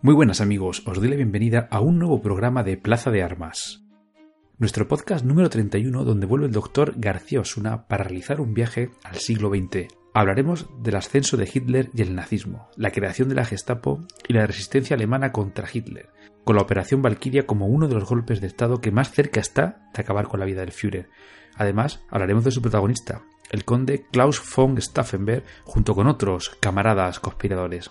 Muy buenas amigos, os doy la bienvenida a un nuevo programa de Plaza de Armas. Nuestro podcast número 31 donde vuelve el doctor García Osuna para realizar un viaje al siglo XX. Hablaremos del ascenso de Hitler y el nazismo, la creación de la Gestapo y la resistencia alemana contra Hitler, con la Operación Valkyria como uno de los golpes de Estado que más cerca está de acabar con la vida del Führer. Además, hablaremos de su protagonista, el conde Klaus von Stauffenberg, junto con otros camaradas conspiradores.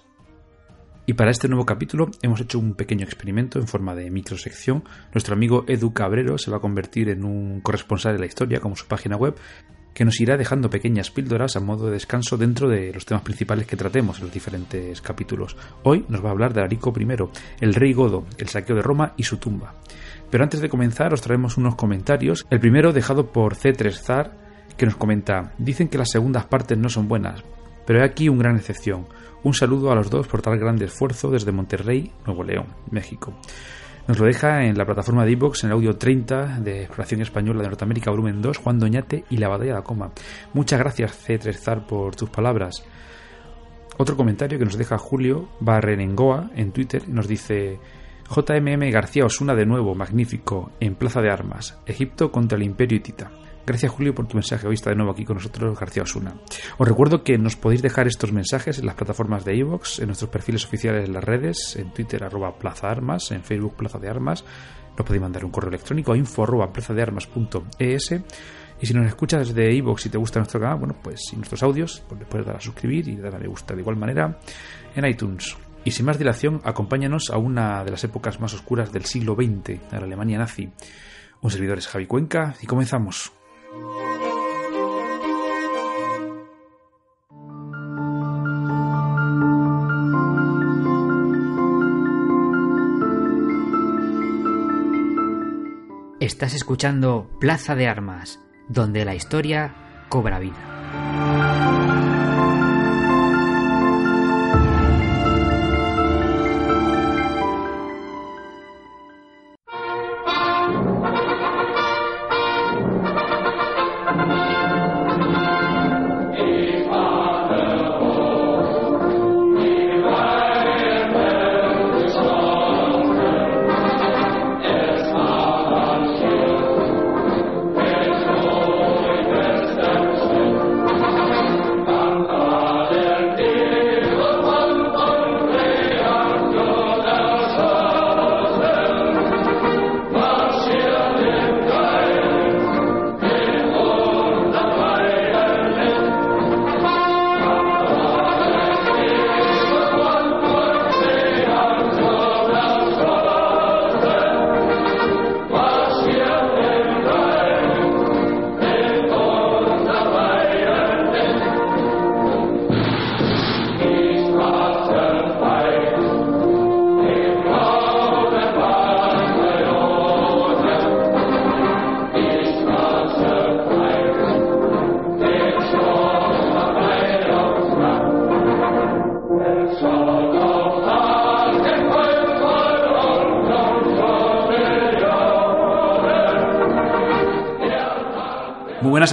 Y para este nuevo capítulo hemos hecho un pequeño experimento en forma de microsección. Nuestro amigo Edu Cabrero se va a convertir en un corresponsal de la historia, como su página web, que nos irá dejando pequeñas píldoras a modo de descanso dentro de los temas principales que tratemos en los diferentes capítulos. Hoy nos va a hablar de Arico I, el rey godo, el saqueo de Roma y su tumba. Pero antes de comenzar os traemos unos comentarios. El primero dejado por C3 Zar, que nos comenta, dicen que las segundas partes no son buenas, pero hay aquí una gran excepción. Un saludo a los dos por tal gran esfuerzo desde Monterrey, Nuevo León, México. Nos lo deja en la plataforma de iVoox en el audio 30 de Exploración Española de Norteamérica, volumen 2, Juan Doñate y la Batalla de la Coma. Muchas gracias, C3 Zar, por tus palabras. Otro comentario que nos deja Julio Barrenengoa en Twitter nos dice JMM García Osuna de nuevo, magnífico, en Plaza de Armas, Egipto contra el Imperio Hitita. Gracias Julio por tu mensaje. Hoy está de nuevo aquí con nosotros García Osuna. Os recuerdo que nos podéis dejar estos mensajes en las plataformas de iVoox, en nuestros perfiles oficiales en las redes, en Twitter arroba Plaza Armas, en Facebook Plaza de Armas. Nos podéis mandar un correo electrónico a info arroba plazadearmas.es y si nos escuchas desde iVoox y te gusta nuestro canal, bueno, pues y nuestros audios, pues puedes dar a suscribir y dar a me gusta de igual manera en iTunes. Y sin más dilación, acompáñanos a una de las épocas más oscuras del siglo XX, de la Alemania nazi. Un servidor es Javi Cuenca y comenzamos. Estás escuchando Plaza de Armas, donde la historia cobra vida.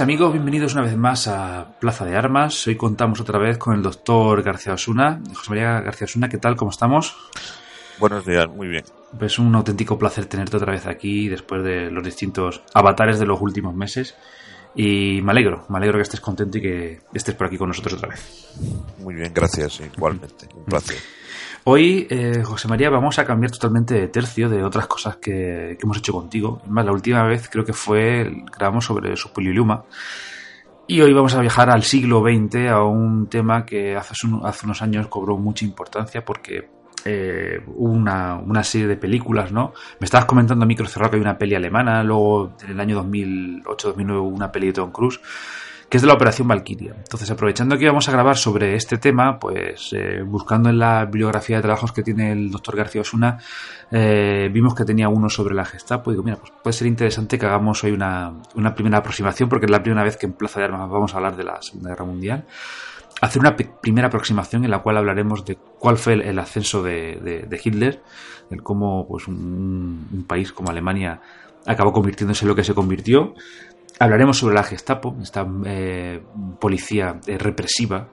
Amigos, bienvenidos una vez más a Plaza de Armas. Hoy contamos otra vez con el doctor García Osuna. José María García Osuna, ¿qué tal? ¿Cómo estamos? Buenos días, muy bien. Pues un auténtico placer tenerte otra vez aquí después de los distintos avatares de los últimos meses. Y me alegro, me alegro que estés contento y que estés por aquí con nosotros otra vez. Muy bien, gracias, igualmente. Un placer. Hoy, eh, José María, vamos a cambiar totalmente de tercio de otras cosas que, que hemos hecho contigo. Más, la última vez creo que fue, grabamos sobre su Luma. Y hoy vamos a viajar al siglo XX, a un tema que hace, hace unos años cobró mucha importancia porque eh, una, una, serie de películas, ¿no? Me estabas comentando a micro que hay una peli alemana, luego en el año 2008-2009 hubo una peli de Tom Cruise, es de la Operación Valkyria. Entonces, aprovechando que íbamos a grabar sobre este tema, pues eh, buscando en la bibliografía de trabajos que tiene el doctor García Osuna, eh, vimos que tenía uno sobre la Gestapo y digo, mira, pues puede ser interesante que hagamos hoy una, una primera aproximación, porque es la primera vez que en Plaza de Armas vamos a hablar de la Segunda Guerra Mundial hacer una primera aproximación en la cual hablaremos de cuál fue el, ascenso de, de, de, Hitler, el cómo pues, un, país como Alemania acabó convirtiéndose en lo que se convirtió. Hablaremos sobre la Gestapo, esta eh, policía eh, represiva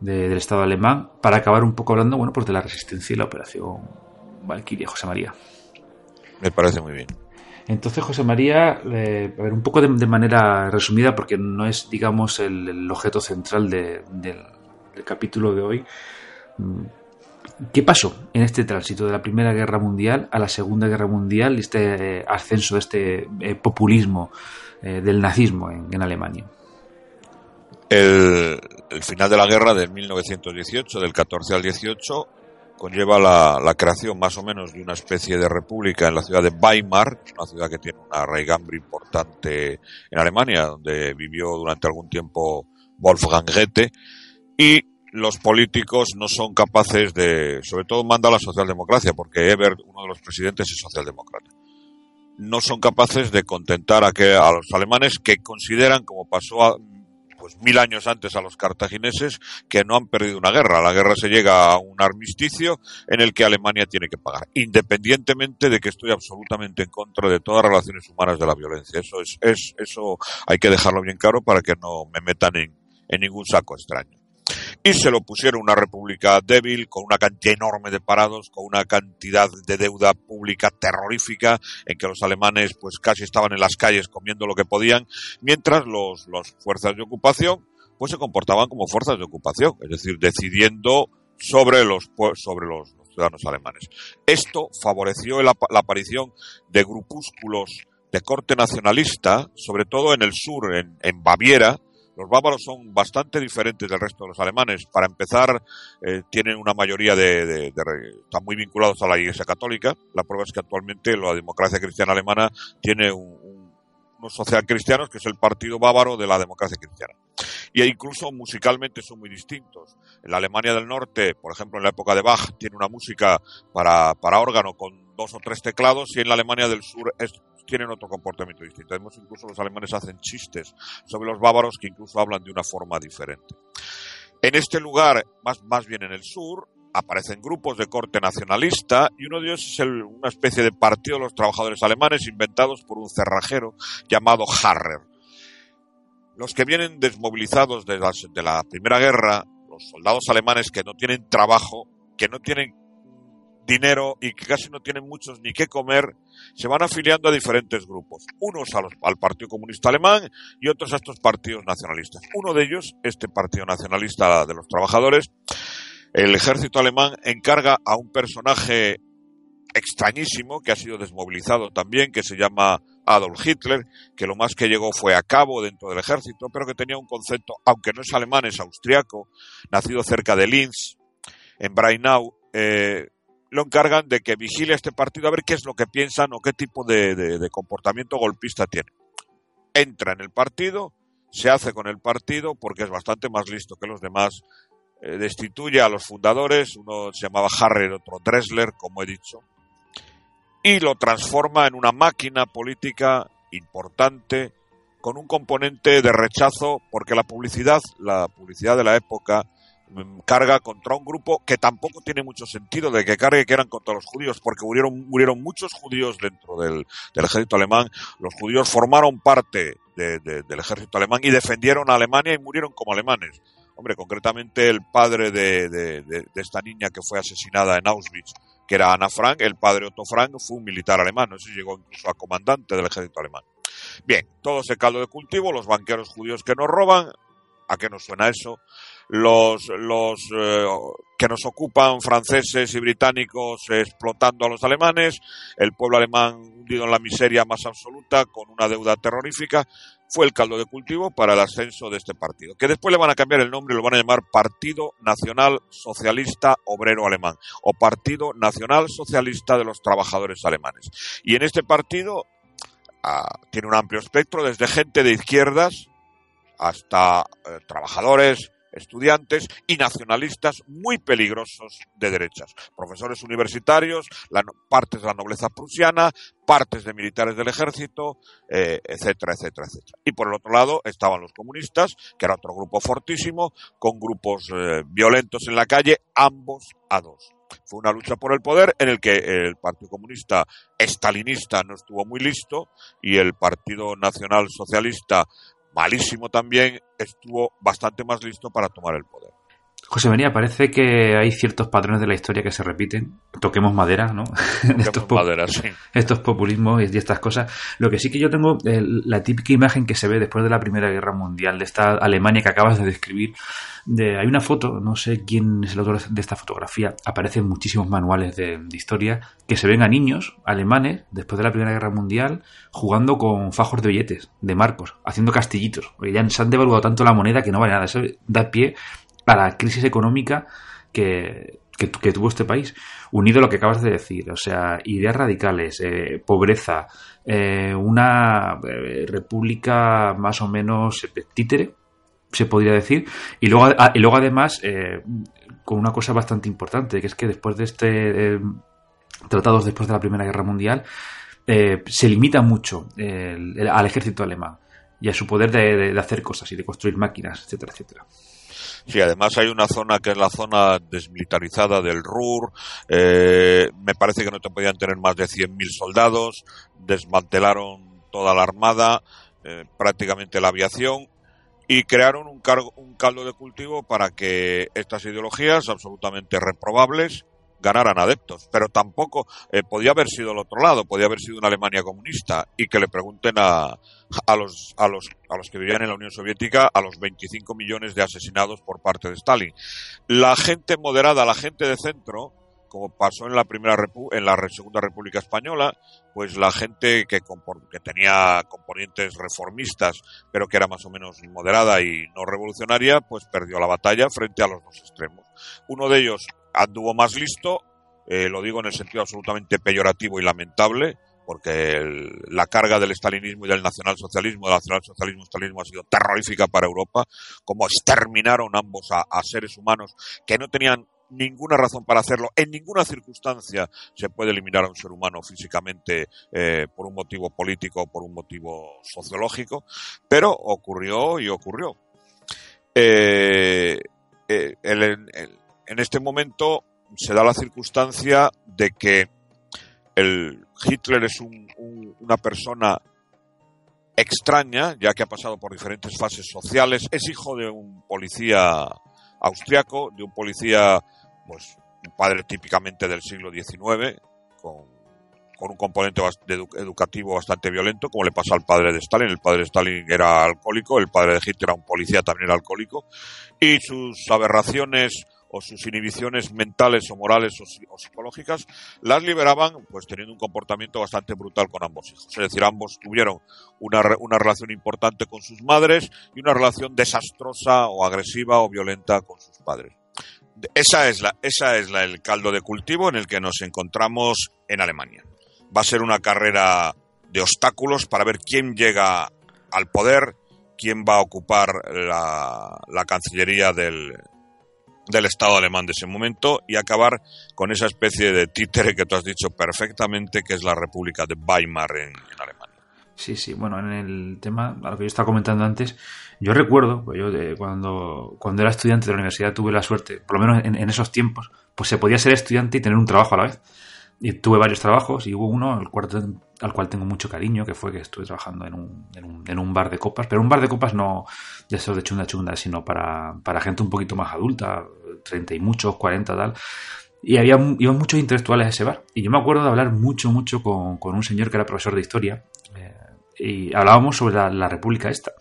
de, del Estado alemán, para acabar un poco hablando bueno, pues de la resistencia y la operación Valkyria, José María. Me parece muy bien. Entonces, José María, eh, a ver, un poco de, manera resumida, porque no es, digamos, el, objeto central del, capítulo de hoy. Mm, ¿Qué pasó en este tránsito de la Primera Guerra Mundial a la Segunda Guerra Mundial y este eh, ascenso de este eh, populismo del nazismo en, Alemania? El, final de la guerra del 1918, del 14 al 18, conlleva la, creación más o menos de una especie de república en la ciudad de Weimar, una ciudad que tiene una raigambre importante en Alemania, donde vivió durante algún tiempo Wolfgang Goethe, y los políticos no son capaces de, sobre todo manda la socialdemocracia, porque Ebert, uno de los presidentes, es socialdemócrata. No son capaces de contentar a, que, a los alemanes que consideran, como pasó a, pues mil años antes a los cartagineses que no han perdido una guerra. La guerra se llega a un armisticio en el que Alemania tiene que pagar, independientemente de que estoy absolutamente en contra de todas las relaciones humanas de la violencia. Eso es, es eso hay que dejarlo bien claro para que no me metan en, en ningún saco extraño y se lo pusieron una república débil, con una cantidad enorme de parados, con una cantidad de deuda pública terrorífica, en que los alemanes pues casi estaban en las calles comiendo lo que podían, mientras los, las fuerzas de ocupación pues se comportaban como fuerzas de ocupación, es decir, decidiendo sobre los, sobre los, ciudadanos alemanes. Esto favoreció la, aparición de grupúsculos de corte nacionalista, sobre todo en el sur, en, en Baviera, los bávaros son bastante diferentes del resto de los alemanes. Para empezar, eh, tienen una mayoría de, están muy vinculados a la Iglesia Católica. La prueba es que actualmente la democracia cristiana alemana tiene unos socialcristianos, que es el partido bávaro de la democracia cristiana. Y incluso musicalmente son muy distintos. En la Alemania del Norte, por ejemplo, en la época de Bach, tiene una música para, para órgano con dos o tres teclados y en la Alemania del Sur es tienen otro comportamiento distinto. Además, incluso los alemanes hacen chistes sobre los bávaros que incluso hablan de una forma diferente. En este lugar, más, más bien en el sur, aparecen grupos de corte nacionalista y uno de ellos es una especie de partido de los trabajadores alemanes inventados por un cerrajero llamado Harrer. Los que vienen desmovilizados de la Primera Guerra, los soldados alemanes que no tienen trabajo, que no tienen dinero y que casi no tienen muchos ni qué comer, se van afiliando a diferentes grupos. Unos al Partido Comunista Alemán y otros a estos partidos nacionalistas. Uno de ellos, este Partido Nacionalista de los Trabajadores, el ejército alemán encarga a un personaje extrañísimo que ha sido desmovilizado también, que se llama Adolf Hitler, que lo más que llegó fue a cabo dentro del ejército, pero que tenía un concepto, aunque no es alemán, es austriaco, nacido cerca de Linz, en Brainau, eh, lo encargan de que vigile este partido a ver qué es lo que piensan o qué tipo de, comportamiento golpista tiene. Entra en el partido, se hace con el partido porque es bastante más listo que los demás, eh, destituye a los fundadores, uno se llamaba Harrer, otro Dressler, como he dicho, y lo transforma en una máquina política importante con un componente de rechazo porque la publicidad, la publicidad de la época, carga contra un grupo que tampoco tiene mucho sentido de que cargue que eran contra los judíos, porque murieron, murieron muchos judíos dentro del, ejército alemán. Los judíos formaron parte del ejército alemán y defendieron a Alemania y murieron como alemanes. Hombre, concretamente el padre de, esta niña que fue asesinada en Auschwitz, que era Ana Frank, el padre Otto Frank, fue un militar alemán, ese llegó incluso a comandante del ejército alemán. Bien, todo ese caldo de cultivo, los banqueros judíos que nos roban, ¿a qué nos suena eso? los, eh, que nos ocupan franceses y británicos explotando a los alemanes, el pueblo alemán hundido en la miseria más absoluta con una deuda terrorífica, fue el caldo de cultivo para el ascenso de este partido, que después le van a cambiar el nombre y lo van a llamar Partido Nacional Socialista Obrero Alemán o Partido Nacional Socialista de los Trabajadores Alemanes. Y en este partido ah, tiene un amplio espectro, desde gente de izquierdas hasta eh, trabajadores, estudiantes y nacionalistas muy peligrosos de derechas. Profesores universitarios, partes de la nobleza prusiana, partes de militares del ejército, eh, etcétera, etcétera, etcétera. Y por el otro lado estaban los comunistas, que era otro grupo fortísimo, con grupos eh, violentos en la calle, ambos a dos. Fue una lucha por el poder en el que el Partido Comunista estalinista no estuvo muy listo y el Partido Nacional Socialista malísimo también, estuvo bastante más listo para tomar el poder. José María, parece que hay ciertos patrones de la historia que se repiten. Toquemos madera, ¿no? estos, madera, sí. estos populismos y estas cosas. Lo que sí que yo tengo, eh, la típica imagen que se ve después de la Primera Guerra Mundial, de esta Alemania que acabas de describir. De, hay una foto, no sé quién es el autor de esta fotografía, aparecen muchísimos manuales de, historia que se ven a niños alemanes, después de la Primera Guerra Mundial, jugando con fajos de billetes, de marcos, haciendo castillitos. Porque ya se han devaluado tanto la moneda que no vale nada. Eso da pie a la crisis económica que, tuvo este país. Unido a lo que acabas de decir, o sea, ideas radicales, eh, pobreza, eh, una eh, república más o menos títere, se podría decir, y luego, y luego además con una cosa bastante importante, que es que después de este tratados después de la Primera Guerra Mundial, se limita mucho al ejército alemán y a su poder de hacer cosas y de construir máquinas, etcétera, etcétera. Sí, además hay una zona que es la zona desmilitarizada del Ruhr. Eh, me parece que no te podían tener más de 100.000 soldados. Desmantelaron toda la armada, eh, prácticamente la aviación y crearon un, cargo, un caldo de cultivo para que estas ideologías absolutamente reprobables ganaran adeptos, pero tampoco eh, podía haber sido el otro lado, podía haber sido una Alemania comunista y que le pregunten a, a los, a los, a los que vivían en la Unión Soviética a los 25 millones de asesinados por parte de Stalin. La gente moderada, la gente de centro, como pasó en la primera en la segunda República Española, pues la gente que, que tenía componentes reformistas, pero que era más o menos moderada y no revolucionaria, pues perdió la batalla frente a los dos extremos. Uno de ellos anduvo más listo, eh, lo digo en el sentido absolutamente peyorativo y lamentable, porque la carga del estalinismo y del nacionalsocialismo, del nacionalsocialismo estalinismo ha sido terrorífica para Europa, como exterminaron ambos a, seres humanos que no tenían ninguna razón para hacerlo. En ninguna circunstancia se puede eliminar a un ser humano físicamente eh, por un motivo político o por un motivo sociológico, pero ocurrió y ocurrió. Eh, en este momento se da la circunstancia de que el Hitler es una persona extraña, ya que ha pasado por diferentes fases sociales, es hijo de un policía austriaco, de un policía, pues, un padre típicamente del siglo XIX, con, un componente educativo bastante violento, como le pasa al padre de Stalin. El padre de Stalin era alcohólico, el padre de Hitler era un policía, también alcohólico, y sus aberraciones o sus inhibiciones mentales o morales o, psicológicas, las liberaban pues teniendo un comportamiento bastante brutal con ambos hijos. Es decir, ambos tuvieron una, una relación importante con sus madres y una relación desastrosa o agresiva o violenta con sus padres. Esa es, la, esa es la, el caldo de cultivo en el que nos encontramos en Alemania. Va a ser una carrera de obstáculos para ver quién llega al poder, quién va a ocupar la, la Cancillería del, del Estado alemán de ese momento y acabar con esa especie de títere que tú has dicho perfectamente, que es la República de Weimar en, Alemania. Sí, sí, bueno, en el tema, a lo que yo estaba comentando antes, yo recuerdo, pues yo de cuando, cuando era estudiante de la universidad tuve la suerte, por lo menos en, esos tiempos, pues se podía ser estudiante y tener un trabajo a la vez. Y tuve varios trabajos y hubo uno al cual, al cual tengo mucho cariño, que fue que estuve trabajando en un, en un, bar de copas, pero un bar de copas no de esos de chunda chunda, sino para, para gente un poquito más adulta, 30 y muchos, 40 tal. Y había iban muchos intelectuales a ese bar. Y yo me acuerdo de hablar mucho, mucho con, con un señor que era profesor de historia. Eh, y hablábamos sobre la, la República esta.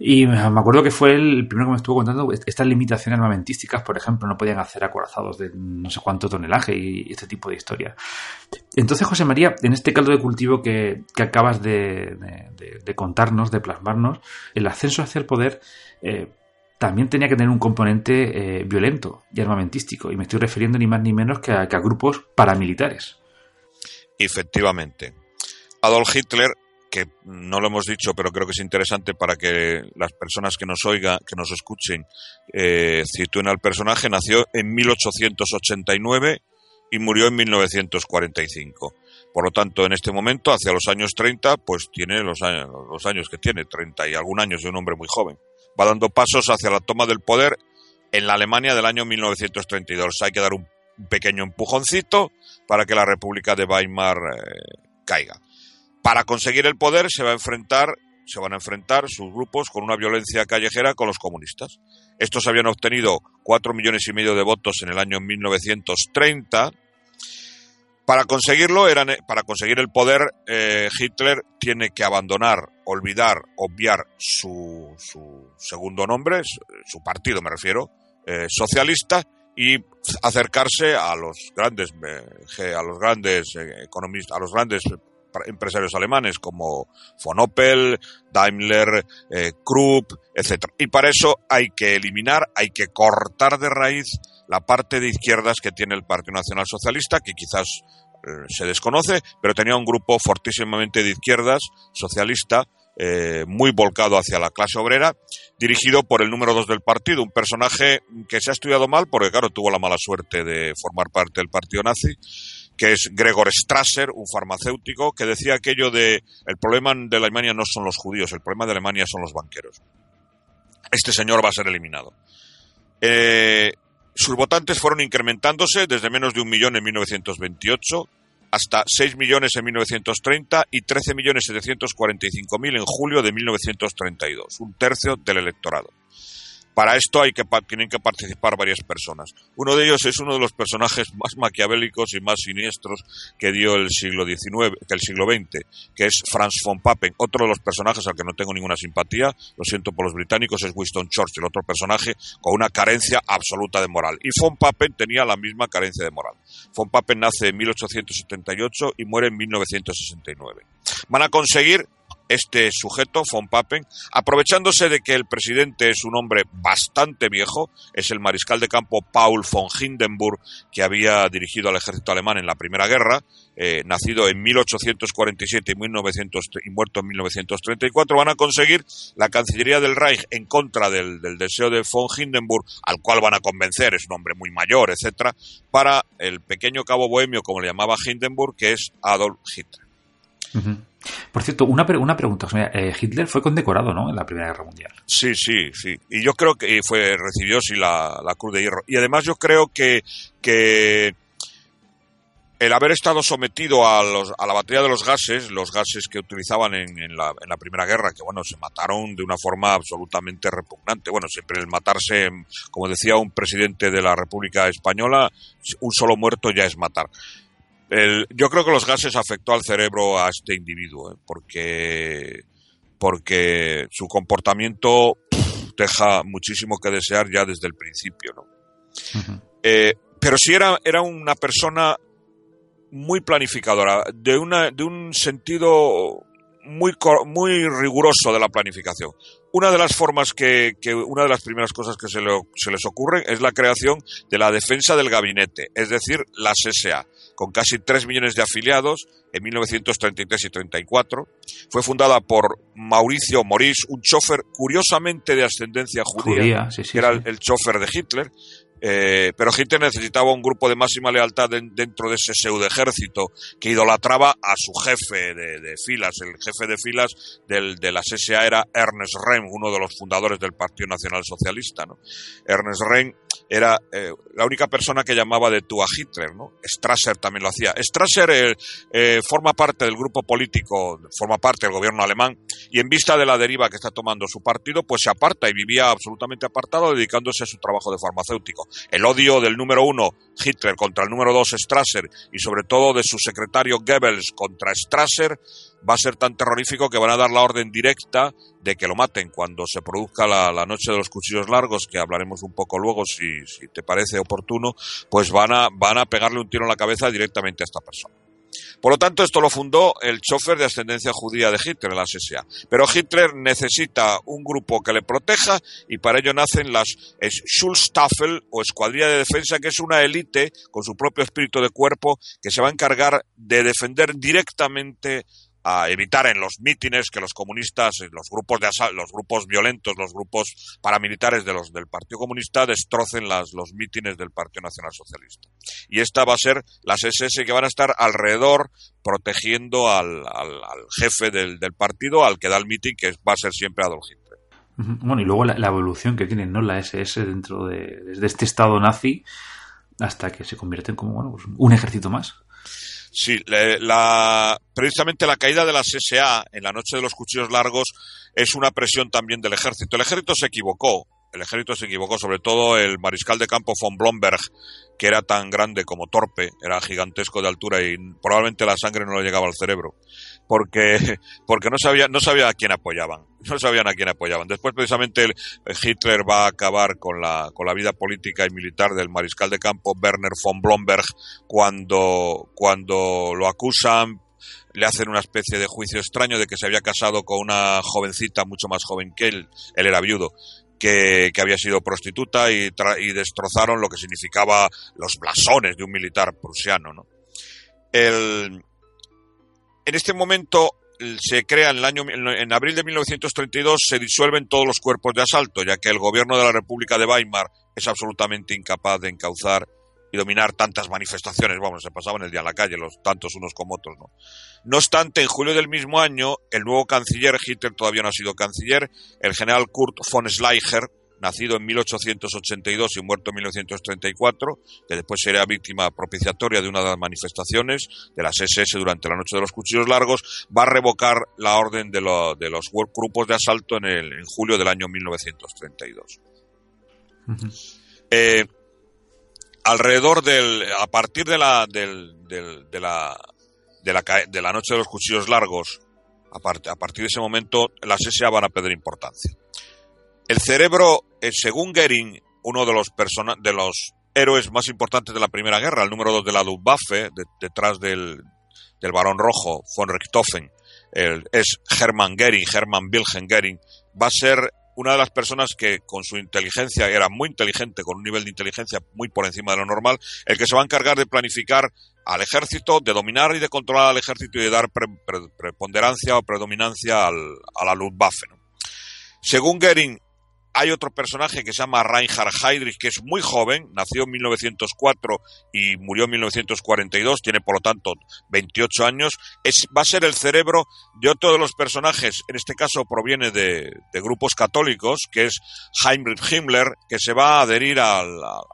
Y me acuerdo que fue el primero que me estuvo contando estas limitaciones armamentísticas, por ejemplo, no podían hacer acorazados de no sé cuánto tonelaje y este tipo de historia. Entonces, José María, en este caldo de cultivo que, acabas de, contarnos, de plasmarnos, el ascenso hacia el poder eh, también tenía que tener un componente eh, violento y armamentístico. Y me estoy refiriendo ni más ni menos que a grupos paramilitares. Efectivamente. Adolf Hitler que no lo hemos dicho, pero creo que es interesante para que las personas que nos oigan, que nos escuchen, eh, al personaje. Nació en 1889 y murió en 1945. Por lo tanto, en este momento, hacia los años 30, pues tiene los años, los años que tiene, 30 y algún años de un hombre muy joven. Va dando pasos hacia la toma del poder en la Alemania del año 1932. Hay que dar un pequeño empujoncito para que la República de Weimar eh, caiga. Para conseguir el poder se va a enfrentar, se van a enfrentar sus grupos con una violencia callejera con los comunistas. Estos habían obtenido cuatro millones y medio de votos en el año 1930. Para conseguirlo, era, para conseguir el poder, eh, Hitler tiene que abandonar, olvidar, obviar su, su segundo nombre, su partido me refiero, eh, socialista, y acercarse a los grandes, eh, a los grandes economistas, a los grandes empresarios alemanes como von Opel, Daimler, eh, Krupp, etc. Y para eso hay que eliminar, hay que cortar de raíz la parte de izquierdas que tiene el Partido Nacional Socialista, que quizás eh, se desconoce, pero tenía un grupo fortísimamente de izquierdas, socialista, eh, muy volcado hacia la clase obrera, dirigido por el número dos del partido, un personaje que se ha estudiado mal porque, claro, tuvo la mala suerte de formar parte del partido nazi, que es Gregor Strasser, un farmacéutico, que decía aquello de el problema de Alemania no son los judíos, el problema de Alemania son los banqueros. Este señor va a ser eliminado. Eh, sus votantes fueron incrementándose desde menos de un millón en 1928 hasta 6 millones en 1930 y 13 millones 745 mil en julio de 1932, un tercio del electorado. Para esto hay que, tienen que participar varias personas. Uno de ellos es uno de los personajes más maquiavélicos y más siniestros que dio el siglo XIX, que el siglo XX, que es Franz von Papen. Otro de los personajes al que no tengo ninguna simpatía, lo siento por los británicos, es Winston Churchill, otro personaje con una carencia absoluta de moral. Y von Papen tenía la misma carencia de moral. Von Papen nace en 1878 y muere en 1969. Van a conseguir este sujeto, von Papen, aprovechándose de que el presidente es un hombre bastante viejo, es el mariscal de campo Paul von Hindenburg, que había dirigido al ejército alemán en la Primera Guerra, eh, nacido en 1847 y, 1900, y muerto en 1934, van a conseguir la Cancillería del Reich en contra del, deseo de von Hindenburg, al cual van a convencer, es un hombre muy mayor, etcétera, para el pequeño cabo bohemio, como le llamaba Hindenburg, que es Adolf Hitler. Por cierto, una, una pregunta. Eh, Hitler fue condecorado, ¿no? En la Primera Guerra Mundial. Sí, sí, sí. Y yo creo que fue recibió sí la, Cruz de Hierro. Y además yo creo que, que el haber estado sometido a, los, a la batería de los gases, los gases que utilizaban en, la, en, la, Primera Guerra, que bueno, se mataron de una forma absolutamente repugnante. Bueno, siempre el matarse, como decía un presidente de la República Española, un solo muerto ya es matar yo creo que los gases afectó al cerebro a este individuo, ¿eh? porque, porque su comportamiento deja muchísimo que desear ya desde el principio. ¿no? Eh, pero sí era, era una persona muy planificadora, de, una, de un sentido muy, muy riguroso de la planificación. Una de las formas que, que una de las primeras cosas que se, se les ocurre es la creación de la defensa del gabinete, es decir, la SA con casi 3 millones de afiliados en 1933 y 34. Fue fundada por Mauricio Morís, un chofer curiosamente de ascendencia judía, que era el chofer de Hitler, eh, pero Hitler necesitaba un grupo de máxima lealtad dentro de ese pseudo ejército que idolatraba a su jefe de, filas. El jefe de filas del, de la SA era Ernest Rehn, uno de los fundadores del Partido Nacional Socialista. ¿no? Ernest Rehn era eh, la única persona que llamaba de tú a Hitler, ¿no? Strasser también lo hacía. Strasser eh, eh, forma parte del grupo político, forma parte del gobierno alemán, y en vista de la deriva que está tomando su partido, pues se aparta y vivía absolutamente apartado, dedicándose a su trabajo de farmacéutico. El odio del número uno, Hitler, contra el número dos, Strasser, y sobre todo de su secretario Goebbels contra Strasser, va a ser tan terrorífico que van a dar la orden directa de que lo maten cuando se produzca la, noche de los cuchillos largos, que hablaremos un poco luego si, si, te parece oportuno, pues van a, van a pegarle un tiro en la cabeza directamente a esta persona. Por lo tanto, esto lo fundó el chofer de ascendencia judía de Hitler, la SSA. Pero Hitler necesita un grupo que le proteja y para ello nacen las Schulstaffel o Escuadrilla de Defensa, que es una élite con su propio espíritu de cuerpo que se va a encargar de defender directamente a evitar en los mítines que los comunistas, los grupos de los grupos violentos, los grupos paramilitares de los del Partido Comunista destrocen las, los mítines del Partido Nacional Socialista. Y esta va a ser las SS que van a estar alrededor protegiendo al, al, jefe del, del, partido, al que da el mitin, que va a ser siempre Adolf Hitler. Bueno, y luego la, evolución que tiene ¿no? la SS dentro de, de, este estado nazi hasta que se convierte en como bueno, pues un ejército más. Sí, la, precisamente la caída de la SA en la noche de los cuchillos largos es una presión también del ejército. El ejército se equivocó el ejército se equivocó, sobre todo el mariscal de campo von Blomberg, que era tan grande como torpe, era gigantesco de altura y probablemente la sangre no le llegaba al cerebro, porque, porque no sabía, no sabía a quién apoyaban, no sabían a quién apoyaban. Después precisamente Hitler va a acabar con la, con la vida política y militar del mariscal de campo Werner von Blomberg cuando, cuando lo acusan le hacen una especie de juicio extraño de que se había casado con una jovencita mucho más joven que él, él era viudo, que, había sido prostituta y, destrozaron lo que significaba los blasones de un militar prusiano. ¿no? El, en este momento se crea en el año en abril de 1932 se disuelven todos los cuerpos de asalto, ya que el gobierno de la República de Weimar es absolutamente incapaz de encauzar y dominar tantas manifestaciones, vamos, se pasaban el día en la calle, los tantos unos como otros, ¿no? No obstante, en julio del mismo año, el nuevo canciller, Hitler todavía no ha sido canciller, el general Kurt von Schleicher, nacido en 1882 y muerto en 1934, que después sería víctima propiciatoria de una de las manifestaciones de las SS durante la Noche de los Cuchillos Largos, va a revocar la orden de, los grupos de asalto en, el, en julio del año 1932 alrededor del, a partir de la, del, de la, de la, de la noche de los cuchillos largos, a, a partir de ese momento las SA van a perder importancia. El cerebro, eh, según Goering, uno de los, de los héroes más importantes de la Primera Guerra, el número dos de la Luftwaffe, detrás del, del Barón Rojo, von Richthofen, es Hermann Goering, Hermann Wilhelm Goering, va a ser una de las personas que con su inteligencia era muy inteligente, con un nivel de inteligencia muy por encima de lo normal, el que se va a encargar de planificar al ejército, de dominar y de controlar al ejército y de dar preponderancia o predominancia a la Luftwaffe. Según Goering, hay otro personaje que se llama Reinhard Heydrich, que es muy joven, nació en 1904 y murió en 1942, tiene por lo tanto 28 años, es, va a ser el cerebro de otro de los personajes, en este caso proviene de, grupos católicos, que es Heinrich Himmler, que se va a adherir al,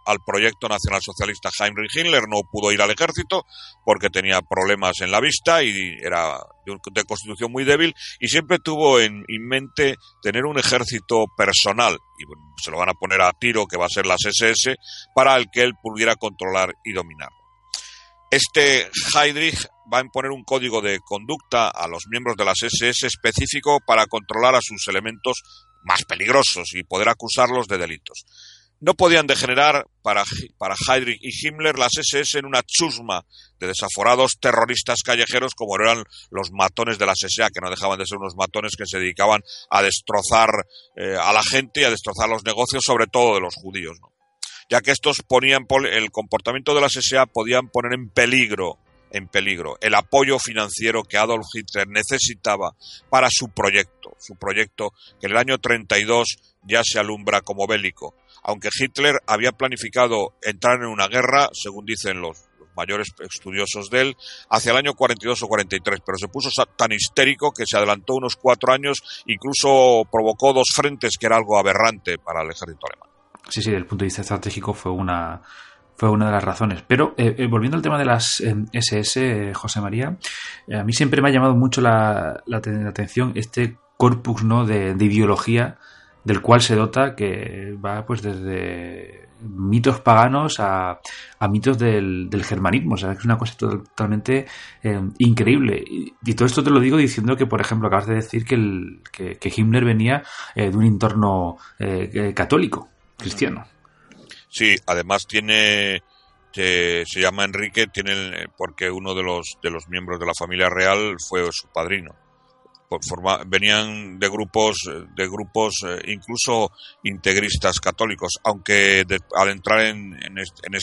al proyecto nacional socialista. Heinrich Himmler no pudo ir al ejército porque tenía problemas en la vista y era de, constitución muy débil y siempre tuvo en, mente tener un ejército personal y se lo van a poner a tiro que va a ser las SS para el que él pudiera controlar y dominar. Este Heydrich va a imponer un código de conducta a los miembros de las SS específico para controlar a sus elementos más peligrosos y poder acusarlos de delitos no podían degenerar para, para Heydrich y Himmler las SS en una chusma de desaforados terroristas callejeros como eran los matones de la SA, que no dejaban de ser unos matones que se dedicaban a destrozar eh, a la gente y a destrozar los negocios, sobre todo de los judíos, ya que estos ponían el comportamiento de la SA podían poner en peligro en peligro el apoyo financiero que Adolf Hitler necesitaba para su proyecto, su proyecto que en el año 32 ya se alumbra como bélico, aunque Hitler había planificado entrar en una guerra, según dicen los, mayores estudiosos de él, hacia el año 42 o 43, pero se puso tan histérico que se adelantó unos cuatro años, incluso provocó dos frentes, que era algo aberrante para el ejército alemán. Sí, sí, desde el punto de vista estratégico fue una, fue una de las razones. Pero eh, eh, volviendo al tema de las SS, eh, José María, a mí siempre me ha llamado mucho la, atención este corpus ¿no? de, de, ideología del cual se dota que va pues desde mitos paganos a, mitos del, del, germanismo. O sea, es una cosa totalmente eh, increíble. Y, todo esto te lo digo diciendo que, por ejemplo, acabas de decir que, el, que, Himmler venía eh, de un entorno eh, católico, cristiano. Sí, además tiene... se llama Enrique tiene porque uno de los de los miembros de la familia real fue su padrino venían de grupos, de grupos eh, incluso integristas católicos, aunque al entrar en, en, este, en,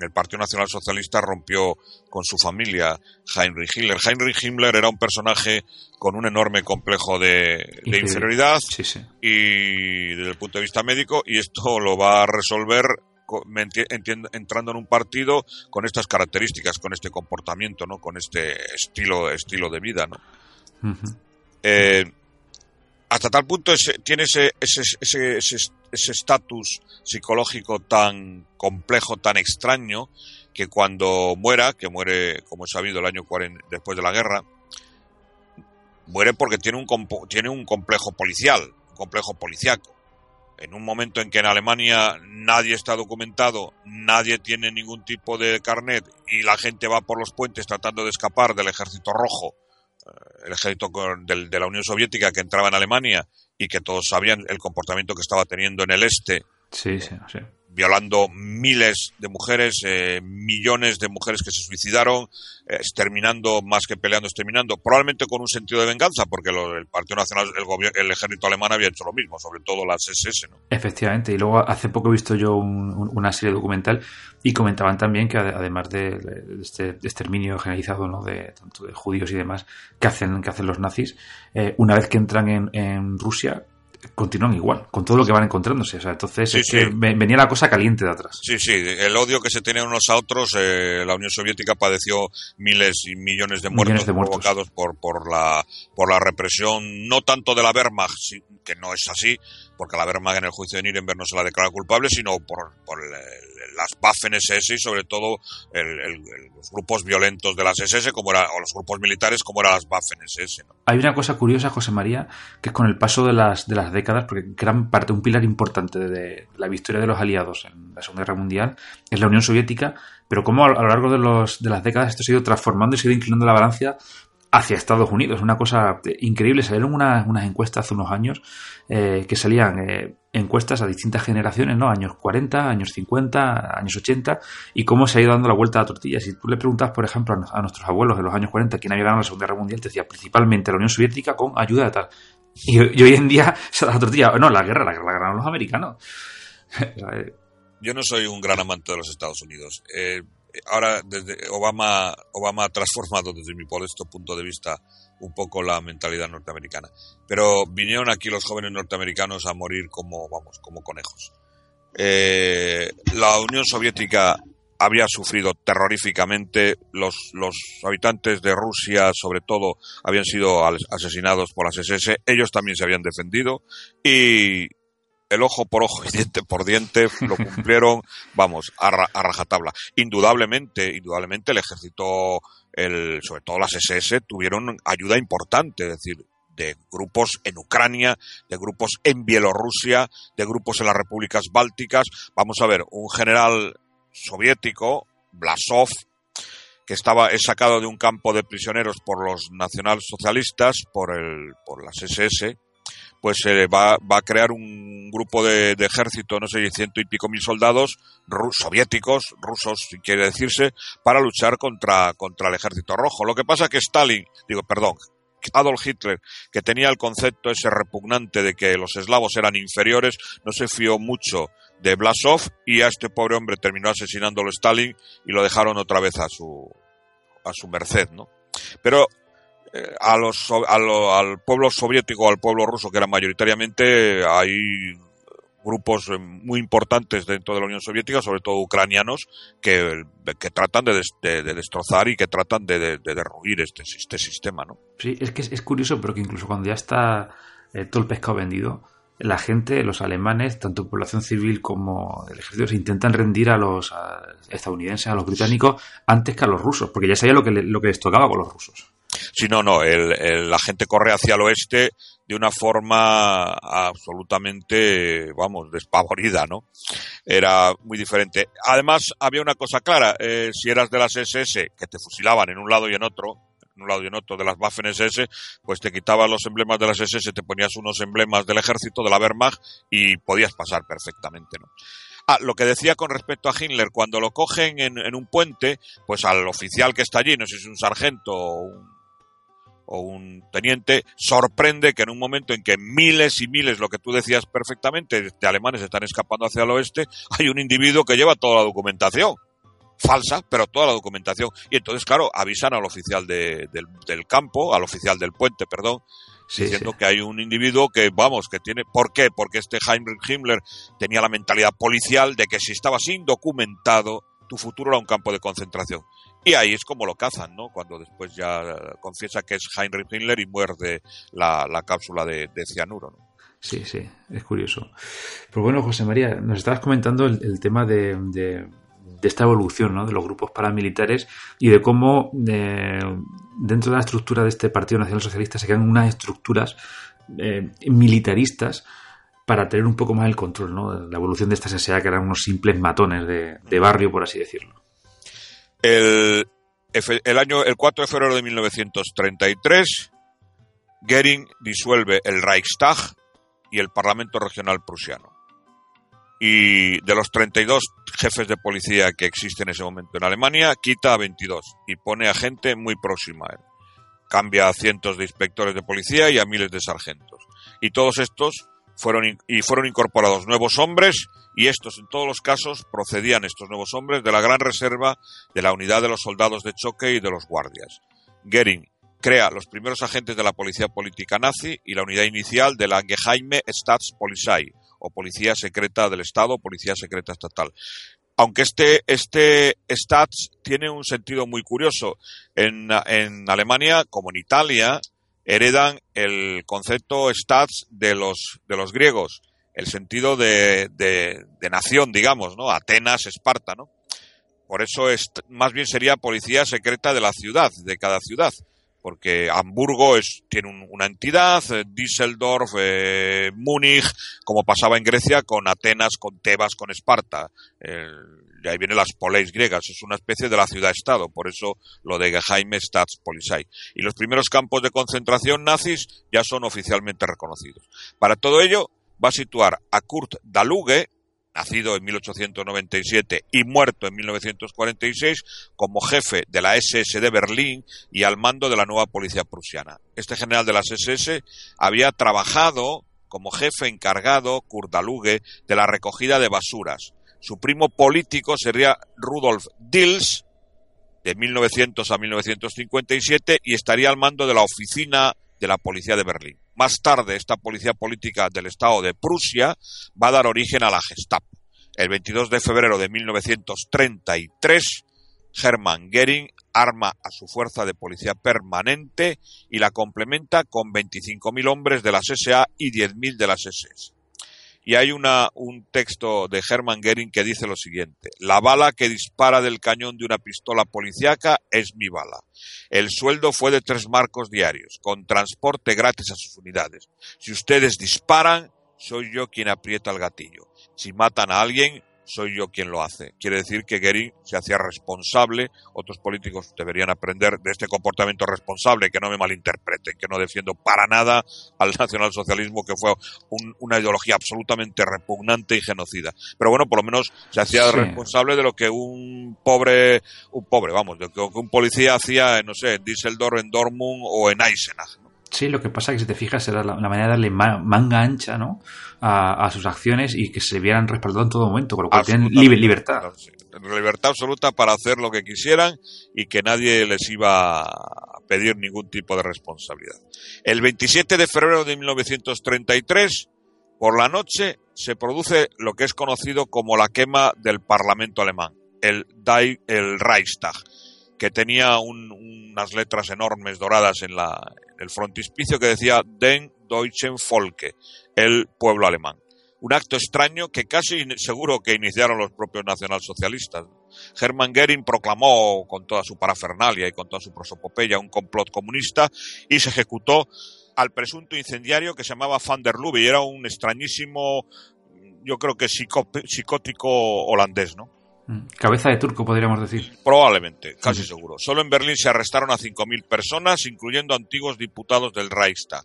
el Partido Nacional Socialista rompió con su familia Heinrich Himmler. Heinrich Himmler era un personaje con un enorme complejo de, inferioridad y desde el punto de vista médico y esto lo va a resolver entrando en un partido con estas características, con este comportamiento, ¿no? con este estilo, estilo de vida. ¿no? Eh, hasta tal punto tiene ese estatus psicológico tan complejo, tan extraño, que cuando muera, que muere, como he sabido, el año 40, después de la guerra, muere porque tiene un, tiene un complejo policial, un complejo policiaco. en un momento en que en Alemania nadie está documentado, nadie tiene ningún tipo de carnet y la gente va por los puentes tratando de escapar del ejército rojo, el ejército de la Unión Soviética que entraba en Alemania y que todos sabían el comportamiento que estaba teniendo en el este. Sí, sí, sí violando miles de mujeres, eh, millones de mujeres que se suicidaron, eh, exterminando más que peleando, exterminando, probablemente con un sentido de venganza, porque el Partido Nacional, el, el ejército alemán había hecho lo mismo, sobre todo las SS. ¿no? Efectivamente, y luego hace poco he visto yo una serie documental y comentaban también que además de, este exterminio generalizado ¿no? de tanto de judíos y demás que hacen, que hacen los nazis, eh, una vez que entran en, en Rusia, continúan igual, con todo lo que van encontrándose. O sea, entonces venía la cosa caliente de atrás. Sí, sí, el odio que se tenían unos a otros, eh, la Unión Soviética padeció miles y millones de muertos, provocados por, por, la, por la represión, no tanto de la Wehrmacht, que no es así, porque la Wehrmacht en el juicio de Nuremberg no se la declara culpable, sino por, por las Waffen-SS y sobre todo los grupos violentos de las SS como era, o los grupos militares como eran las Waffen-SS. Hay una cosa curiosa, José María, que es con el paso de las, de las décadas, porque gran parte, un pilar importante de la victoria de los aliados en la Segunda Guerra Mundial es la Unión Soviética, pero como a, lo largo de, los, de las décadas esto se ha ido transformando y se ha ido inclinando la balanza hacia Estados Unidos. Una cosa increíble. Salieron unas, unas encuestas hace unos años eh, que salían eh, encuestas a distintas generaciones, ¿no? Años 40, años 50, años 80, y cómo se ha ido dando la vuelta a la tortilla. Si tú le preguntas, por ejemplo, a, nuestros abuelos en los años 40 quién había ganado la Segunda Guerra Mundial, te decía principalmente la Unión Soviética con ayuda de tal. Y, hoy en día se da la tortilla. No, la guerra, la la ganaron los americanos. Yo no soy un gran amante de los Estados Unidos. Eh, ahora desde Obama, Obama ha transformado desde mi modesto punto de vista un poco la mentalidad norteamericana. Pero vinieron aquí los jóvenes norteamericanos a morir como, vamos, como conejos. Eh, la Unión Soviética había sufrido terroríficamente, los, los habitantes de Rusia, sobre todo, habían sido asesinados por las SS, ellos también se habían defendido y el ojo por ojo y diente por diente lo cumplieron, vamos, a, rajatabla. Indudablemente, indudablemente el ejército, el, sobre todo las SS, tuvieron ayuda importante, es decir, de grupos en Ucrania, de grupos en Bielorrusia, de grupos en las repúblicas bálticas. Vamos a ver, un general soviético, Blasov, que estaba es sacado de un campo de prisioneros por los nacionalsocialistas, por el, por las SS, pues eh, va, va, a crear un grupo de, ejército, no sé, ciento y pico mil soldados soviéticos, rusos, si quiere decirse, para luchar contra, contra el ejército rojo. Lo que pasa que Stalin, digo, perdón, Adolf Hitler, que tenía el concepto ese repugnante de que los eslavos eran inferiores, no se fió mucho de Blasov y a este pobre hombre terminó asesinándolo Stalin y lo dejaron otra vez a su, a su merced, ¿no? Pero a los, al pueblo soviético, al pueblo ruso, que era mayoritariamente, hay grupos eh, muy importantes dentro de la Unión Soviética, sobre todo ucranianos, que, que tratan de, de, destrozar y que tratan de, de, derruir este, este sistema, ¿no? Sí, es que es, curioso, pero que incluso cuando ya está eh, todo el pescado vendido, la gente, los alemanes, tanto población civil como el ejército, se intentan rendir a los estadounidenses, a los británicos, antes que a los rusos, porque ya sabía lo que, lo que les tocaba con los rusos. Sí, no, no, el, la gente corre hacia el oeste de una forma absolutamente, vamos, despavorida, ¿no? Era muy diferente. Además, había una cosa clara, eh, si eras de las SS, que te fusilaban en un lado y en otro, en un lado y en otro de las Waffen-SS, pues te quitaban los emblemas de las SS, te ponías unos emblemas del ejército, de la Wehrmacht, y podías pasar perfectamente, ¿no? Ah, lo que decía con respecto a Himmler, cuando lo cogen en, en, un puente, pues al oficial que está allí, no sé si es un sargento o un o un teniente, sorprende que en un momento en que miles y miles, lo que tú decías perfectamente, de alemanes están escapando hacia el oeste, hay un individuo que lleva toda la documentación. Falsa, pero toda la documentación. Y entonces, claro, avisan al oficial del, campo, al oficial del puente, perdón, diciendo que hay un individuo que, vamos, que tiene. ¿Por qué? Porque este Heinrich Himmler tenía la mentalidad policial de que si estabas indocumentado, tu futuro era un campo de concentración. Y ahí es como lo cazan, ¿no? Cuando después ya confiesa que es Heinrich Himmler y muerde la, cápsula de, cianuro, ¿no? Sí, sí, es curioso. Pues bueno, José María, nos estabas comentando el, tema de, de, esta evolución ¿no? de los grupos paramilitares y de cómo eh, dentro de la estructura de este Partido Nacional Socialista se crean unas estructuras eh, militaristas para tener un poco más el control, ¿no? La evolución de estas SA que eran unos simples matones de, barrio, por así decirlo. El, el, año, el 4 de febrero de 1933, Goering disuelve el Reichstag y el Parlamento Regional Prusiano. Y de los 32 jefes de policía que existen en ese momento en Alemania, quita a 22 y pone a gente muy próxima a él. Cambia a cientos de inspectores de policía y a miles de sargentos. Y todos estos fueron, y fueron incorporados nuevos hombres y estos en todos los casos procedían estos nuevos hombres de la gran reserva de la unidad de los soldados de choque y de los guardias. Goering crea los primeros agentes de la policía política nazi y la unidad inicial de la Geheime Staatspolizei, o policía secreta del Estado, policía secreta estatal. Aunque este, este Stats tiene un sentido muy curioso. En, en Alemania, como en Italia, heredan el concepto Stats de los, de los griegos, el sentido de, de, de nación, digamos, ¿no? Atenas, Esparta, ¿no? Por eso es, más bien sería policía secreta de la ciudad, de cada ciudad porque Hamburgo es, tiene una entidad, eh, Düsseldorf, eh, Múnich, como pasaba en Grecia con Atenas, con Tebas, con Esparta. Y ahí vienen las poleis griegas, es una especie de la ciudad-estado, por eso lo de Geheime Staatspolizei. Y los primeros campos de concentración nazis ya son oficialmente reconocidos. Para todo ello, va a situar a Kurt Daluge, nacido en 1897 y muerto en 1946, como jefe de la SS de Berlín y al mando de la nueva policía prusiana. Este general de las SS había trabajado como jefe encargado, Kurdaluge, de la recogida de basuras. Su primo político sería Rudolf Dils, de 1900 a 1957, y estaría al mando de la oficina de la policía de Berlín. Más tarde, esta policía política del Estado de Prusia va a dar origen a la Gestapo. El 22 de febrero de 1933, Hermann Goering arma a su fuerza de policía permanente y la complementa con 25.000 hombres de las SA y 10.000 de las SS. Y hay una, un texto de Hermann Goering que dice lo siguiente: La bala que dispara del cañón de una pistola policíaca es mi bala. El sueldo fue de tres marcos diarios, con transporte gratis a sus unidades. Si ustedes disparan, soy yo quien aprieta el gatillo. Si matan a alguien, soy yo quien lo hace. Quiere decir que Goering se hacía responsable, otros políticos deberían aprender de este comportamiento responsable, que no me malinterpreten, que no defiendo para nada al nacionalsocialismo, que fue una ideología absolutamente repugnante y genocida. Pero bueno, por lo menos se hacía responsable de lo que un pobre, un pobre, vamos, de lo que un policía hacía, no sé, en Düsseldorf, en Dortmund o en Eisenach. Sí, lo que pasa es que si te fijas era la, manera de darle manga ancha ¿no? A, sus acciones y que se vieran respaldados en todo momento, con lo cual tienen libertad. Libertad absoluta para hacer lo que quisieran y que nadie les iba a pedir ningún tipo de responsabilidad. El 27 de febrero de 1933, por la noche, se produce lo que es conocido como la quema del Parlamento alemán, el, el Reichstag que tenía unas letras enormes doradas en, la, el frontispicio que decía Den Deutschen Volke, el pueblo alemán. Un acto extraño que casi seguro que iniciaron los propios nacionalsocialistas. Hermann Goering proclamó con toda su parafernalia y con toda su prosopopeya un complot comunista y se ejecutó al presunto incendiario que se llamaba Van der Lubbe y era un extrañísimo, yo creo que psicótico holandés, ¿no? Cabeza de turco, podríamos decir. Probablemente, casi seguro. Solo en Berlín se arrestaron a 5.000 personas, incluyendo antiguos diputados del Reichstag.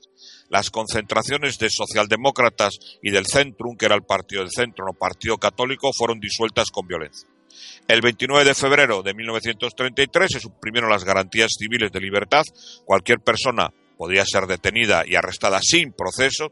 Las concentraciones de socialdemócratas y del Centrum, que era el partido del centro, no partido católico, fueron disueltas con violencia. El 29 de febrero de 1933 se suprimieron las garantías civiles de libertad. Cualquier persona podía ser detenida y arrestada sin proceso.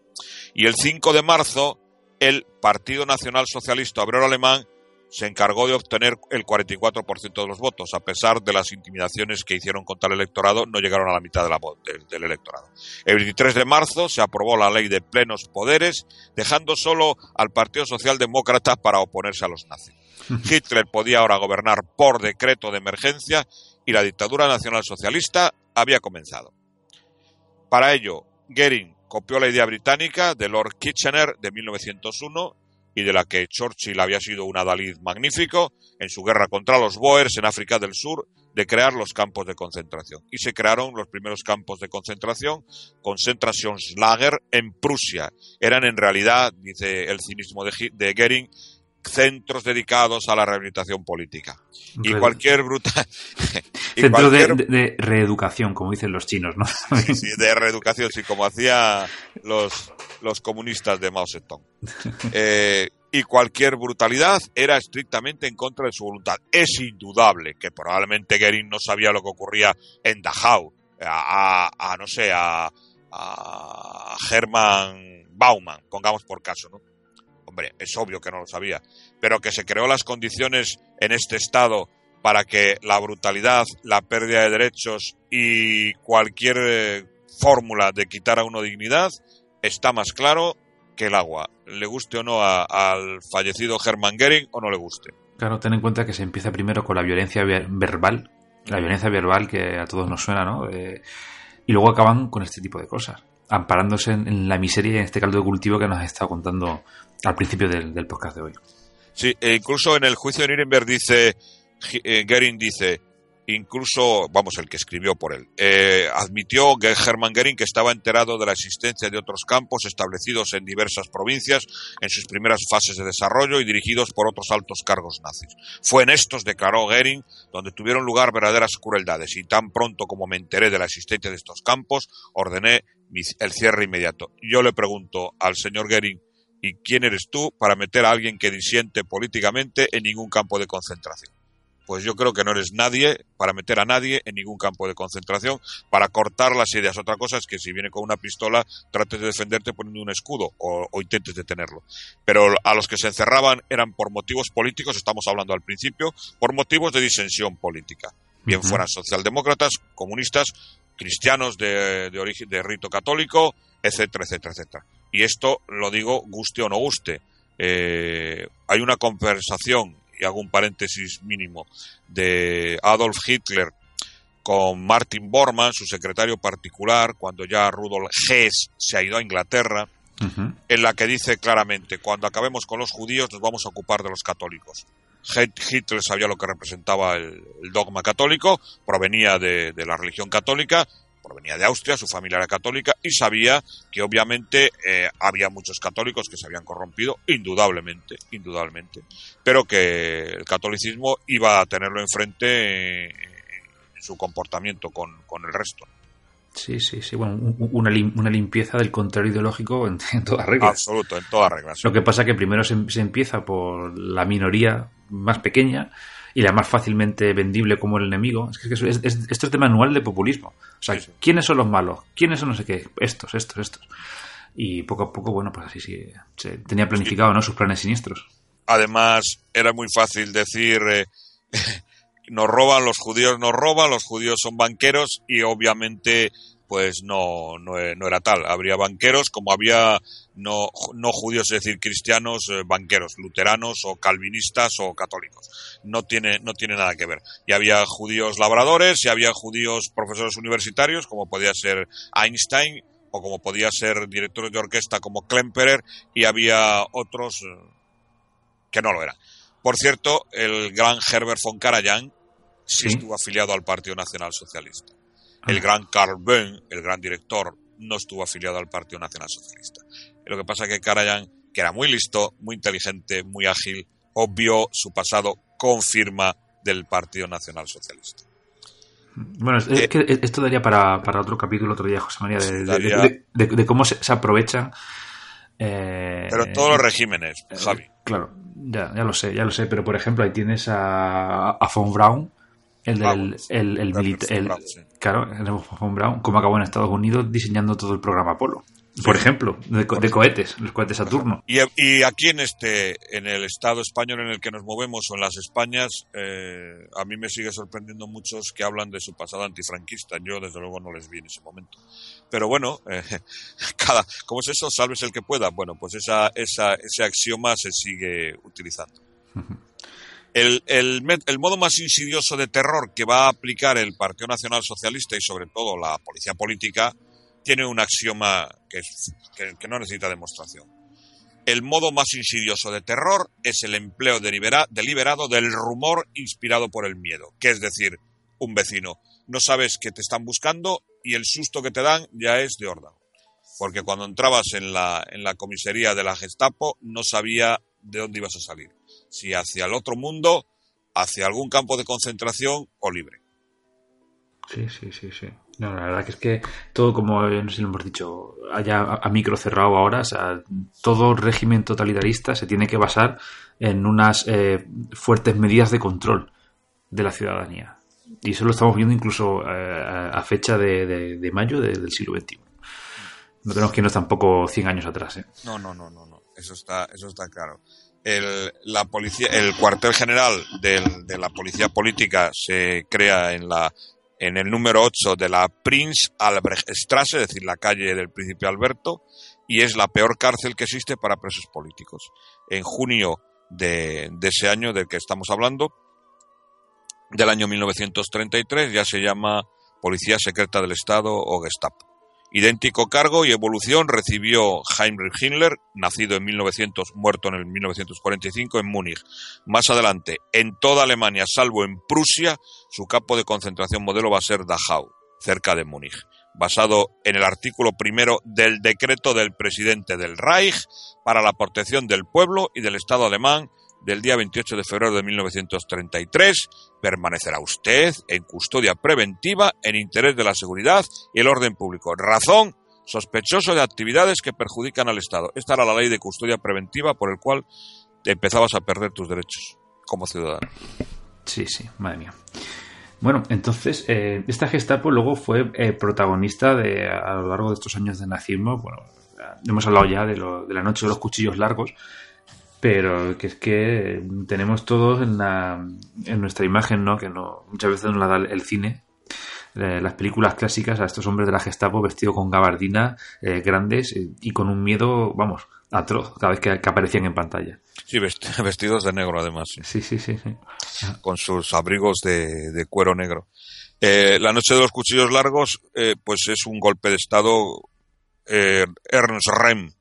Y el 5 de marzo, el Partido Nacional Socialista Obrero Alemán se encargó de obtener el 44% de los votos. A pesar de las intimidaciones que hicieron contra el electorado, no llegaron a la mitad de la, del, del electorado. El 23 de marzo se aprobó la ley de plenos poderes, dejando solo al Partido Socialdemócrata para oponerse a los nazis. Hitler podía ahora gobernar por decreto de emergencia y la dictadura nacional socialista había comenzado. Para ello, Goering copió la idea británica de Lord Kitchener de 1901 y de la que Churchill había sido un adalid magnífico en su guerra contra los Boers en África del Sur de crear los campos de concentración. Y se crearon los primeros campos de concentración, Concentrationslager, en Prusia. Eran en realidad, dice el cinismo de, Goering, centros dedicados a la rehabilitación política. Y cualquier bruta. Centro de, reeducación, como dicen los chinos, ¿no? sí, de reeducación, sí, como hacía los, los comunistas de Mao Zedong. Eh, y cualquier brutalidad era estrictamente en contra de su voluntad. Es indudable que probablemente Goering no sabía lo que ocurría en Dachau, a, no sé, a, a Hermann Baumann, pongamos por caso, ¿no? Hombre, es obvio que no lo sabía, pero que se creó las condiciones en este Estado para que la brutalidad, la pérdida de derechos y cualquier eh, fórmula de quitar a uno dignidad está más claro que el agua. Le guste o no al fallecido Hermann Goering o no le guste. Claro, ten en cuenta que se empieza primero con la violencia verbal, la violencia verbal que a todos nos suena, ¿no? Eh, y luego acaban con este tipo de cosas, amparándose en, la miseria y en este caldo de cultivo que nos ha estado contando al principio del, podcast de hoy. Sí, e incluso en el juicio de Nuremberg dice, eh, Goering dice, incluso, vamos, el que escribió por él, eh, admitió que Hermann Goering que estaba enterado de la existencia de otros campos establecidos en diversas provincias en sus primeras fases de desarrollo y dirigidos por otros altos cargos nazis. Fue en estos, declaró Goering, donde tuvieron lugar verdaderas crueldades y tan pronto como me enteré de la existencia de estos campos, ordené el cierre inmediato. Yo le pregunto al señor Goering, ¿y quién eres tú para meter a alguien que disiente políticamente en ningún campo de concentración? pues yo creo que no eres nadie para meter a nadie en ningún campo de concentración, para cortar las ideas. Otra cosa es que si viene con una pistola, trates de defenderte poniendo un escudo o, intentes detenerlo. Pero a los que se encerraban eran por motivos políticos, estamos hablando al principio, por motivos de disensión política. Bien fueran socialdemócratas, comunistas, cristianos de, origen de rito católico, etcétera, etcétera, etcétera. Y esto lo digo guste o no guste. Eh, hay una conversación y hago un paréntesis mínimo, de Adolf Hitler con Martin Bormann, su secretario particular, cuando ya Rudolf Hess se ha ido a Inglaterra, en la que dice claramente, cuando acabemos con los judíos nos vamos a ocupar de los católicos. Hitler sabía lo que representaba el, dogma católico, provenía de, la religión católica provenía de Austria, su familia era católica y sabía que obviamente eh, había muchos católicos que se habían corrompido, indudablemente, indudablemente, pero que el catolicismo iba a tenerlo enfrente en su comportamiento con, el resto. Sí, sí, sí. Bueno, una, una limpieza del contrario ideológico en, todas reglas. Absoluto, en todas reglas. Lo que pasa es que primero se, se, empieza por la minoría más pequeña y la más fácilmente vendible como el enemigo. Es que esto es de manual de populismo. O sea, ¿quiénes son los malos? ¿Quiénes son no sé qué? Estos, estos, estos. Y poco a poco, bueno, pues así sí, se tenía planificado, ¿no? Sus planes siniestros. Además, era muy fácil decir, eh, nos roban, los judíos nos roban, los judíos son banqueros y obviamente pues no, no, era tal. Habría banqueros como había no, no judíos, es decir, cristianos, eh, banqueros, luteranos o calvinistas o católicos. No tiene, no tiene nada que ver. Y había judíos labradores y había judíos profesores universitarios, como podía ser Einstein o como podía ser directores de orquesta como Klemperer y había otros eh, que no lo eran. Por cierto, el gran Herbert von Karajan sí estuvo afiliado al Partido Nacional Socialista. El gran Carl Böhm, el gran director, no estuvo afiliado al Partido Nacional Socialista. Lo que pasa es que Karajan, que era muy listo, muy inteligente, muy ágil, obvio su pasado con firma del Partido Nacional Socialista. Bueno, es, eh, que esto daría para, otro capítulo otro día, José María, de, cómo se, aprovechan. Eh, pero en todos los regímenes, eh, Javi. Claro, ya, ya lo sé, ya lo sé, pero por ejemplo ahí tienes a, a Von Braun, el del el, el, claro, Von Braun, como acabó en Estados Unidos diseñando todo el programa Apolo. Por ejemplo, de, cohetes, los cohetes Saturno. Y, y, aquí en este, en el Estado español en el que nos movemos o en las Españas, eh, a mí me sigue sorprendiendo muchos que hablan de su pasado antifranquista. Yo desde luego no les vi en ese momento. Pero bueno, eh, cada, ¿cómo es eso? Salves el que pueda. Bueno, pues esa, esa, ese axioma se sigue utilizando. El, el, el, modo más insidioso de terror que va a aplicar el Partido Nacional Socialista y sobre todo la policía política tiene un axioma que, que, no necesita demostración. El modo más insidioso de terror es el empleo deliberado del rumor inspirado por el miedo, que es decir, un vecino. No sabes que te están buscando y el susto que te dan ya es de órdago. Porque cuando entrabas en la, en la comisaría de la Gestapo no sabía de dónde ibas a salir. Si hacia el otro mundo, hacia algún campo de concentración o libre. Sí, sí, sí, sí. No, la verdad que es que todo, como no sé si lo hemos dicho, haya a, micro cerrado ahora, o sea, todo régimen totalitarista se tiene que basar en unas eh, fuertes medidas de control de la ciudadanía. Y eso lo estamos viendo incluso eh, a fecha de, mayo del siglo XXI. No tenemos que irnos tampoco 100 años atrás. ¿eh? No, no, no, no, no. Eso está, eso está claro. El, la policía, el cuartel general de la policía política se crea en la en el número 8 de la Prince Albrecht Strasse, es decir, la calle del Príncipe Alberto, y es la peor cárcel que existe para presos políticos. En junio de, ese año del que estamos hablando, del año 1933, ya se llama Policía Secreta del Estado o Gestapo. Idéntico cargo y evolución recibió Heinrich Himmler, nacido en 1900, muerto en el 1945 en Múnich. Más adelante, en toda Alemania, salvo en Prusia, su campo de concentración modelo va a ser Dachau, cerca de Múnich, basado en el artículo primero del decreto del presidente del Reich para la protección del pueblo y del Estado alemán del día 28 de febrero de 1933, permanecerá usted en custodia preventiva en interés de la seguridad y el orden público. Razón, sospechoso de actividades que perjudican al Estado. Esta era la ley de custodia preventiva por el cual te empezabas a perder tus derechos como ciudadano. Sí, sí, madre mía. Bueno, entonces, eh, esta Gestapo luego fue eh, protagonista de, a lo largo de estos años de nazismo. Bueno, hemos hablado ya de, de la noche de los cuchillos largos, pero que es que tenemos todos en, la, en nuestra imagen, ¿no? Que no, muchas veces nos la da el cine, eh, las películas clásicas a estos hombres de la Gestapo vestidos con gabardina eh, grandes eh, y con un miedo, vamos, atroz cada vez que, aparecían en pantalla. Sí, vestidos de negro además. Sí, sí, sí. Con sus abrigos de, de cuero negro. la noche de los cuchillos largos, pues es un golpe de estado. Ernst Rem,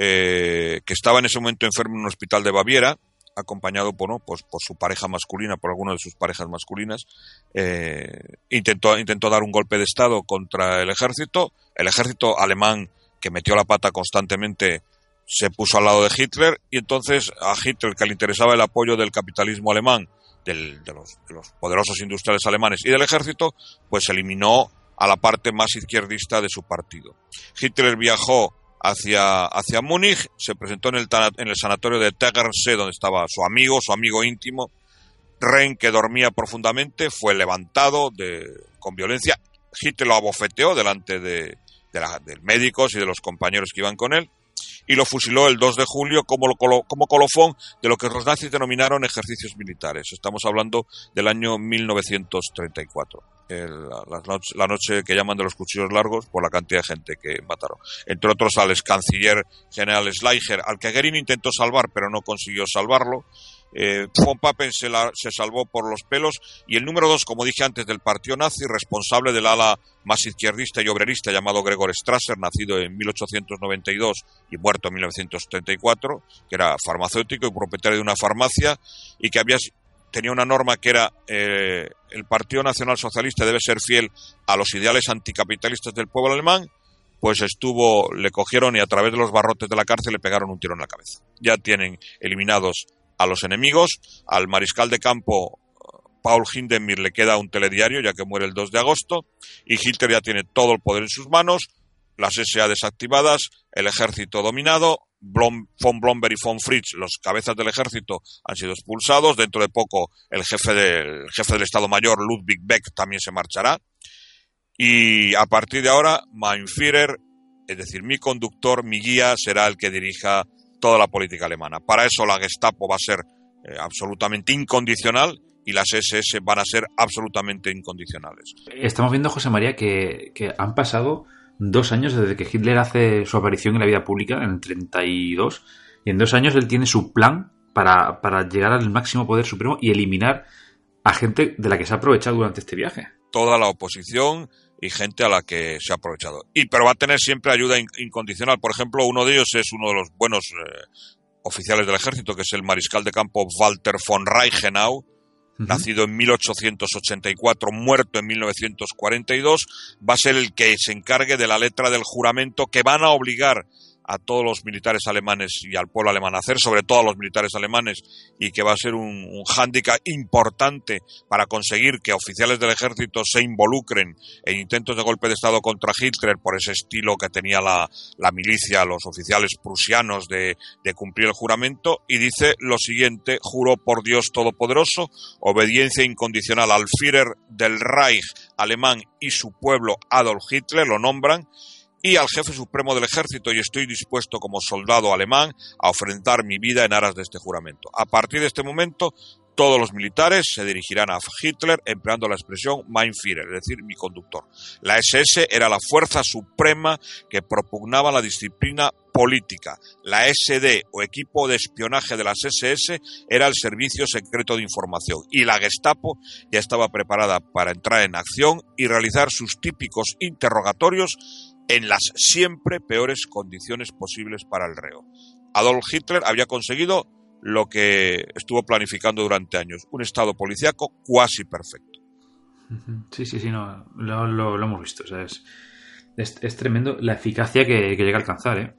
eh, que estaba en ese momento enfermo en un hospital de Baviera, acompañado por, pues, por su pareja masculina, por alguna de sus parejas masculinas, eh, intentó, intentó dar un golpe de Estado contra el ejército. El ejército alemán, que metió la pata constantemente, se puso al lado de Hitler y entonces a Hitler, que le interesaba el apoyo del capitalismo alemán, de, los, de los poderosos industriales alemanes y del ejército, pues eliminó a la parte más izquierdista de su partido. Hitler viajó hacia, hacia Múnich, se presentó en el, en el sanatorio de Tegernsee, donde estaba su amigo, su amigo íntimo. Ren, que dormía profundamente, fue levantado con violencia. Hitler lo abofeteó delante de, de, de, médicos y de los compañeros que iban con él y lo fusiló el 2 de julio como, como colofón de lo que los nazis denominaron ejercicios militares. Estamos hablando del año 1934 la, noche, que llaman de los cuchillos largos por la cantidad de gente que mataron. Entre otros al ex canciller general Schleicher, al que Gerin intentó salvar pero no consiguió salvarlo. Eh, von Papen se, se, salvó por los pelos y el número dos, como dije antes, del partido nazi, responsable del ala más izquierdista y obrerista llamado Gregor Strasser, nacido en 1892 y muerto en 1934, que era farmacéutico y propietario de una farmacia y que había tenía una norma que era eh, el Partido Nacional Socialista debe ser fiel a los ideales anticapitalistas del pueblo alemán, pues estuvo, le cogieron y a través de los barrotes de la cárcel le pegaron un tiro en la cabeza. Ya tienen eliminados a los enemigos, al mariscal de campo Paul Hindenburg le queda un telediario ya que muere el 2 de agosto y Hitler ya tiene todo el poder en sus manos, las SA desactivadas, el ejército dominado, von Blomberg y von Fritz, los cabezas del ejército, han sido expulsados. Dentro de poco el jefe, del jefe del Estado Mayor, Ludwig Beck, también se marchará. Y a partir de ahora, mein Führer, es decir, mi conductor, mi guía, será el que dirija toda la política alemana. Para eso la Gestapo va a ser eh, absolutamente incondicional y las SS van a ser absolutamente incondicionales. Estamos viendo, José María, que, que han pasado dos años desde que Hitler hace su aparición en la vida pública, en el 32, y en dos años él tiene su plan para, para llegar al máximo poder supremo y eliminar a gente de la que se ha aprovechado durante este viaje. Toda la oposición y gente a la que se ha aprovechado. Y pero va a tener siempre ayuda incondicional. Por ejemplo, uno de ellos es uno de los buenos eh, oficiales del ejército, que es el mariscal de campo Walter von Reichenau, nacido en 1884, muerto en 1942, va a ser el que se encargue de la letra del juramento que van a obligar a todos los militares alemanes y al pueblo alemán hacer, sobre todo a los militares alemanes, y que va a ser un, un hándicap importante para conseguir que oficiales del ejército se involucren en intentos de golpe de Estado contra Hitler por ese estilo que tenía la, la milicia, los oficiales prusianos de, de cumplir el juramento, y dice lo siguiente, juro por Dios Todopoderoso, obediencia incondicional al Führer del Reich alemán y su pueblo Adolf Hitler, lo nombran, y al jefe supremo del ejército y estoy dispuesto como soldado alemán a ofrendar mi vida en aras de este juramento. A partir de este momento, todos los militares se dirigirán a Hitler empleando la expresión Mein Führer, es decir, mi conductor. La SS era la fuerza suprema que propugnaba la disciplina política. La SD o equipo de espionaje de las SS era el servicio secreto de información y la Gestapo ya estaba preparada para entrar en acción y realizar sus típicos interrogatorios en las siempre peores condiciones posibles para el reo. Adolf Hitler había conseguido lo que estuvo planificando durante años, un estado policíaco cuasi perfecto. Sí, sí, sí, no, lo, lo, lo hemos visto. O sea, es, es, es, tremendo la eficacia que, que, llega a alcanzar. ¿eh?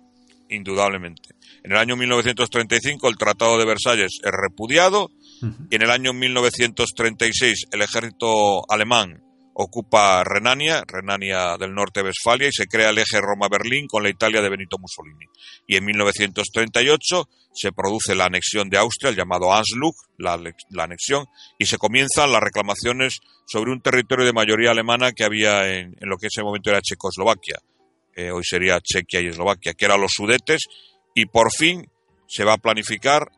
Indudablemente. En el año 1935 el Tratado de Versalles es repudiado uh -huh. y en el año 1936 el ejército alemán ocupa Renania, Renania del Norte de Westfalia, y se crea el eje Roma-Berlín con la Italia de Benito Mussolini. Y en 1938 se produce la anexión de Austria, el llamado Anschluss, la, la, anexión, y se comienzan las reclamaciones sobre un territorio de mayoría alemana que había en, en lo que en ese momento era Checoslovaquia, eh, hoy sería Chequia y Eslovaquia, que eran los Sudetes, y por fin se va a planificar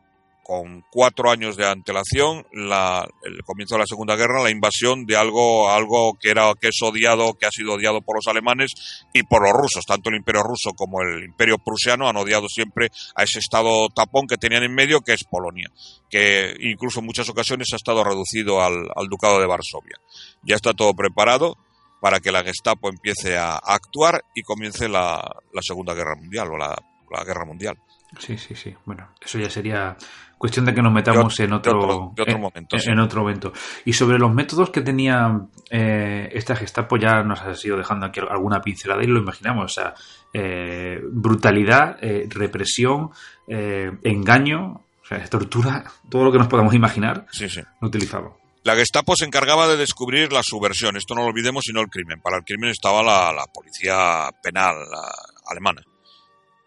con cuatro años de antelación la, el comienzo de la Segunda Guerra, la invasión de algo, algo que era que es odiado, que ha sido odiado por los alemanes y por los rusos. Tanto el Imperio ruso como el Imperio prusiano han odiado siempre a ese estado tapón que tenían en medio, que es Polonia, que incluso en muchas ocasiones ha estado reducido al, Ducado de Varsovia. Ya está todo preparado para que la Gestapo empiece a, actuar y comience la, la, Segunda Guerra Mundial o la, la Guerra Mundial. Sí, sí, sí. Bueno, eso ya sería cuestión de que nos metamos en otro, de otro, de otro en, momento. En, sí. en, otro momento. Y sobre los métodos que tenía eh, esta Gestapo, ya nos has ido dejando aquí alguna pincelada y lo imaginamos. O sea, eh, brutalidad, eh, represión, eh, engaño, o sea, tortura, todo lo que nos podamos imaginar, sí, sí. lo utilizaba. La Gestapo se encargaba de descubrir la subversión, esto no lo olvidemos, sino el crimen. Para el crimen estaba la, la policía penal la alemana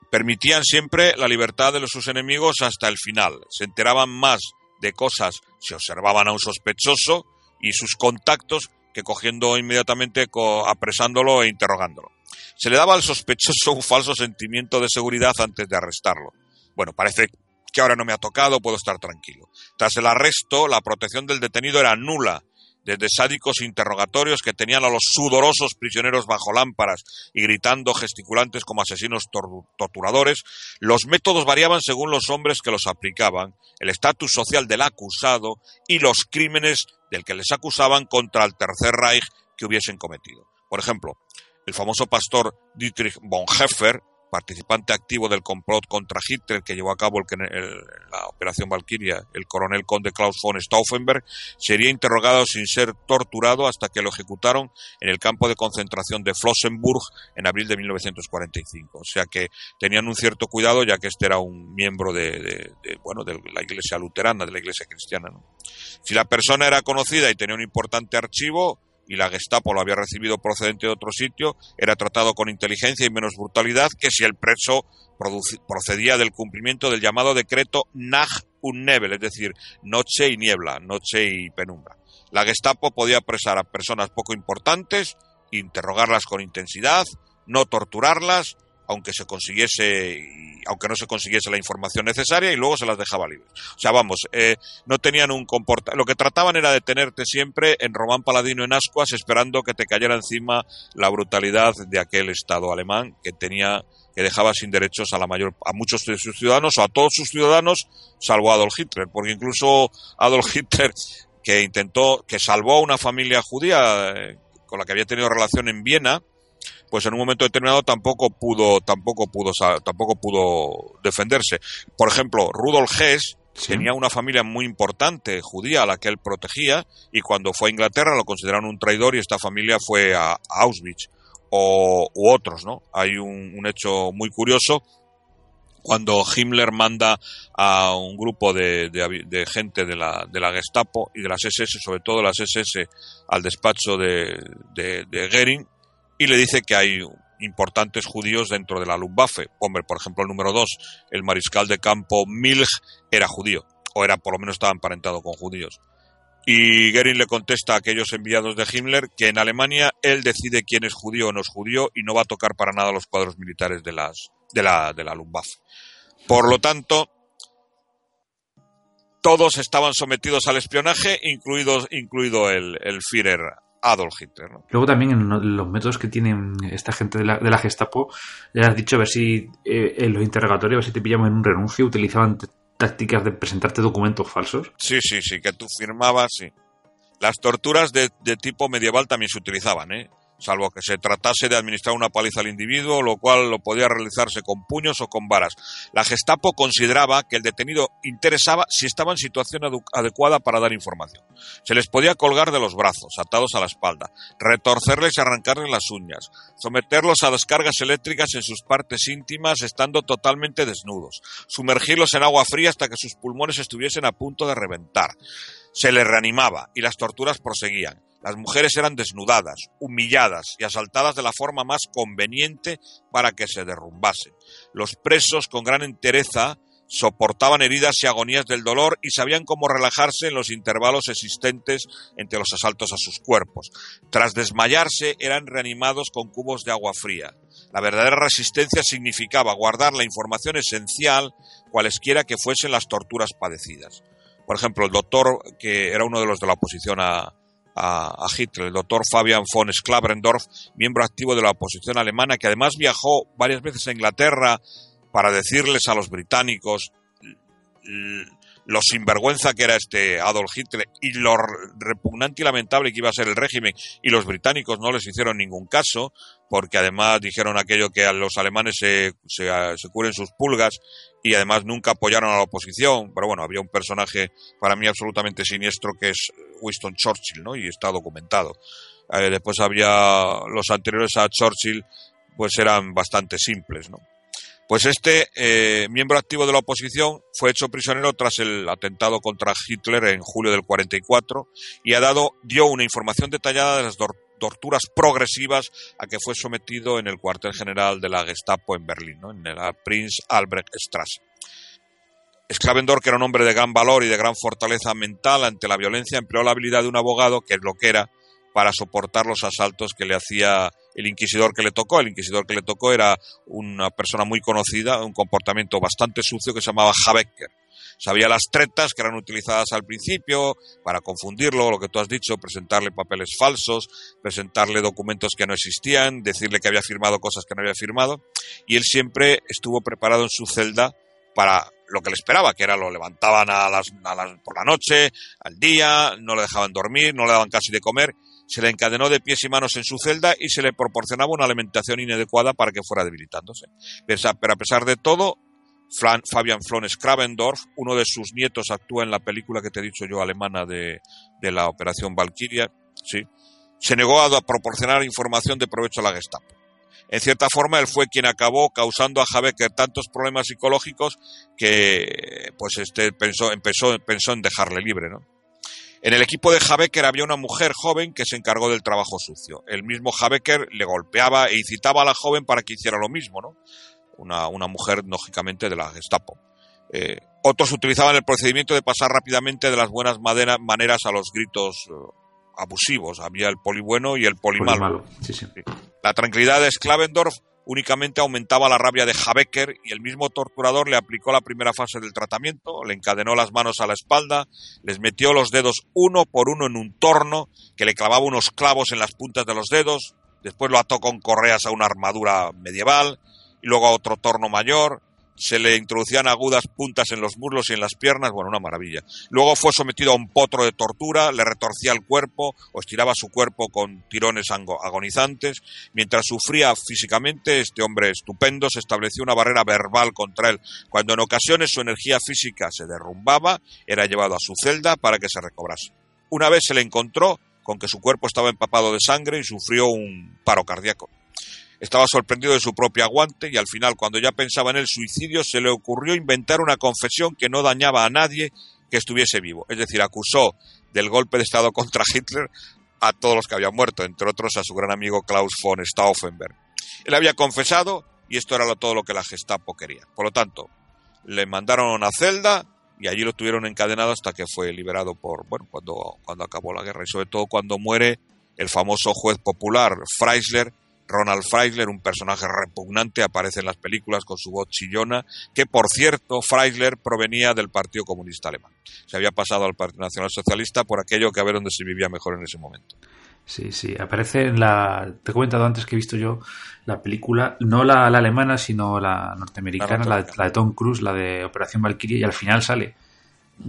permitían siempre la libertad de sus enemigos hasta el final. Se enteraban más de cosas si observaban a un sospechoso y sus contactos que cogiendo inmediatamente, apresándolo e interrogándolo. Se le daba al sospechoso un falso sentimiento de seguridad antes de arrestarlo. Bueno, parece que ahora no me ha tocado, puedo estar tranquilo. Tras el arresto, la protección del detenido era nula desde sádicos interrogatorios que tenían a los sudorosos prisioneros bajo lámparas y gritando gesticulantes como asesinos tor torturadores, los métodos variaban según los hombres que los aplicaban, el estatus social del acusado y los crímenes del que les acusaban contra el Tercer Reich que hubiesen cometido. Por ejemplo, el famoso pastor Dietrich Bonhoeffer participante activo del complot contra Hitler que llevó a cabo el, el, la operación Valkyria, el coronel conde Klaus von Stauffenberg, sería interrogado sin ser torturado hasta que lo ejecutaron en el campo de concentración de Flossenburg en abril de 1945. O sea que tenían un cierto cuidado ya que este era un miembro de, de, bueno, de la iglesia luterana, de la iglesia cristiana. Si la persona era conocida y tenía un importante archivo, y la Gestapo lo había recibido procedente de otro sitio, era tratado con inteligencia y menos brutalidad que si el preso procedía del cumplimiento del llamado decreto Nacht und Nebel, es decir, noche y niebla, noche y penumbra. La Gestapo podía apresar a personas poco importantes, interrogarlas con intensidad, no torturarlas, aunque se consiguiese aunque no se consiguiese la información necesaria y luego se las dejaba libres. O sea, vamos, eh, no tenían un comportamiento. Lo que trataban era de tenerte siempre en Román Paladino en Ascuas esperando que te cayera encima la brutalidad de aquel Estado alemán que tenía que dejaba sin derechos a la mayor a muchos de sus ciudadanos o a todos sus ciudadanos salvo a Adolf Hitler, porque incluso Adolf Hitler que intentó que salvó a una familia judía eh, con la que había tenido relación en Viena, pues en un momento determinado tampoco pudo, tampoco pudo, tampoco pudo defenderse. Por ejemplo, Rudolf Hess, tenía una familia muy importante judía a la que él protegía y cuando fue a Inglaterra lo consideraron un traidor y esta familia fue a, Auschwitz o, u otros, ¿no? Hay un, hecho muy curioso cuando Himmler manda a un grupo de, gente de la, de la, Gestapo y de las SS, sobre todo las SS, al despacho de, de, Goering y le dice que hay importantes judíos dentro de la Luftwaffe. Hombre, por ejemplo, el número dos, el mariscal de campo Milch, era judío, o era por lo menos estaba emparentado con judíos. Y Goering le contesta a aquellos enviados de Himmler que en Alemania él decide quién es judío o no es judío y no va a tocar para nada los cuadros militares de, de, la, de la. Por lo tanto, todos estaban sometidos al espionaje, incluido, incluido el, el Führer Adolf Hitler. Luego también en los métodos que tienen esta gente de la, de la Gestapo, le has dicho a ver si eh, en los interrogatorios, a ver si te pillamos en un renuncio, utilizaban tácticas de presentarte documentos falsos. Sí, sí, sí, que tú firmabas, sí. Las torturas de, de tipo medieval también se utilizaban, ¿eh? Salvo que se tratase de administrar una paliza al individuo, lo cual lo podía realizarse con puños o con varas. La Gestapo consideraba que el detenido interesaba si estaba en situación adecuada para dar información. Se les podía colgar de los brazos, atados a la espalda, retorcerles y arrancarles las uñas, someterlos a descargas eléctricas en sus partes íntimas estando totalmente desnudos, sumergirlos en agua fría hasta que sus pulmones estuviesen a punto de reventar. Se les reanimaba y las torturas proseguían las mujeres eran desnudadas, humilladas y asaltadas de la forma más conveniente para que se derrumbasen. Los presos, con gran entereza, soportaban heridas y agonías del dolor y sabían cómo relajarse en los intervalos existentes entre los asaltos a sus cuerpos. Tras desmayarse, eran reanimados con cubos de agua fría. La verdadera resistencia significaba guardar la información esencial, cualesquiera que fuesen las torturas padecidas. Por ejemplo, el doctor, que era uno de los de la oposición a, a, Hitler, el doctor Fabian von Sklabrendorf, miembro activo de la oposición alemana, que además viajó varias veces a Inglaterra para decirles a los británicos lo sinvergüenza que era este Adolf Hitler y lo repugnante y lamentable que iba a ser el régimen y los británicos no les hicieron ningún caso porque además dijeron aquello que a los alemanes se, se, se curen sus pulgas y además nunca apoyaron a la oposición pero bueno había un personaje para mí absolutamente siniestro que es Winston Churchill ¿no? y está documentado eh, después había los anteriores a Churchill pues eran bastante simples ¿no? Pues este eh, miembro activo de la oposición fue hecho prisionero tras el atentado contra Hitler en julio del 44 y ha dado, dio una información detallada de las torturas progresivas a que fue sometido en el cuartel general de la Gestapo en Berlín, en la Prince Albrecht Straße. Sclavendor, que era un hombre de gran valor y de gran fortaleza mental ante la violencia, empleó la habilidad de un abogado, que es lo que era, para soportar los asaltos que le hacía el inquisidor que le tocó. El inquisidor que le tocó era una persona muy conocida, un comportamiento bastante sucio que se llamaba Habecker. Sabía las tretas que eran utilizadas al principio para confundirlo, lo que tú has dicho, presentarle papeles falsos, presentarle documentos que no existían, decirle que había firmado cosas que no había firmado. Y él siempre estuvo preparado en su celda para lo que le esperaba, que era lo levantaban a las, por la noche, al día, no le dejaban dormir, no le daban casi de comer se le encadenó de pies y manos en su celda y se le proporcionaba una alimentación inadecuada para que fuera debilitándose. Pero a pesar de todo, Fabian Flon Skravendorf, uno de sus nietos, actúa en la película que te he dicho yo alemana de, la Operación Valkyria, ¿sí? se negó a proporcionar información de provecho a la Gestapo. En cierta forma, él fue quien acabó causando a Habecker tantos problemas psicológicos que pues este pensó, empezó, pensó en dejarle libre, ¿no? En el equipo de Habecker había una mujer joven que se encargó del trabajo sucio. El mismo Habecker le golpeaba e incitaba a la joven para que hiciera lo mismo, ¿no? Una, mujer, lógicamente, de la Gestapo. Eh, otros utilizaban el procedimiento de pasar rápidamente de las buenas maneras a los gritos eh, abusivos. Había el poli bueno y el poli, malo. La tranquilidad de Sklavendorf únicamente aumentaba la rabia de Habecker y el mismo torturador le aplicó la primera fase del tratamiento, le encadenó las manos a la espalda, les metió los dedos uno por uno en un torno que le clavaba unos clavos en las puntas de los dedos, después lo ató con correas a una armadura medieval luego a otro torno mayor se le introducían agudas puntas en los muslos y en las piernas, bueno, una maravilla. Luego fue sometido a un potro de tortura, le retorcía el cuerpo o estiraba su cuerpo con tirones agonizantes. Mientras sufría físicamente, este hombre estupendo se estableció una barrera verbal contra él. Cuando en ocasiones su energía física se derrumbaba, era llevado a su celda para que se recobrase. Una vez se le encontró con que su cuerpo estaba empapado de sangre y sufrió un paro cardíaco. Estaba sorprendido de su propio aguante y al final, cuando ya pensaba en el suicidio, se le ocurrió inventar una confesión que no dañaba a nadie que estuviese vivo. Es decir, acusó del golpe de Estado contra Hitler a todos los que habían muerto, entre otros a su gran amigo Klaus von Stauffenberg. Él había confesado y esto era todo lo que la Gestapo quería. Por lo tanto, le mandaron a celda y allí lo tuvieron encadenado hasta que fue liberado por, bueno, cuando, cuando acabó la guerra y sobre todo cuando muere el famoso juez popular Freisler, Ronald Freisler, un personaje repugnante, aparece en las películas con su voz chillona, que por cierto, Freisler provenía del Partido Comunista Alemán. Se había pasado al Partido Nacional Socialista por aquello que a ver dónde se vivía mejor en ese momento. Sí, sí, aparece en la... Te he comentado antes que he visto yo la película, no la, alemana, sino la norteamericana, la, la, de Tom Cruise, la de Operación Valkyrie, y al final sale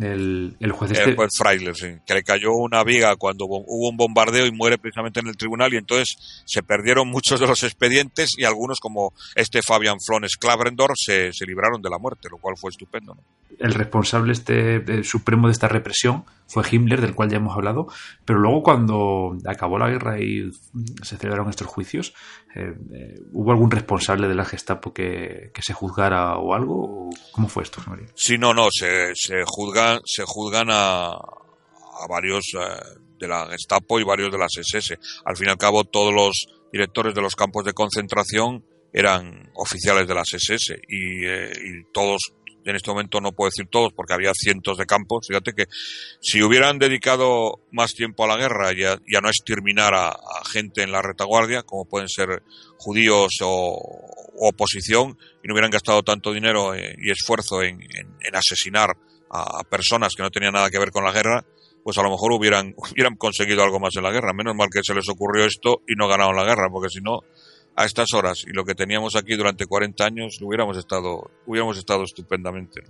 el, el juez este. sí, que le cayó una viga cuando hubo un bombardeo y muere precisamente en el tribunal y entonces se perdieron muchos de los expedientes y algunos como este Fabian Flones Clavendor se, se libraron de la muerte, lo cual fue estupendo. ¿no? El responsable este supremo de esta represión fue Himmler, del cual ya hemos hablado, pero luego cuando acabó la guerra y se celebraron estos juicios, eh, eh, ¿hubo algún responsable de la Gestapo que, se juzgara o algo? ¿Cómo fue esto, María? Sí, no, no, se, se juzgan, se juzgan a, a varios eh, de la Gestapo y varios de las SS. Al fin y al cabo, todos los directores de los campos de concentración eran oficiales de las SS y, y todos en este momento no puedo decir todos porque había cientos de campos. Fíjate que si hubieran dedicado más tiempo a la guerra y a, no exterminar a, gente en la retaguardia, como pueden ser judíos o, oposición, y no hubieran gastado tanto dinero eh, y esfuerzo en, asesinar a personas que no tenían nada que ver con la guerra, pues a lo mejor hubieran, hubieran conseguido algo más en la guerra. Menos mal que se les ocurrió esto y no ganaron la guerra, porque si no, a estas horas y lo que teníamos aquí durante 40 años, hubiéramos estado, hubiéramos estado estupendamente.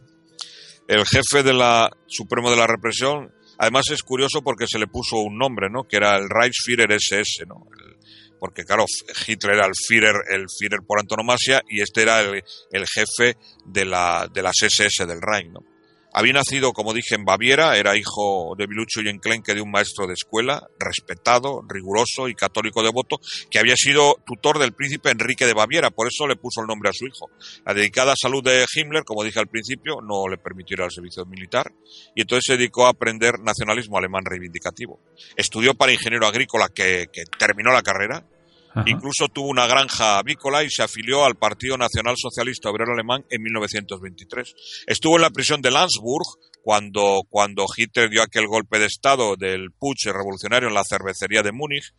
El jefe de la Supremo de la Represión, además es curioso porque se le puso un nombre, ¿no? Que era el Reichsführer SS, ¿no? porque claro, Hitler era el Führer, el Führer por antonomasia y este era el, el jefe de la, de las SS del Reich, ¿no? Había nacido, como dije, en Baviera, era hijo de Bilucho y Enclenque de un maestro de escuela, respetado, riguroso y católico devoto, que había sido tutor del príncipe Enrique de Baviera, por eso le puso el nombre a su hijo. La dedicada salud de Himmler, como dije al principio, no le permitió ir al servicio militar, y entonces se dedicó a aprender nacionalismo alemán reivindicativo. Estudió para ingeniero agrícola, que, que terminó la carrera, Incluso tuvo una granja avícola y se afilió al Partido Nacional Socialista Obrero Alemán en 1923. Estuvo en la prisión de Landsburg cuando, cuando Hitler dio aquel golpe de Estado del putsch revolucionario en la cervecería de Múnich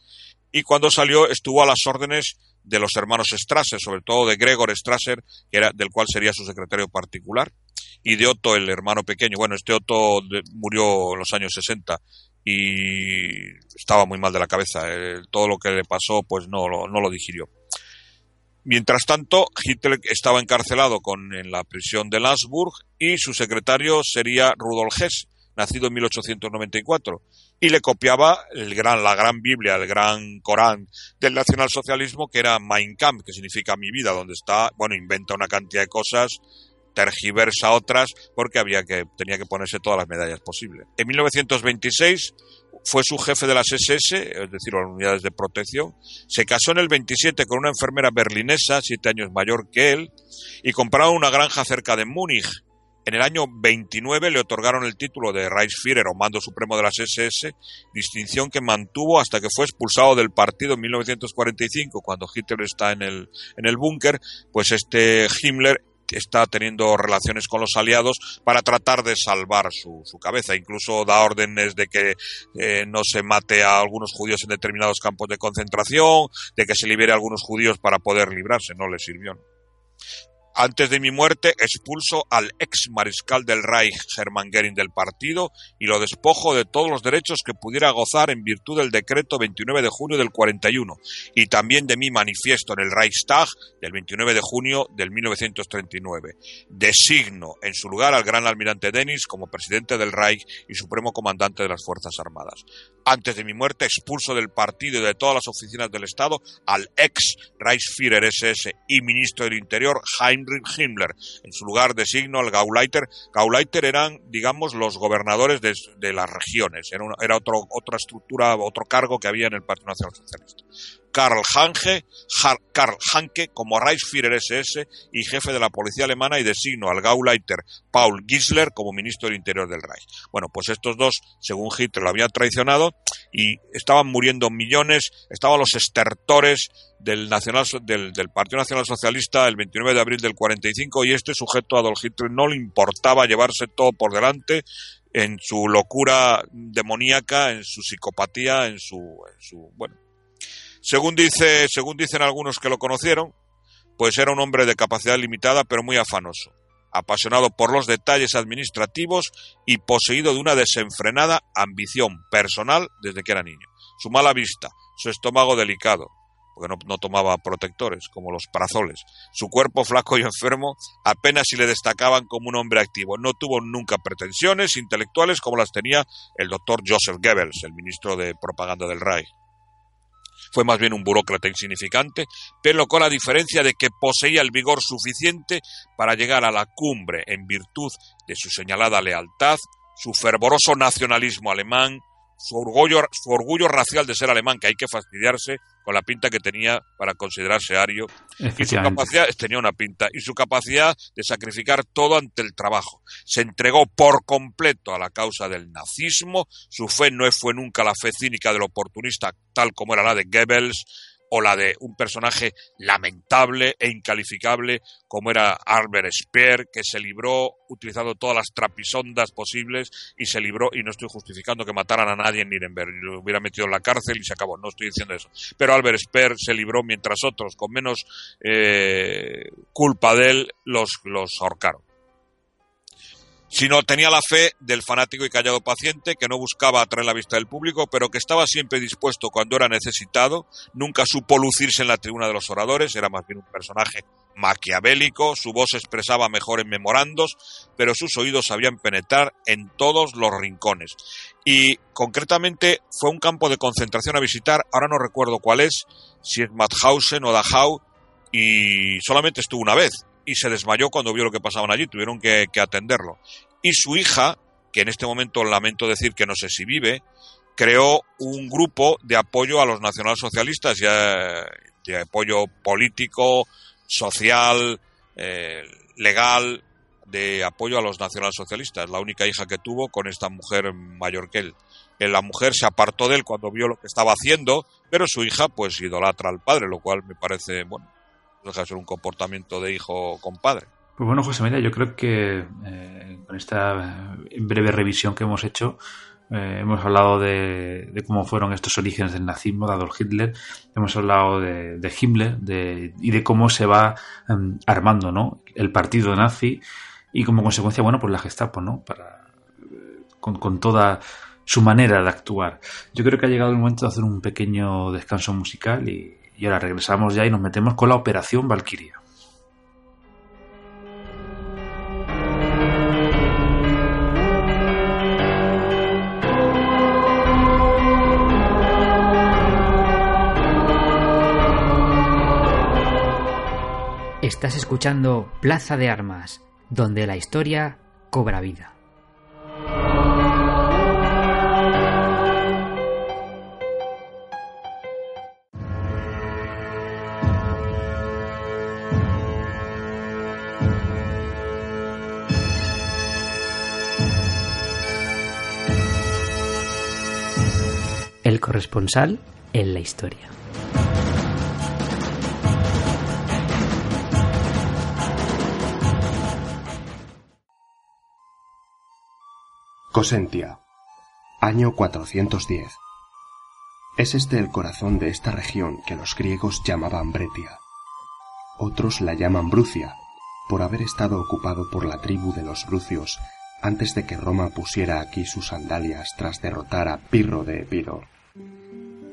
y cuando salió estuvo a las órdenes de los hermanos Strasser, sobre todo de Gregor Strasser, del cual sería su secretario particular, y de Otto, el hermano pequeño. Bueno, este Otto murió en los años 60 y estaba muy mal de la cabeza. Eh, todo lo que le pasó, pues no, no lo digirió. Mientras tanto, Hitler estaba encarcelado con, en la prisión de Landsburg y su secretario sería Rudolf Hess, nacido en 1894, y le copiaba el gran, la gran Biblia, el gran Corán del nacionalsocialismo, que era Mein Kampf, que significa mi vida, donde está, bueno, inventa una cantidad de cosas tergiversa otras porque había que, tenía que ponerse todas las medallas posibles. En 1926 fue su jefe de las SS, es decir, las unidades de protección. Se casó en el 27 con una enfermera berlinesa, siete años mayor que él, y compraron una granja cerca de Múnich. En el año 29 le otorgaron el título de Reichsführer o mando supremo de las SS, distinción que mantuvo hasta que fue expulsado del partido en 1945, cuando Hitler está en el, en el búnker, pues este Himmler está teniendo relaciones con los aliados para tratar de salvar su, cabeza. Incluso da órdenes de que eh, no se mate a algunos judíos en determinados campos de concentración, de que se libere a algunos judíos para poder librarse. No le sirvió. Antes de mi muerte expulso al ex mariscal del Reich Hermann Göring del partido y lo despojo de todos los derechos que pudiera gozar en virtud del decreto 29 de junio del 41 y también de mi manifiesto en el Reichstag del 29 de junio del 1939. Designo en su lugar al gran almirante Denis como presidente del Reich y supremo comandante de las Fuerzas Armadas. Antes de mi muerte expulso del partido y de todas las oficinas del Estado al ex Reichsführer SS y ministro del Interior Heinrich Himmler. En su lugar designo al Gauleiter. Gauleiter eran, digamos, los gobernadores de, las regiones. Era, era otro, otra estructura, otro cargo que había en el Partido Nacional Socialista. Karl Hanke, Karl Hanke como Reichsführer SS y jefe de la policía alemana y designo al Gauleiter Paul Gisler como ministro del Interior del Reich. Bueno, pues estos dos, según Hitler, lo habían traicionado y estaban muriendo millones, estaban los estertores del, nacional, del, del, Partido Nacional Socialista el 29 de abril del 45 y este sujeto Adolf Hitler no le importaba llevarse todo por delante en su locura demoníaca, en su psicopatía, en su, en su bueno, según, dice, según dicen algunos que lo conocieron, pues era un hombre de capacidad limitada pero muy afanoso, apasionado por los detalles administrativos y poseído de una desenfrenada ambición personal desde que era niño. Su mala vista, su estómago delicado, porque no, no, tomaba protectores, como los parazoles. Su cuerpo flaco y enfermo apenas si le destacaban como un hombre activo. No tuvo nunca pretensiones intelectuales como las tenía el doctor Joseph Goebbels, el ministro de propaganda del Reich. Fue más bien un burócrata insignificante, pero con la diferencia de que poseía el vigor suficiente para llegar a la cumbre en virtud de su señalada lealtad, su fervoroso nacionalismo alemán, su orgullo, su orgullo racial de ser alemán, que hay que fastidiarse con la pinta que tenía para considerarse ario, y su capacidad, tenía una pinta, y su capacidad de sacrificar todo ante el trabajo. Se entregó por completo a la causa del nazismo, su fe no fue nunca la fe cínica del oportunista, tal como era la de Goebbels, o la de un personaje lamentable e incalificable como era Albert Speer, que se libró utilizando todas las trapisondas posibles y se libró, y no estoy justificando que mataran a nadie en Nuremberg, lo hubiera metido en la cárcel y se acabó, no estoy diciendo eso. Pero Albert Speer se libró mientras otros, con menos eh, culpa de él, los, los ahorcaron sino tenía la fe del fanático y callado paciente que no buscaba atraer la vista del público, pero que estaba siempre dispuesto cuando era necesitado, nunca supo lucirse en la tribuna de los oradores, era más bien un personaje maquiavélico, su voz se expresaba mejor en memorandos, pero sus oídos sabían penetrar en todos los rincones. Y concretamente fue un campo de concentración a visitar, ahora no recuerdo cuál es, si es Mauthausen o Dachau, y solamente estuvo una vez, y se desmayó cuando vio lo que pasaban allí, tuvieron que, atenderlo. Y su hija, que en este momento lamento decir que no sé si vive, creó un grupo de apoyo a los nacionalsocialistas, ya de apoyo político, social, eh, legal, de apoyo a los nacionalsocialistas. La única hija que tuvo con esta mujer mayor que él. La mujer se apartó de él cuando vio lo que estaba haciendo, pero su hija pues idolatra al padre, lo cual me parece, bueno, deja de ser un comportamiento de hijo con padre. Pues bueno, José María, yo creo que eh, con esta breve revisión que hemos hecho, eh, hemos hablado de, cómo fueron estos orígenes del nazismo de Adolf Hitler, hemos hablado de, Himmler y de cómo se va em, armando ¿no? el partido nazi y como consecuencia, bueno, pues la Gestapo, ¿no? Para, con, con toda su manera de actuar. Yo creo que ha llegado el momento de hacer un pequeño descanso musical y, y ahora regresamos ya y nos metemos con la Operación Valkyria. Estás escuchando Plaza de Armas, donde la historia cobra vida. Corresponsal en la historia. Cosentia, año 410. Es este el corazón de esta región que los griegos llamaban Bretia. Otros la llaman Brucia, por haber estado ocupado por la tribu de los Brucios antes de que Roma pusiera aquí sus sandalias tras derrotar a Pirro de Epiro.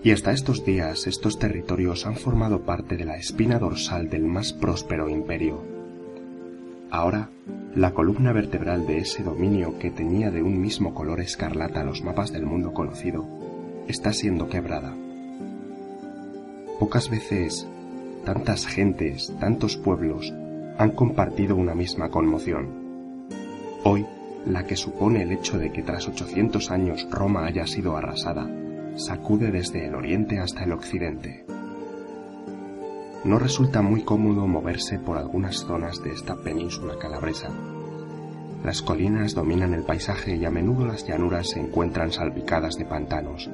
Y hasta estos días estos territorios han formado parte de la espina dorsal del más próspero imperio. Ahora, la columna vertebral de ese dominio que tenía de un mismo color escarlata los mapas del mundo conocido, está siendo quebrada. Pocas veces, tantas gentes, tantos pueblos, han compartido una misma conmoción. Hoy, la que supone el hecho de que tras 800 años Roma haya sido arrasada, sacude desde el oriente hasta el occidente. No resulta muy cómodo moverse por algunas zonas de esta península calabresa. Las colinas dominan el paisaje y a menudo las llanuras se encuentran salpicadas de pantanos.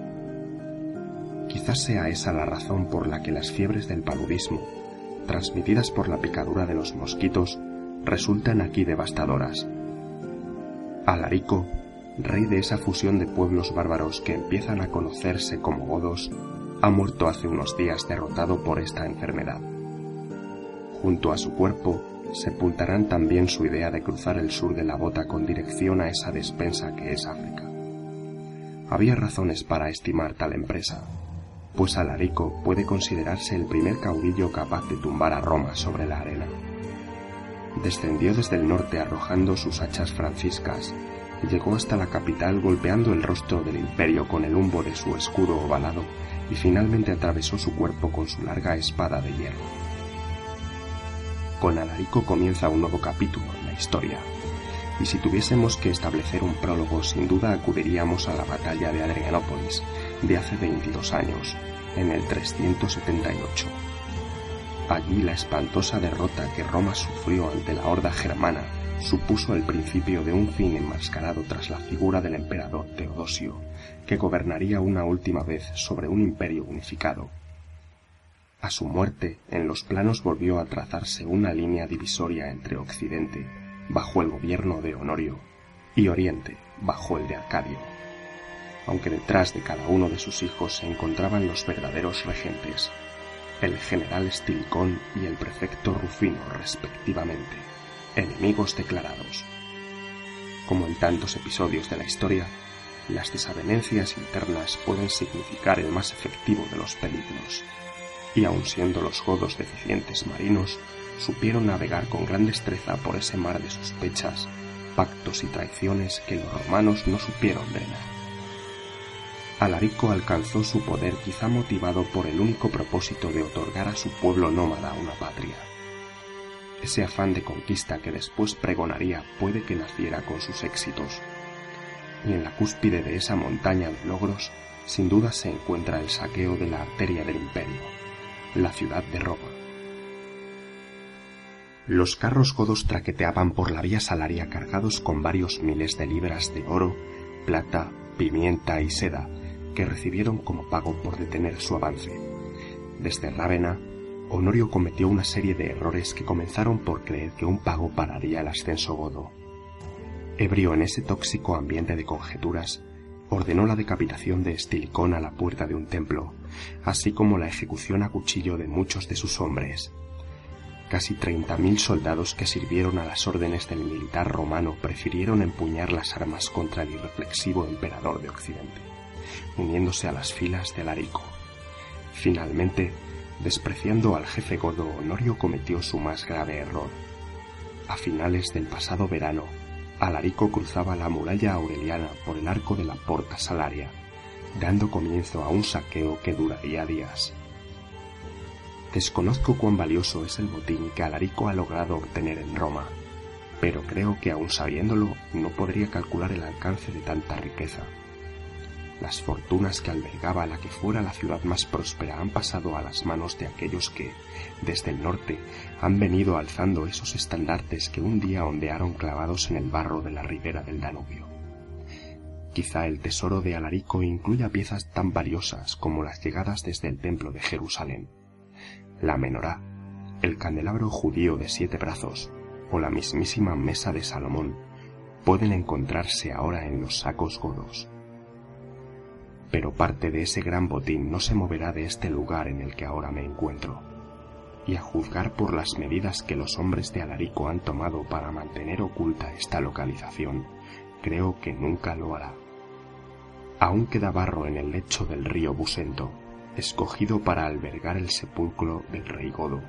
Quizás sea esa la razón por la que las fiebres del paludismo, transmitidas por la picadura de los mosquitos, resultan aquí devastadoras. Alarico, rey de esa fusión de pueblos bárbaros que empiezan a conocerse como godos, ha muerto hace unos días derrotado por esta enfermedad. Junto a su cuerpo sepultarán también su idea de cruzar el sur de la bota con dirección a esa despensa que es África. Había razones para estimar tal empresa, pues Alarico puede considerarse el primer caudillo capaz de tumbar a Roma sobre la arena. Descendió desde el norte arrojando sus hachas franciscas llegó hasta la capital golpeando el rostro del imperio con el humbo de su escudo ovalado y finalmente atravesó su cuerpo con su larga espada de hierro. Con Alarico comienza un nuevo capítulo en la historia, y si tuviésemos que establecer un prólogo sin duda acudiríamos a la batalla de Adrianópolis de hace 22 años, en el 378. Allí la espantosa derrota que Roma sufrió ante la horda germana supuso el principio de un fin enmascarado tras la figura del emperador Teodosio, que gobernaría una última vez sobre un imperio unificado. A su muerte, en los planos volvió a trazarse una línea divisoria entre Occidente, bajo el gobierno de Honorio, y Oriente, bajo el de Arcadio. Aunque detrás de cada uno de sus hijos se encontraban los verdaderos regentes, el general Estilicón y el prefecto Rufino respectivamente, enemigos declarados. Como en tantos episodios de la historia, las desavenencias internas pueden significar el más efectivo de los peligros, y aun siendo los godos deficientes marinos, supieron navegar con gran destreza por ese mar de sospechas, pactos y traiciones que los romanos no supieron drenar. Alarico alcanzó su poder quizá motivado por el único propósito de otorgar a su pueblo nómada una patria. Ese afán de conquista que después pregonaría puede que naciera con sus éxitos. Y en la cúspide de esa montaña de logros, sin duda se encuentra el saqueo de la arteria del imperio, la ciudad de Roma. Los carros godos traqueteaban por la vía salaria cargados con varios miles de libras de oro, plata, pimienta y seda, que recibieron como pago por detener su avance. Desde Rávena, Honorio cometió una serie de errores que comenzaron por creer que un pago pararía el ascenso godo. Ebrio en ese tóxico ambiente de conjeturas, ordenó la decapitación de Estilicón a la puerta de un templo, así como la ejecución a cuchillo de muchos de sus hombres. Casi treinta mil soldados que sirvieron a las órdenes del militar romano prefirieron empuñar las armas contra el irreflexivo emperador de Occidente uniéndose a las filas de Alarico. Finalmente, despreciando al jefe godo, Honorio cometió su más grave error. A finales del pasado verano, Alarico cruzaba la muralla aureliana por el arco de la Porta Salaria, dando comienzo a un saqueo que duraría días. Desconozco cuán valioso es el botín que Alarico ha logrado obtener en Roma, pero creo que aun sabiéndolo no podría calcular el alcance de tanta riqueza. Las fortunas que albergaba la que fuera la ciudad más próspera han pasado a las manos de aquellos que, desde el norte, han venido alzando esos estandartes que un día ondearon clavados en el barro de la ribera del Danubio. Quizá el tesoro de Alarico incluya piezas tan valiosas como las llegadas desde el templo de Jerusalén, la menorá, el candelabro judío de siete brazos o la mismísima mesa de Salomón pueden encontrarse ahora en los sacos godos pero parte de ese gran botín no se moverá de este lugar en el que ahora me encuentro. y a juzgar por las medidas que los hombres de Alarico han tomado para mantener oculta esta localización, creo que nunca lo hará. Aún queda barro en el lecho del río Busento, escogido para albergar el sepulcro del rey Godo.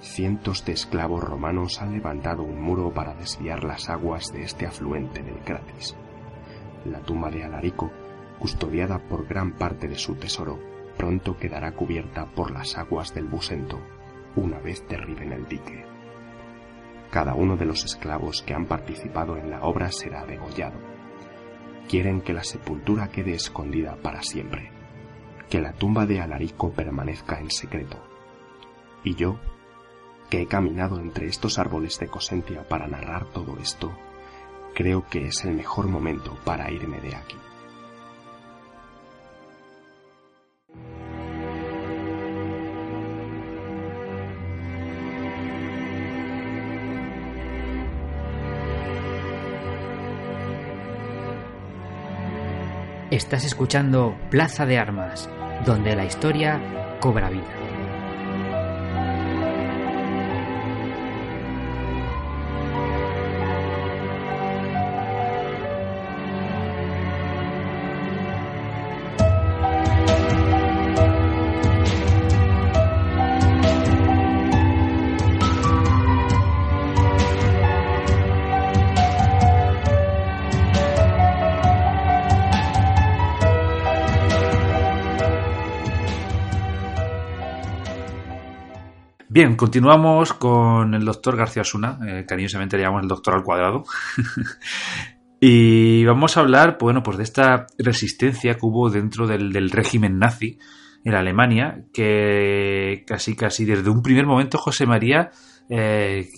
Cientos de esclavos romanos han levantado un muro para desviar las aguas de este afluente del Cratis. La tumba de Alarico, custodiada por gran parte de su tesoro, pronto quedará cubierta por las aguas del Busento, una vez derriben el dique. Cada uno de los esclavos que han participado en la obra será degollado. Quieren que la sepultura quede escondida para siempre, que la tumba de Alarico permanezca en secreto. Y yo, que he caminado entre estos árboles de Cosentia para narrar todo esto, creo que es el mejor momento para irme de aquí. Estás escuchando Plaza de Armas, donde la historia cobra vida. Bien, continuamos con el doctor García Osuna, eh, cariñosamente le llamamos el doctor al cuadrado. y vamos a hablar, bueno, pues de esta resistencia que hubo dentro del, régimen nazi en Alemania, que casi casi desde un primer momento José María eh,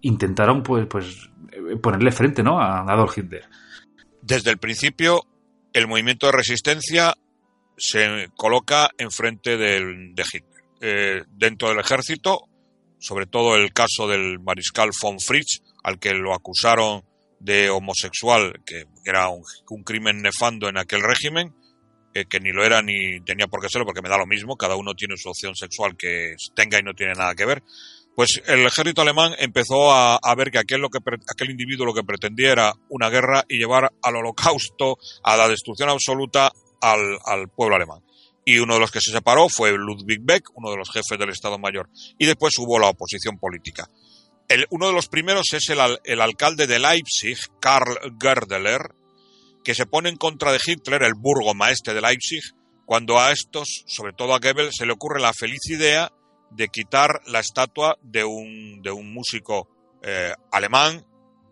intentaron pues, pues ponerle frente ¿no? a Adolf Hitler. Desde el principio, el movimiento de resistencia se coloca enfrente del, de Hitler. Eh, dentro del ejército, sobre todo el caso del mariscal von Fritz, al que lo acusaron de homosexual, que era un, crimen nefando en aquel régimen, eh, que ni lo era ni tenía por qué serlo, porque me da lo mismo, cada uno tiene su opción sexual que tenga y no tiene nada que ver. Pues el ejército alemán empezó a, ver que aquel, lo que aquel individuo lo que pretendía era una guerra y llevar al holocausto, a la destrucción absoluta al pueblo alemán y uno de los que se separó fue Ludwig Beck, uno de los jefes del Estado Mayor, y después hubo la oposición política. Uno de los primeros es el, el, alcalde de Leipzig, Karl Gerdeler, que se pone en contra de Hitler, el burgomaestre de Leipzig, cuando a estos, sobre todo a Goebbels, se le ocurre la feliz idea de quitar la estatua de un, de un músico eh, alemán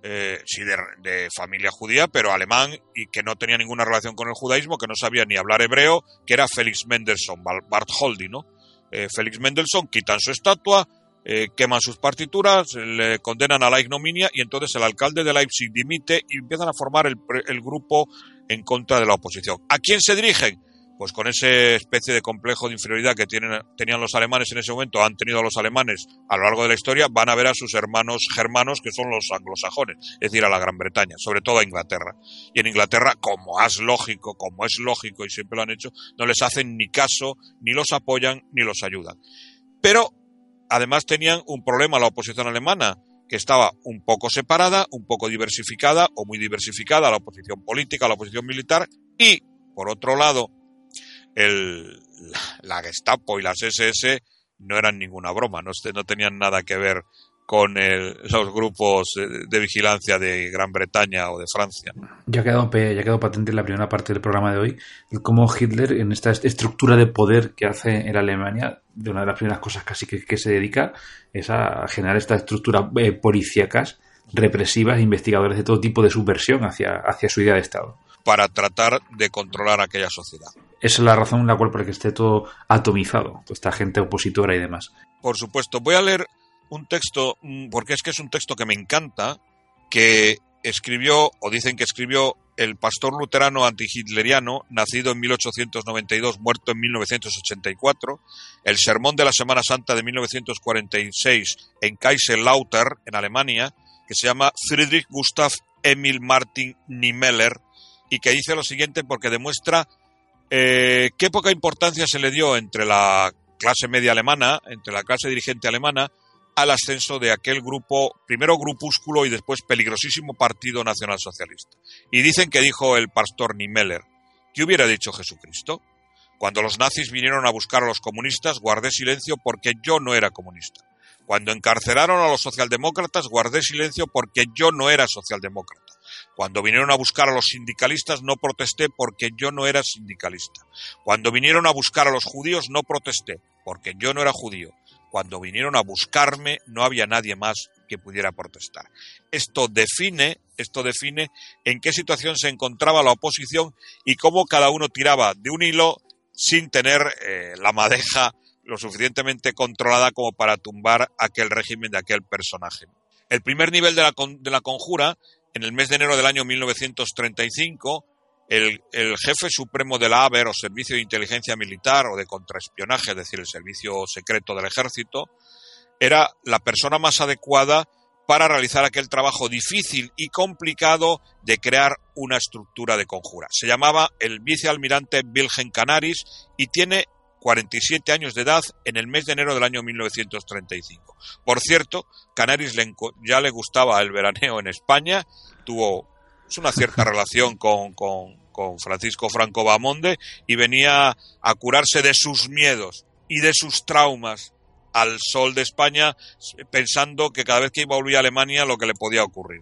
eh, sí, de, familia judía, pero alemán y que no tenía ninguna relación con el judaísmo, que no sabía ni hablar hebreo, que era Félix Mendelssohn, Bart Holdy, ¿no? Eh, Félix Mendelssohn quitan su estatua, eh, queman sus partituras, le condenan a la ignominia y entonces el alcalde de Leipzig dimite y empiezan a formar el, el grupo en contra de la oposición. ¿A quién se dirigen? Pues con esa especie de complejo de inferioridad que tienen, tenían los alemanes en ese momento, han tenido los alemanes a lo largo de la historia, van a ver a sus hermanos germanos, que son los anglosajones, es decir, a la Gran Bretaña, sobre todo a Inglaterra. Y en Inglaterra, como es lógico, como es lógico y siempre lo han hecho, no les hacen ni caso, ni los apoyan, ni los ayudan. Pero, además tenían un problema la oposición alemana, que estaba un poco separada, un poco diversificada o muy diversificada, la oposición política, la oposición militar, y, por otro lado, el, la Gestapo y las SS no eran ninguna broma, no, no tenían nada que ver con los grupos de, vigilancia de Gran Bretaña o de Francia. Ya ha, quedado, ya quedado patente en la primera parte del programa de hoy cómo Hitler, en esta estructura de poder que hace en Alemania, de una de las primeras cosas casi que, se dedica es a generar esta estructura eh, policíacas, represivas, investigadores de todo tipo de subversión hacia, hacia su idea de Estado. Para tratar de controlar aquella sociedad. Es la razón en la cual para que esté todo atomizado, esta gente opositora y demás. Por supuesto, voy a leer un texto, mm, porque es que es un texto que me encanta, que escribió, o dicen que escribió, el pastor luterano antihitleriano, nacido en 1892, muerto en 1984, el sermón de la Semana Santa de 1946 en Kaiserlautern, en Alemania, que se llama Friedrich Gustav Emil Martin Niemeller, y que dice lo siguiente porque demuestra eh, qué poca importancia se le dio entre la clase media alemana, entre la clase dirigente alemana, al ascenso de aquel grupo, primero grupúsculo y después peligrosísimo Partido Nacional Socialista. Y dicen que dijo el pastor Niemeller, ¿qué hubiera dicho Jesucristo? Cuando los nazis vinieron a buscar a los comunistas, guardé silencio porque yo no era comunista. Cuando encarcelaron a los socialdemócratas, guardé silencio porque yo no era socialdemócrata. Cuando vinieron a buscar a los sindicalistas, no protesté porque yo no era sindicalista. Cuando vinieron a buscar a los judíos, no protesté porque yo no era judío. Cuando vinieron a buscarme, no había nadie más que pudiera protestar. Esto define, esto define en qué situación se encontraba la oposición y cómo cada uno tiraba de un hilo sin tener eh, la madeja lo suficientemente controlada como para tumbar aquel régimen de aquel personaje. El primer nivel de la, de la conjura, en el mes de enero del año 1935, el, el, jefe supremo de la ABER o Servicio de Inteligencia Militar o de Contraespionaje, es decir, el Servicio Secreto del Ejército, era la persona más adecuada para realizar aquel trabajo difícil y complicado de crear una estructura de conjura. Se llamaba el vicealmirante Wilhelm Canaris y tiene 47 años de edad en el mes de enero del año 1935. Por cierto, Canaris ya le gustaba el veraneo en España, tuvo una cierta relación con, con, con Francisco Franco Bamonde y venía a curarse de sus miedos y de sus traumas al sol de España pensando que cada vez que iba a volver a Alemania lo que le podía ocurrir.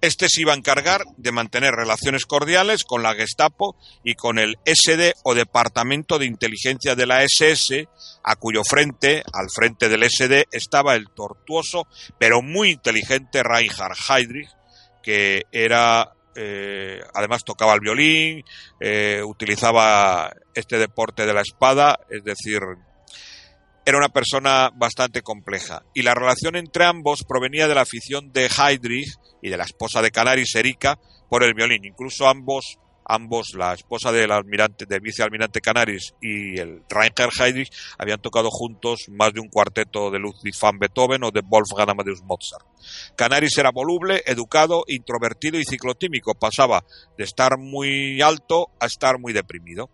Este se iba a encargar de mantener relaciones cordiales con la Gestapo y con el SD o Departamento de Inteligencia de la SS, a cuyo frente, al frente del SD, estaba el tortuoso pero muy inteligente Reinhard Heydrich, que era eh, además tocaba el violín, eh, utilizaba este deporte de la espada, es decir, era una persona bastante compleja. Y la relación entre ambos provenía de la afición de Heydrich y de la esposa de Canaris, Erika, por el violín. Incluso ambos, ambos la esposa del almirante, del vicealmirante Canaris y el Reinhard Heydrich, habían tocado juntos más de un cuarteto de Ludwig van Beethoven o de Wolfgang Amadeus Mozart. Canaris era voluble, educado, introvertido y ciclotímico. Pasaba de estar muy alto a estar muy deprimido.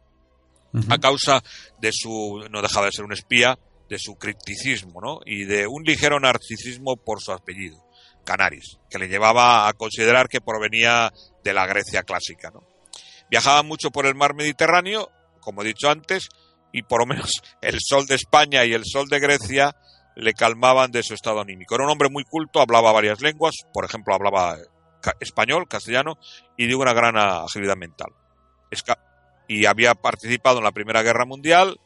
A causa de su, no dejaba de ser un espía, de su cripticismo ¿no? y de un ligero narcisismo por su apellido, Canaris, que le llevaba a considerar que provenía de la Grecia clásica. ¿no? Viajaba mucho por el mar Mediterráneo, como he dicho antes, y por lo menos el sol de España y el sol de Grecia le calmaban de su estado anímico. Era un hombre muy culto, hablaba varias lenguas, por ejemplo, hablaba español, castellano, y de una gran agilidad mental. Y había participado en la Primera Guerra Mundial,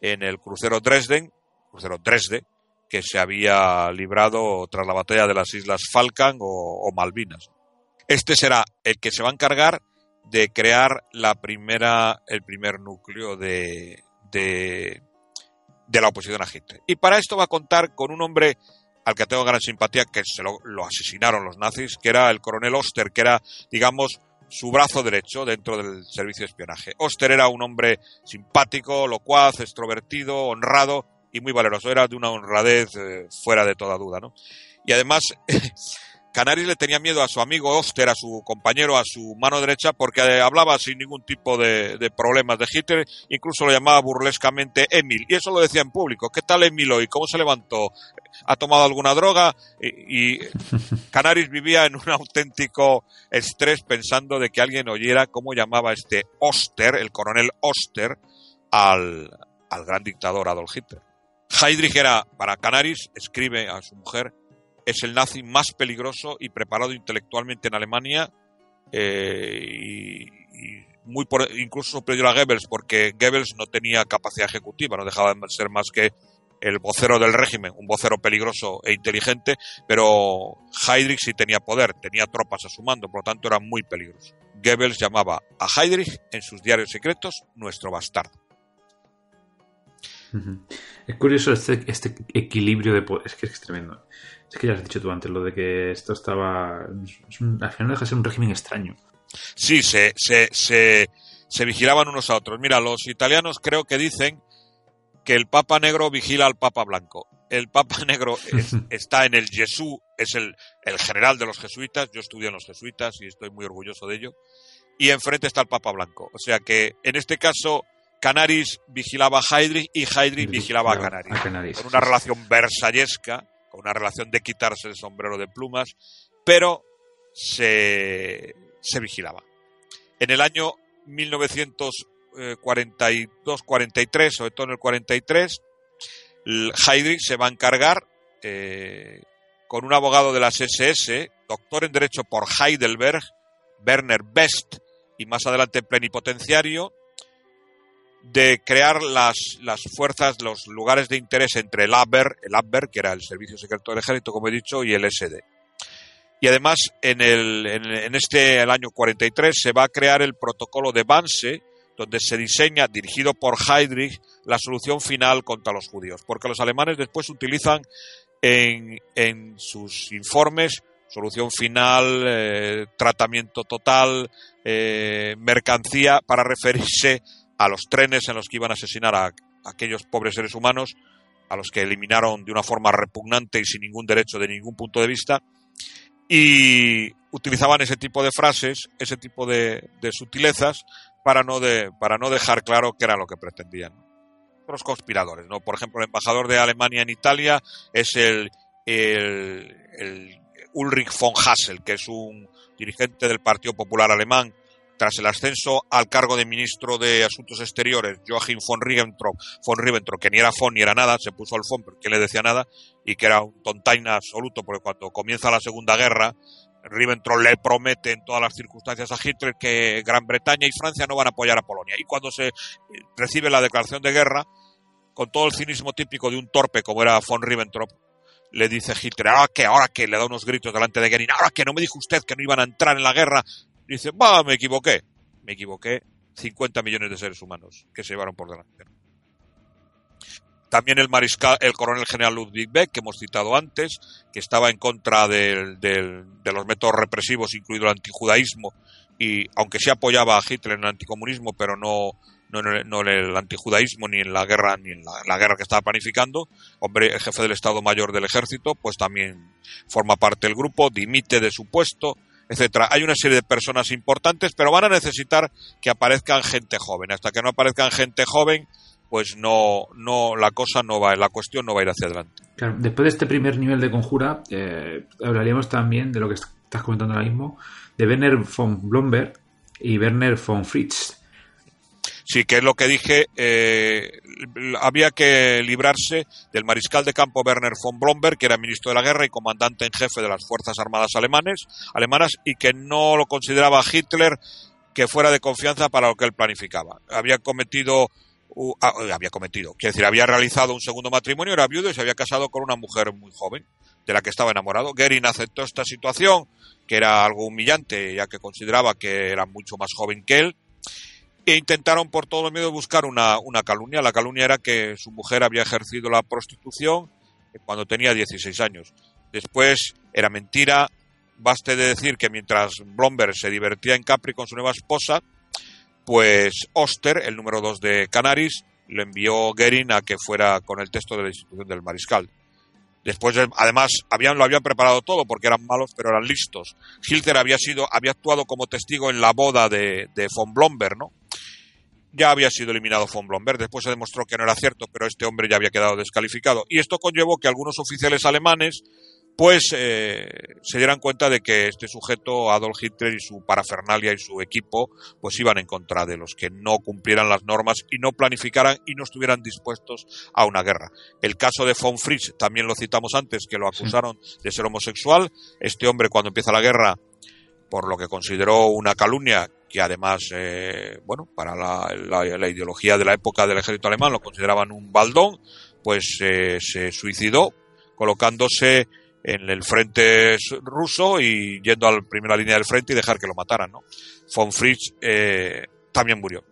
en el crucero Dresden, crucero Dresde, que se había librado tras la batalla de las Islas Falkland o, Malvinas. Este será el que se va a encargar de crear la primera, el primer núcleo de, de, la oposición a Hitler. Y para esto va a contar con un hombre al que tengo gran simpatía, que se lo, lo, asesinaron los nazis, que era el coronel Oster, que era, digamos, su brazo derecho dentro del servicio de espionaje. Oster era un hombre simpático, locuaz, extrovertido, honrado, y muy valeroso. Era de una honradez eh, fuera de toda duda, ¿no? Y además, Canaris le tenía miedo a su amigo Oster, a su compañero, a su mano derecha, porque eh, hablaba sin ningún tipo de, problemas de Hitler, incluso lo llamaba burlescamente Emil. Y eso lo decía en público. ¿Qué tal Emil hoy? ¿Cómo se levantó? ¿Ha tomado alguna droga? Y, y Canaris vivía en un auténtico estrés pensando de que alguien oyera cómo llamaba este Oster, el coronel Oster, al, al gran dictador Adolf Hitler. Heydrich era, para Canaris, escribe a su mujer, es el nazi más peligroso y preparado intelectualmente en Alemania eh, y, muy por, incluso superior a Goebbels porque Goebbels no tenía capacidad ejecutiva, no dejaba de ser más que el vocero del régimen, un vocero peligroso e inteligente, pero Heydrich sí tenía poder, tenía tropas a su mando, por lo tanto era muy peligroso. Goebbels llamaba a Heydrich en sus diarios secretos nuestro bastardo. Es curioso este, este, equilibrio de poder. Es que es tremendo. Es que ya has dicho tú antes lo de que esto estaba. al final deja de ser un régimen extraño. Sí, se, se, se, se vigilaban unos a otros. Mira, los italianos creo que dicen que el Papa Negro vigila al Papa Blanco. El Papa Negro está en el Jesús, es el, el, general de los jesuitas. Yo estudié en los jesuitas y estoy muy orgulloso de ello. Y enfrente está el Papa Blanco. O sea que en este caso Canaris vigilaba a Heydrich y Heydrich vigilaba a Canaris. Con una relación versallesca, con una relación de quitarse el sombrero de plumas, pero se, se vigilaba. En el año 1942-43, sobre todo en el 43, Heydrich se va a encargar eh, con un abogado de las SS, doctor en Derecho por Heidelberg, Werner Best, y más adelante plenipotenciario, de crear las, las fuerzas, los lugares de interés entre el Abwehr, el Abwehr, que era el Servicio Secreto del Ejército, como he dicho, y el SD. Y además, en, el, en, este el año 43 se va a crear el protocolo de Banse, donde se diseña, dirigido por Heydrich, la solución final contra los judíos. Porque los alemanes después utilizan en, en sus informes solución final, eh, tratamiento total, eh, mercancía, para referirse a los trenes en los que iban a asesinar a, aquellos pobres seres humanos, a los que eliminaron de una forma repugnante y sin ningún derecho de ningún punto de vista, y utilizaban ese tipo de frases, ese tipo de, sutilezas, para no, de, para no dejar claro qué era lo que pretendían. Los conspiradores, ¿no? Por ejemplo, el embajador de Alemania en Italia es el, Ulrich von Hassel, que es un dirigente del Partido Popular Alemán, tras el ascenso al cargo de ministro de Asuntos Exteriores, Joachim von Ribbentrop, von Ribbentrop, que ni era von ni era nada, se puso al von porque le decía nada, y que era un tontaina absoluto, porque cuando comienza la Segunda Guerra, Ribbentrop le promete en todas las circunstancias a Hitler que Gran Bretaña y Francia no van a apoyar a Polonia. Y cuando se recibe la declaración de guerra, con todo el cinismo típico de un torpe como era von Ribbentrop, le dice Hitler, ahora que, ahora que, le da unos gritos delante de Goering, ahora que no me dijo usted que no iban a entrar en la guerra, dice, va, me equivoqué. Me equivoqué. 50 millones de seres humanos que se llevaron por delante. También el mariscal, el coronel general Ludwig Beck, que hemos citado antes, que estaba en contra de los métodos represivos, incluido el antijudaísmo, y aunque sí apoyaba a Hitler en el anticomunismo, pero no, no, en el antijudaísmo ni en la guerra ni en la, guerra que estaba planificando, hombre, el jefe del Estado Mayor del Ejército, pues también forma parte del grupo, dimite de su puesto, etcétera. Hay una serie de personas importantes, pero van a necesitar que aparezcan gente joven. Hasta que no aparezcan gente joven, pues no, no, la cosa no va, la cuestión no va a ir hacia adelante. después de este primer nivel de conjura, eh, hablaríamos también de lo que estás comentando ahora mismo, de Werner von Blomberg y Werner von Fritz. Sí, que es lo que dije, eh, había que librarse del mariscal de campo Werner von Blomberg, que era ministro de la guerra y comandante en jefe de las Fuerzas Armadas alemanes, alemanas y que no lo consideraba Hitler que fuera de confianza para lo que él planificaba. Había cometido ah, había cometido, quiere decir, había realizado un segundo matrimonio, era viudo y se había casado con una mujer muy joven, de la que estaba enamorado. Goering aceptó esta situación, que era algo humillante, ya que consideraba que era mucho más joven que él, e intentaron por todos los medios buscar una, una calumnia. La calumnia era que su mujer había ejercido la prostitución cuando tenía 16 años. Después era mentira. Baste de decir que mientras Blomberg se divertía en Capri con su nueva esposa, pues Oster, el número 2 de Canaris, le envió Goering a que fuera con el texto de la institución del mariscal. Después, además, habían, lo habían preparado todo porque eran malos, pero eran listos. Hitler había sido, había actuado como testigo en la boda de, de von Blomberg, ¿no? Ya había sido eliminado von Blomberg. Después se demostró que no era cierto, pero este hombre ya había quedado descalificado. Y esto conllevó que algunos oficiales alemanes pues eh, se dieran cuenta de que este sujeto, Adolf Hitler y su parafernalia y su equipo, pues iban en contra de los que no cumplieran las normas y no planificaran y no estuvieran dispuestos a una guerra. El caso de von Fritz, también lo citamos antes, que lo acusaron de ser homosexual. Este hombre, cuando empieza la guerra, por lo que consideró una calumnia, que además, eh, bueno, para la, ideología de la época del ejército alemán lo consideraban un baldón, pues eh, se suicidó colocándose en el frente ruso y yendo a la primera línea del frente y dejar que lo mataran, ¿no? Von Fritz eh, también murió.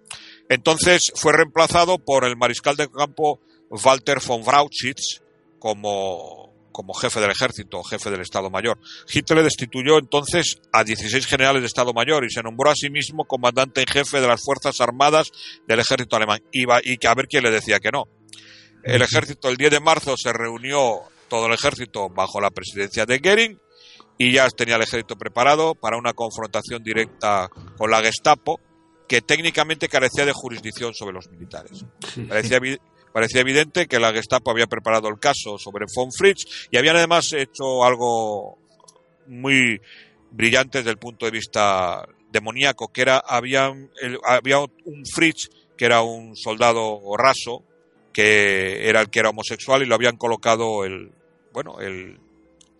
Entonces fue reemplazado por el mariscal de campo Walter von Brauchitz como como jefe del ejército, jefe del Estado Mayor. Hitler destituyó entonces a 16 generales de Estado Mayor y se nombró a sí mismo comandante en jefe de las Fuerzas Armadas del ejército alemán. Iba, y que a ver quién le decía que no. El ejército el 10 de marzo se reunió todo el ejército bajo la presidencia de Goering y ya tenía el ejército preparado para una confrontación directa con la Gestapo, que técnicamente carecía de jurisdicción sobre los militares. parecía, parecía evidente que la Gestapo había preparado el caso sobre von Fritz y habían además hecho algo muy brillante desde el punto de vista demoníaco, que era, había, había un Fritz que era un soldado raso, que era el que era homosexual y lo habían colocado el, bueno, el,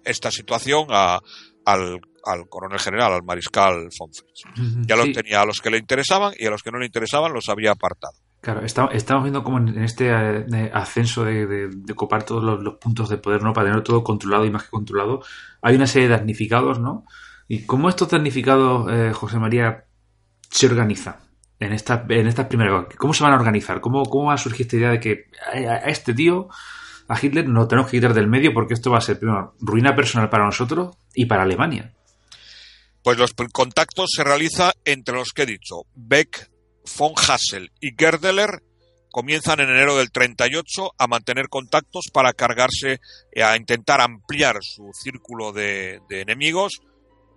esta situación a, al, al coronel general, al mariscal von Fritz. Ya lo tenía a los que le interesaban y a los que no le interesaban los había apartado. Claro, estamos viendo como en este eh, ascenso de, de, copar todos los, puntos de poder, ¿no? Para tener todo controlado y más que controlado, hay una serie de damnificados, ¿no? ¿Y cómo estos damnificados, eh, José María, se organizan en esta, en estas primeras... ¿Cómo se van a organizar? ¿Cómo, ¿Cómo va a surgir esta idea de que a este tío, a Hitler, no lo tenemos que quitar del medio porque esto va a ser, primero, ruina personal para nosotros y para Alemania? Pues los contactos se realizan entre los que he dicho, Beck, von Hassel y Gerdeler comienzan en enero del 38 a mantener contactos para cargarse, eh, a intentar ampliar su círculo de, enemigos.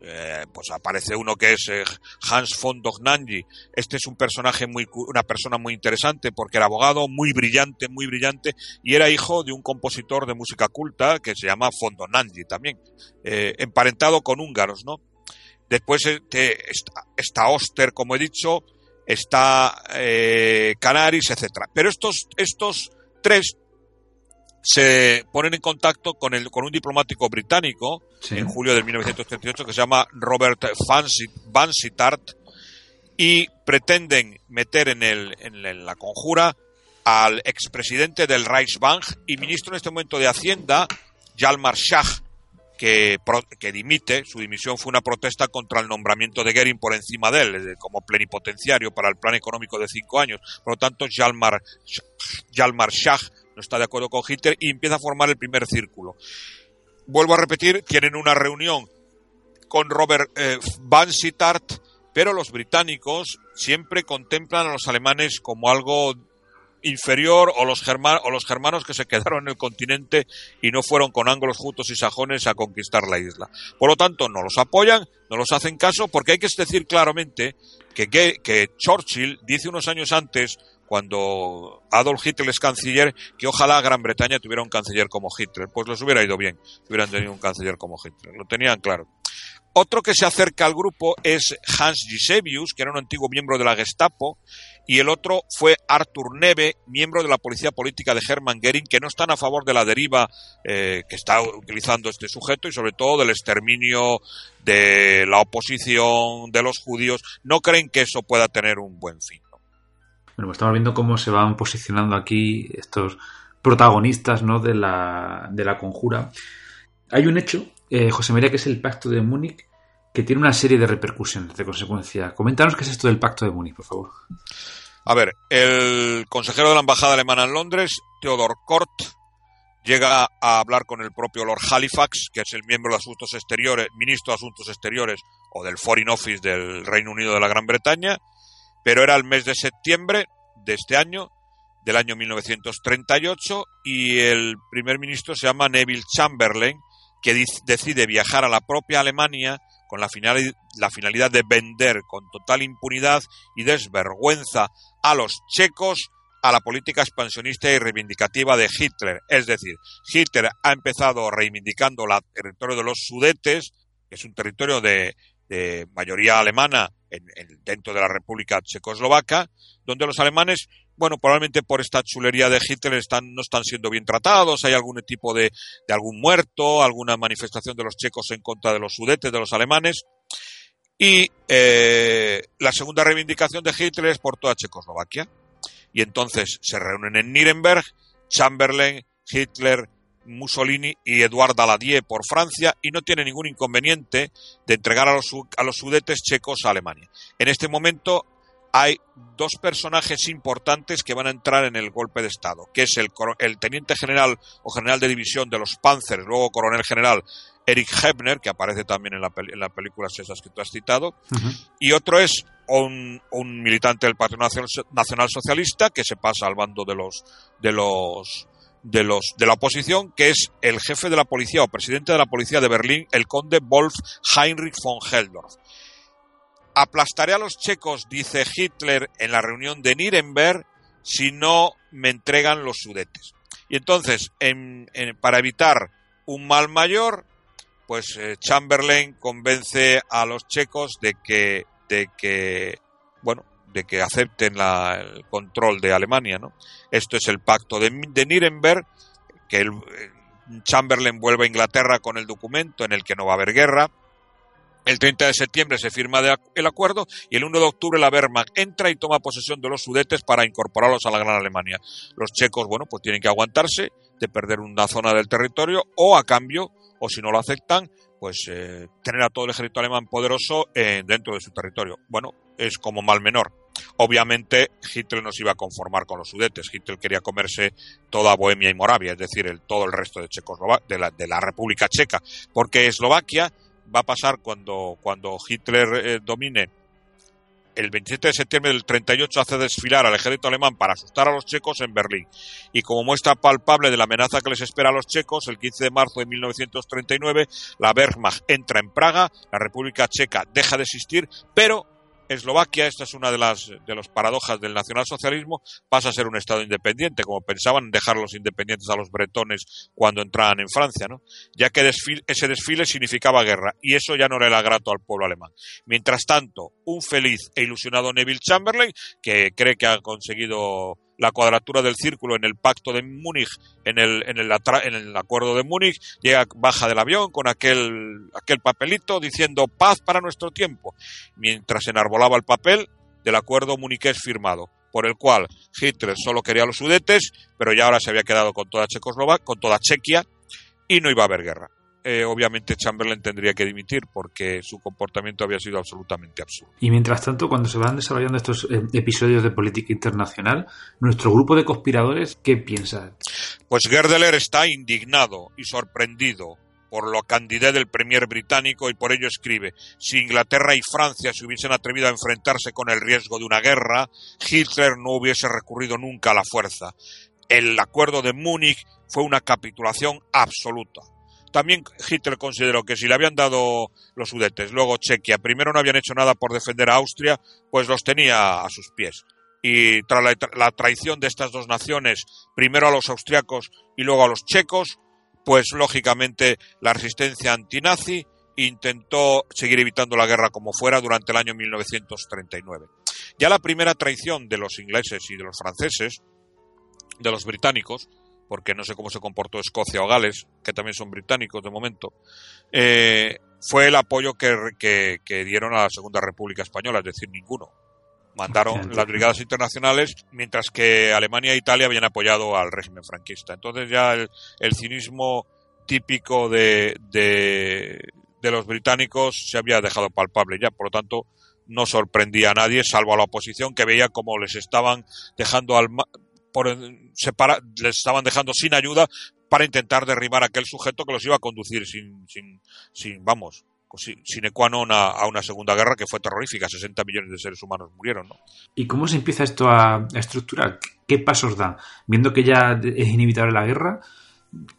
Eh, pues aparece uno que es eh, Hans von Dohnanyi. Este es un personaje muy, una persona muy interesante porque era abogado, muy brillante, muy brillante, y era hijo de un compositor de música culta que se llama von Dohnanyi también, emparentado con húngaros, ¿no? Después está Oster, como he dicho, está eh, Canaris, etcétera. Pero estos, estos tres se ponen en contacto con, el, con un diplomático británico en julio de 1938 que se llama Robert Vansittart y pretenden meter en, el, en la conjura al expresidente del Reichsbank y ministro en este momento de Hacienda, Jalmar Schach, que, que, dimite. Su dimisión fue una protesta contra el nombramiento de Goering por encima de él, como plenipotenciario para el plan económico de cinco años. Por lo tanto, Jalmar, Jalmar Schach no está de acuerdo con Hitler y empieza a formar el primer círculo. Vuelvo a repetir, tienen una reunión con Robert eh, Van Sittart, pero los británicos siempre contemplan a los alemanes como algo inferior o los, o los germanos que se quedaron en el continente y no fueron con ángulos jutos y sajones a conquistar la isla. Por lo tanto, no los apoyan, no los hacen caso, porque hay que decir claramente que, que, Churchill dice unos años antes, cuando Adolf Hitler es canciller, que ojalá Gran Bretaña tuviera un canciller como Hitler. Pues les hubiera ido bien hubieran tenido un canciller como Hitler. Lo tenían claro. Otro que se acerca al grupo es Hans Gisevius, que era un antiguo miembro de la Gestapo, y el otro fue Arthur Neve, miembro de la policía política de Hermann Goering, que no están a favor de la deriva eh, que está utilizando este sujeto y sobre todo del exterminio de la oposición de los judíos. No creen que eso pueda tener un buen fin. Bueno, pues estamos viendo cómo se van posicionando aquí estos protagonistas ¿no? de, la, de la conjura. Hay un hecho, eh, José María, que es el pacto de Múnich, que tiene una serie de repercusiones de consecuencia. Coméntanos qué es esto del pacto de Múnich, por favor. A ver, el consejero de la embajada alemana en Londres, Theodor Kort, llega a hablar con el propio Lord Halifax, que es el miembro de Asuntos Exteriores, ministro de Asuntos Exteriores o del Foreign Office del Reino Unido de la Gran Bretaña, pero era el mes de septiembre de este año, del año 1938, y el primer ministro se llama Neville Chamberlain, que decide viajar a la propia Alemania con la, la finalidad de vender con total impunidad y desvergüenza a los checos a la política expansionista y reivindicativa de Hitler. Es decir, Hitler ha empezado reivindicando el territorio de los Sudetes, que es un territorio de, mayoría alemana dentro de la República Checoslovaca, donde los alemanes, bueno, probablemente por esta chulería de Hitler están, no están siendo bien tratados, hay algún tipo de, de algún muerto, alguna manifestación de los checos en contra de los Sudetes, de los alemanes, y eh, la segunda reivindicación de Hitler es por toda Checoslovaquia. Y entonces se reúnen en Nuremberg Chamberlain, Hitler, Mussolini y Eduard Daladier por Francia y no tiene ningún inconveniente de entregar a los, a los sudetes checos a Alemania. En este momento hay dos personajes importantes que van a entrar en el golpe de Estado, que es el, el teniente general o general de división de los Panzers, luego coronel general Eric Hebner, que aparece también en la, en la película esas que tú has citado, y otro es un, un, militante del Partido Nacional Socialista que se pasa al bando de los de los de los de la oposición, que es el jefe de la policía o presidente de la policía de Berlín, el conde Wolf Heinrich von Heldorf. Aplastaré a los checos, dice Hitler en la reunión de Nuremberg, si no me entregan los sudetes. Y entonces, para evitar un mal mayor, pues eh, Chamberlain convence a los checos de que, de que, bueno, de que acepten el control de Alemania, ¿no? Esto es el pacto de, de Nuremberg, que el, eh, Chamberlain vuelve a Inglaterra con el documento en el que no va a haber guerra, el 30 de septiembre se firma el acuerdo y el 1 de octubre la Wehrmacht entra y toma posesión de los sudetes para incorporarlos a la Gran Alemania. Los checos, bueno, pues tienen que aguantarse de perder una zona del territorio o a cambio, o si no lo aceptan, pues eh, tener a todo el ejército alemán poderoso eh, dentro de su territorio. Bueno, es como mal menor. Obviamente Hitler no se iba a conformar con los sudetes. Hitler quería comerse toda Bohemia y Moravia, es decir, el, todo el resto de, de, la, de la República Checa, porque Eslovaquia va a pasar cuando, cuando Hitler eh, domine el 27 de septiembre del 38 hace desfilar al ejército alemán para asustar a los checos en Berlín. Y como muestra palpable de la amenaza que les espera a los checos, el 15 de marzo de 1939 la Wehrmacht entra en Praga, la República Checa deja de existir, pero Eslovaquia, esta es una de las de los paradojas del nacionalsocialismo, pasa a ser un estado independiente, como pensaban dejar los independientes a los bretones cuando entraban en Francia, ¿no? Ya que ese desfile significaba guerra y eso ya no era grato al pueblo alemán. Mientras tanto, un feliz e ilusionado Neville Chamberlain, que cree que ha conseguido la cuadratura del círculo en el pacto de Múnich, en el, en el, en el acuerdo de Múnich, llega, baja del avión con aquel, aquel papelito diciendo paz para nuestro tiempo, mientras enarbolaba el papel del acuerdo muniqués firmado, por el cual Hitler solo quería los sudetes, pero ya ahora se había quedado con toda Checoslovaquia, con toda Chequia, y no iba a haber guerra. Eh, obviamente Chamberlain tendría que dimitir porque su comportamiento había sido absolutamente absurdo. Y mientras tanto, cuando se van desarrollando estos eh, episodios de política internacional, nuestro grupo de conspiradores, ¿qué piensa? Pues Gerdeler está indignado y sorprendido por lo candidez del premier británico y por ello escribe si Inglaterra y Francia se hubiesen atrevido a enfrentarse con el riesgo de una guerra, Hitler no hubiese recurrido nunca a la fuerza. El acuerdo de Múnich fue una capitulación absoluta. También Hitler consideró que si le habían dado los sudetes, luego Chequia, primero no habían hecho nada por defender a Austria, pues los tenía a sus pies. Y tras la, traición de estas dos naciones, primero a los austriacos y luego a los checos, pues lógicamente la resistencia antinazi intentó seguir evitando la guerra como fuera durante el año 1939. Ya la primera traición de los ingleses y de los franceses, de los británicos, porque no sé cómo se comportó Escocia o Gales, que también son británicos de momento, eh, fue el apoyo que, dieron a la Segunda República Española, es decir, ninguno. Mandaron las brigadas internacionales, mientras que Alemania e Italia habían apoyado al régimen franquista. Entonces ya el, cinismo típico de, de, de los británicos se había dejado palpable ya, por lo tanto no sorprendía a nadie, salvo a la oposición que veía como les estaban dejando al, por separa, les estaban dejando sin ayuda para intentar derribar a aquel sujeto que los iba a conducir sin, sin, sin vamos, sin ecuano a, una segunda guerra que fue terrorífica. 60 millones de seres humanos murieron, ¿no? ¿Y cómo se empieza esto a, estructurar? ¿Qué pasos da? Viendo que ya es inevitable la guerra,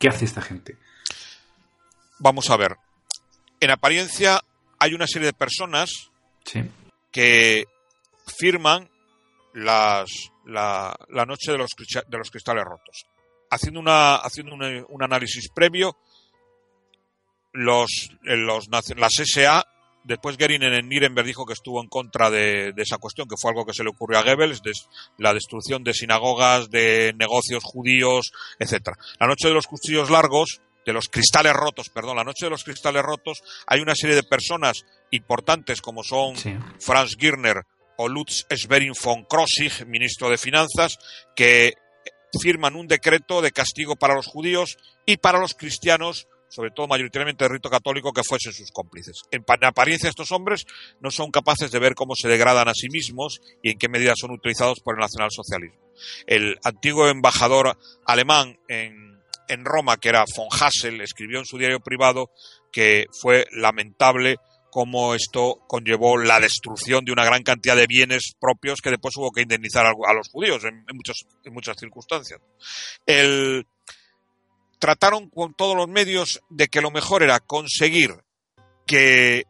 ¿qué hace esta gente? Vamos a ver. En apariencia hay una serie de personas que firman las, la, noche de los, de los cristales rotos. Haciendo, una, haciendo un, análisis previo, los, los, las SA, después Gering en Nuremberg dijo que estuvo en contra de, esa cuestión, que fue algo que se le ocurrió a Goebbels, de la destrucción de sinagogas, de negocios judíos, etcétera. La noche de los cuchillos largos, de los cristales rotos, perdón, la noche de los cristales rotos, hay una serie de personas importantes como son Franz Girner, o Lutz Schwerin von Krosigk, ministro de Finanzas, que firman un decreto de castigo para los judíos y para los cristianos, sobre todo mayoritariamente de rito católico, que fuesen sus cómplices. En apariencia estos hombres no son capaces de ver cómo se degradan a sí mismos y en qué medida son utilizados por el nacionalsocialismo. El antiguo embajador alemán en, en Roma, que era von Hassel, escribió en su diario privado que fue lamentable cómo esto conllevó la destrucción de una gran cantidad de bienes propios que después hubo que indemnizar a los judíos en, en muchas circunstancias. El, trataron con todos los medios de que lo mejor era conseguir que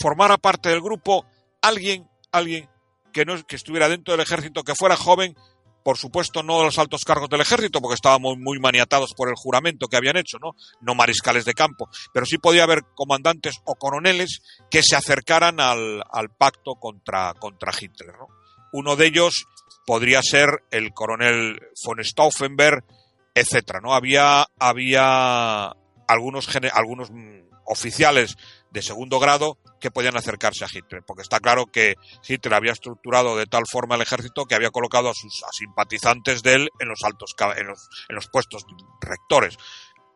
formara parte del grupo alguien, alguien que, no, que estuviera dentro del ejército, que fuera joven, por supuesto no los altos cargos del ejército, porque estábamos muy maniatados por el juramento que habían hecho, ¿no? No mariscales de campo, pero sí podía haber comandantes o coroneles que se acercaran al, al pacto contra, contra Hitler, ¿no? Uno de ellos podría ser el coronel von Stauffenberg, etcétera, ¿no? Había, había algunos, algunos oficiales de segundo grado que podían acercarse a Hitler, porque está claro que Hitler había estructurado de tal forma el ejército que había colocado a sus simpatizantes de él en los altos en los, en los puestos rectores.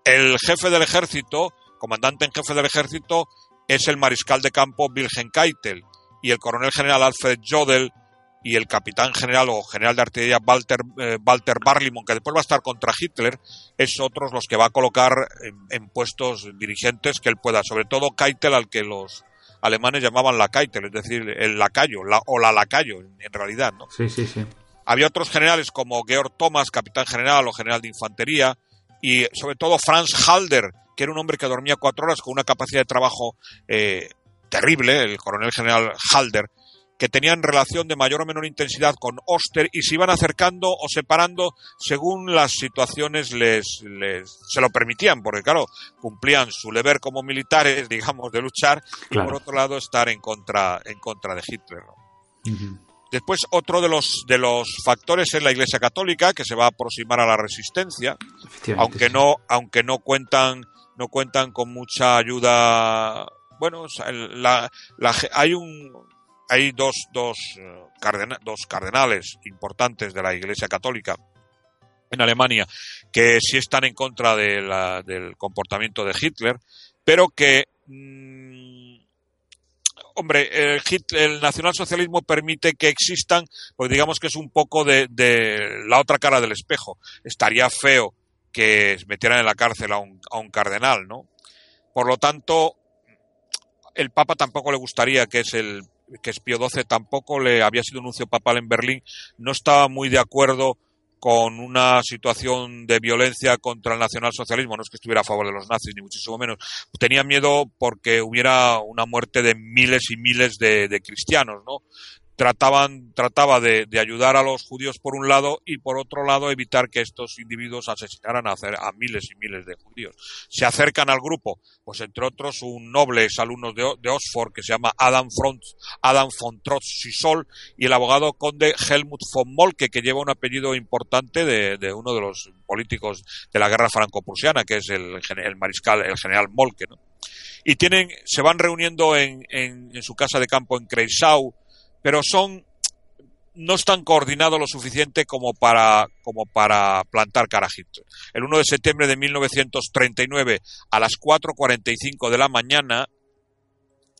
El jefe del ejército, comandante en jefe del ejército, es el mariscal de campo Wilhelm Keitel y el coronel general Alfred Jodl y el capitán general o general de artillería Walter, eh, Walter Barlimon, que después va a estar contra Hitler, es otros los que va a colocar en, puestos dirigentes que él pueda, sobre todo Keitel, al que los alemanes llamaban la Keitel, es decir, el lacayo, la, o la lacayo, en, realidad, ¿no? Sí, sí, sí. Había otros generales como Georg Thomas, capitán general o general de infantería, y sobre todo Franz Halder, que era un hombre que dormía cuatro horas con una capacidad de trabajo eh, terrible, el coronel general Halder, que tenían relación de mayor o menor intensidad con Oster y se iban acercando o separando según las situaciones les, les se lo permitían, porque claro, cumplían su deber como militares, digamos, de luchar, y por otro lado estar en contra, en contra de Hitler. Después, otro de los, de los factores es la Iglesia Católica, que se va a aproximar a la resistencia, aunque no, aunque no cuentan, no cuentan con mucha ayuda. Bueno, la, hay un, hay dos, dos, eh, dos cardenales importantes de la Iglesia Católica en Alemania que sí están en contra del comportamiento de Hitler, pero que, mm, hombre, el, el, nacionalsocialismo permite que existan, pues digamos que es un poco de, de, la otra cara del espejo. Estaría feo que metieran en la cárcel a un, a un cardenal, ¿no? Por lo tanto, el Papa tampoco le gustaría que es el que es Pío XII, tampoco le había sido nuncio papal en Berlín, no estaba muy de acuerdo con una situación de violencia contra el nacionalsocialismo, no es que estuviera a favor de los nazis, ni muchísimo menos. Tenía miedo porque hubiera una muerte de miles y miles de, de cristianos, ¿no? Trataban, trataba de, ayudar a los judíos por un lado y por otro lado evitar que estos individuos asesinaran a, a miles y miles de judíos. Se acercan al grupo, pues entre otros un noble alumno de, de Oxford que se llama Adam, Front, Adam von Trotz y el abogado conde Helmut von Molke que lleva un apellido importante de, uno de los políticos de la guerra franco-prusiana que es el, el mariscal, el general Molke, Y tienen, se van reuniendo en, en, en su casa de campo en Kreisau, pero son no están coordinados lo suficiente como para, como para plantar cara a Hitler. El 1 de septiembre de 1939, a las 4.45 de la mañana,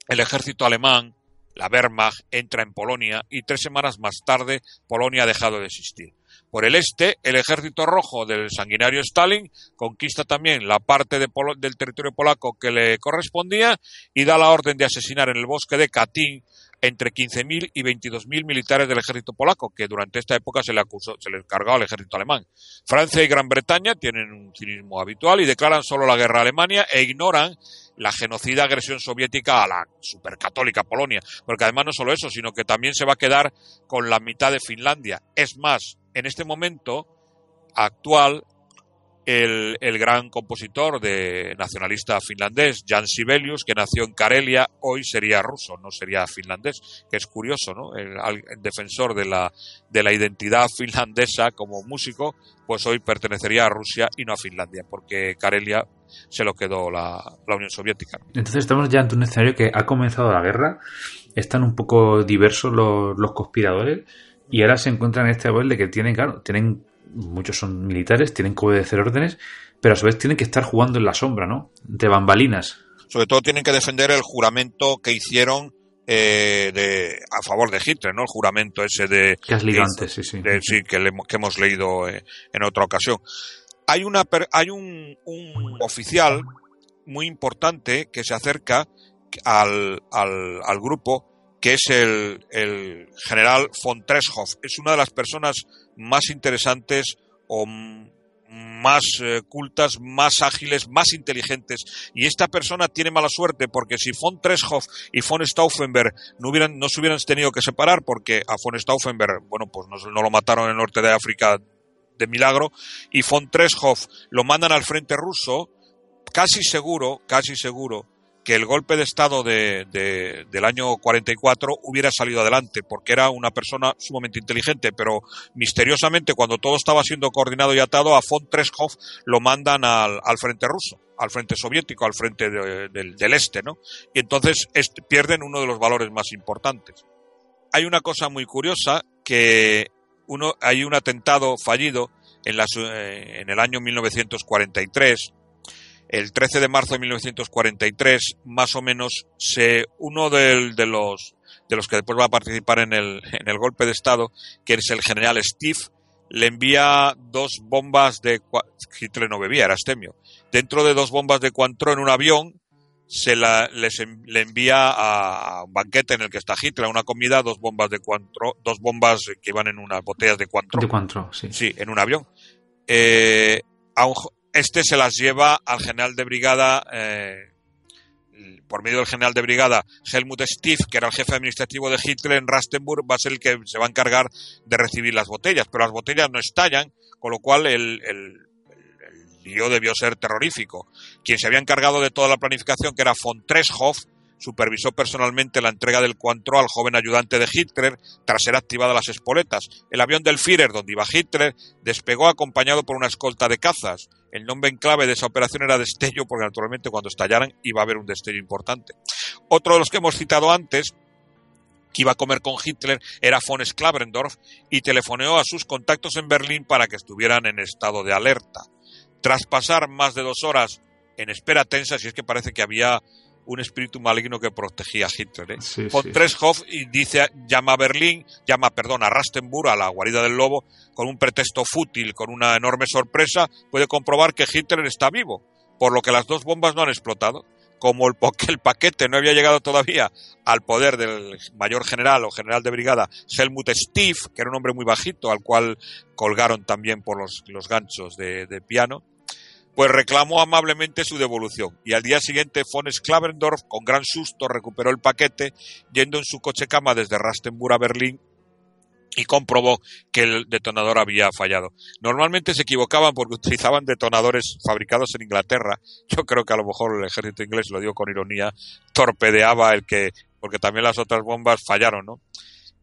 el ejército alemán, la Wehrmacht, entra en Polonia y tres semanas más tarde Polonia ha dejado de existir. Por el este, el ejército rojo del sanguinario Stalin conquista también la parte del territorio polaco que le correspondía y da la orden de asesinar en el bosque de Katyn entre 15.000 y 22.000 militares del ejército polaco, que durante esta época se le acusó, se le encargó al ejército alemán. Francia y Gran Bretaña tienen un cinismo habitual y declaran solo la guerra a Alemania e ignoran la genocida agresión soviética a la supercatólica Polonia. Porque además no solo eso, sino que también se va a quedar con la mitad de Finlandia. Es más, en este momento actual, el, el, gran compositor de nacionalista finlandés, Jan Sibelius, que nació en Karelia, hoy sería ruso, no sería finlandés, que es curioso, ¿no? El, defensor de la, de la identidad finlandesa como músico, pues hoy pertenecería a Rusia y no a Finlandia, porque Karelia se lo quedó la, la Unión Soviética. Entonces estamos ya ante un escenario que ha comenzado la guerra, están un poco diversos los, los conspiradores y ahora se encuentran en este papel de que tienen, claro, tienen muchos son militares, tienen que obedecer órdenes, pero a su vez tienen que estar jugando en la sombra, ¿no? De bambalinas. Sobre todo tienen que defender el juramento que hicieron eh, de, a favor de Hitler, ¿no? El juramento ese de... Que has leído antes, sí, sí. sí, que, hemos leído eh, en otra ocasión. Hay, una, hay un, un, oficial muy importante que se acerca al, al, al grupo, que es el, el general von Treshoff. Es una de las personas más interesantes o más eh, cultas, más ágiles, más inteligentes. Y esta persona tiene mala suerte porque si von Treshoff y von Stauffenberg no, hubieran, no se hubieran tenido que separar porque a von Stauffenberg, bueno, pues no, lo mataron en el norte de África de milagro y von Treshoff lo mandan al frente ruso, casi seguro, casi seguro que el golpe de Estado de, del año 44 hubiera salido adelante, porque era una persona sumamente inteligente, pero misteriosamente cuando todo estaba siendo coordinado y atado, a von Treskov lo mandan al, frente ruso, al frente soviético, al frente del este, ¿no? Y entonces pierden uno de los valores más importantes. Hay una cosa muy curiosa que uno, hay un atentado fallido en, eh, en el año 1943 el 13 de marzo de 1943, más o menos, se, uno de, los, de los que después va a participar en el, en el golpe de Estado, que es el general Steve, le envía dos bombas de... Hitler no bebía, era astemio. Dentro de dos bombas de Cointreau en un avión, se la, les, le envía a, un banquete en el que está Hitler, a una comida, dos bombas de Cointreau, dos bombas que iban en unas botellas de Cointreau. De Cointreau, sí. Sí, en un avión. Eh, a un, este se las lleva al general de brigada, eh, por medio del general de brigada Helmut Stief, que era el jefe administrativo de Hitler en Rastenburg, va a ser el que se va a encargar de recibir las botellas. Pero las botellas no estallan, con lo cual el, lío debió ser terrorífico. Quien se había encargado de toda la planificación, que era von Treshoff, supervisó personalmente la entrega del Cointreau al joven ayudante de Hitler tras ser activadas las espoletas. El avión del Führer, donde iba Hitler, despegó acompañado por una escolta de cazas. El nombre en clave de esa operación era destello, porque naturalmente cuando estallaran iba a haber un destello importante. Otro de los que hemos citado antes, que iba a comer con Hitler, era von Sklaverendorf y telefoneó a sus contactos en Berlín para que estuvieran en estado de alerta. Tras pasar más de dos horas en espera tensa, si es que parece que había un espíritu maligno que protegía a Hitler. ¿eh? Von y dice, llama a Berlín, llama, perdón, a Rastenburg, a la guarida del lobo, con un pretexto fútil, con una enorme sorpresa, puede comprobar que Hitler está vivo, por lo que las dos bombas no han explotado. Como el, el paquete no había llegado todavía al poder del mayor general o general de brigada Helmut Stief, que era un hombre muy bajito, al cual colgaron también por los, los ganchos de, de piano, pues reclamó amablemente su devolución y al día siguiente von Sklavendorf con gran susto recuperó el paquete yendo en su coche cama desde Rastenburg a Berlín y comprobó que el detonador había fallado. Normalmente se equivocaban porque utilizaban detonadores fabricados en Inglaterra. Yo creo que a lo mejor el ejército inglés lo dio con ironía, torpedeaba el que porque también las otras bombas fallaron, ¿no?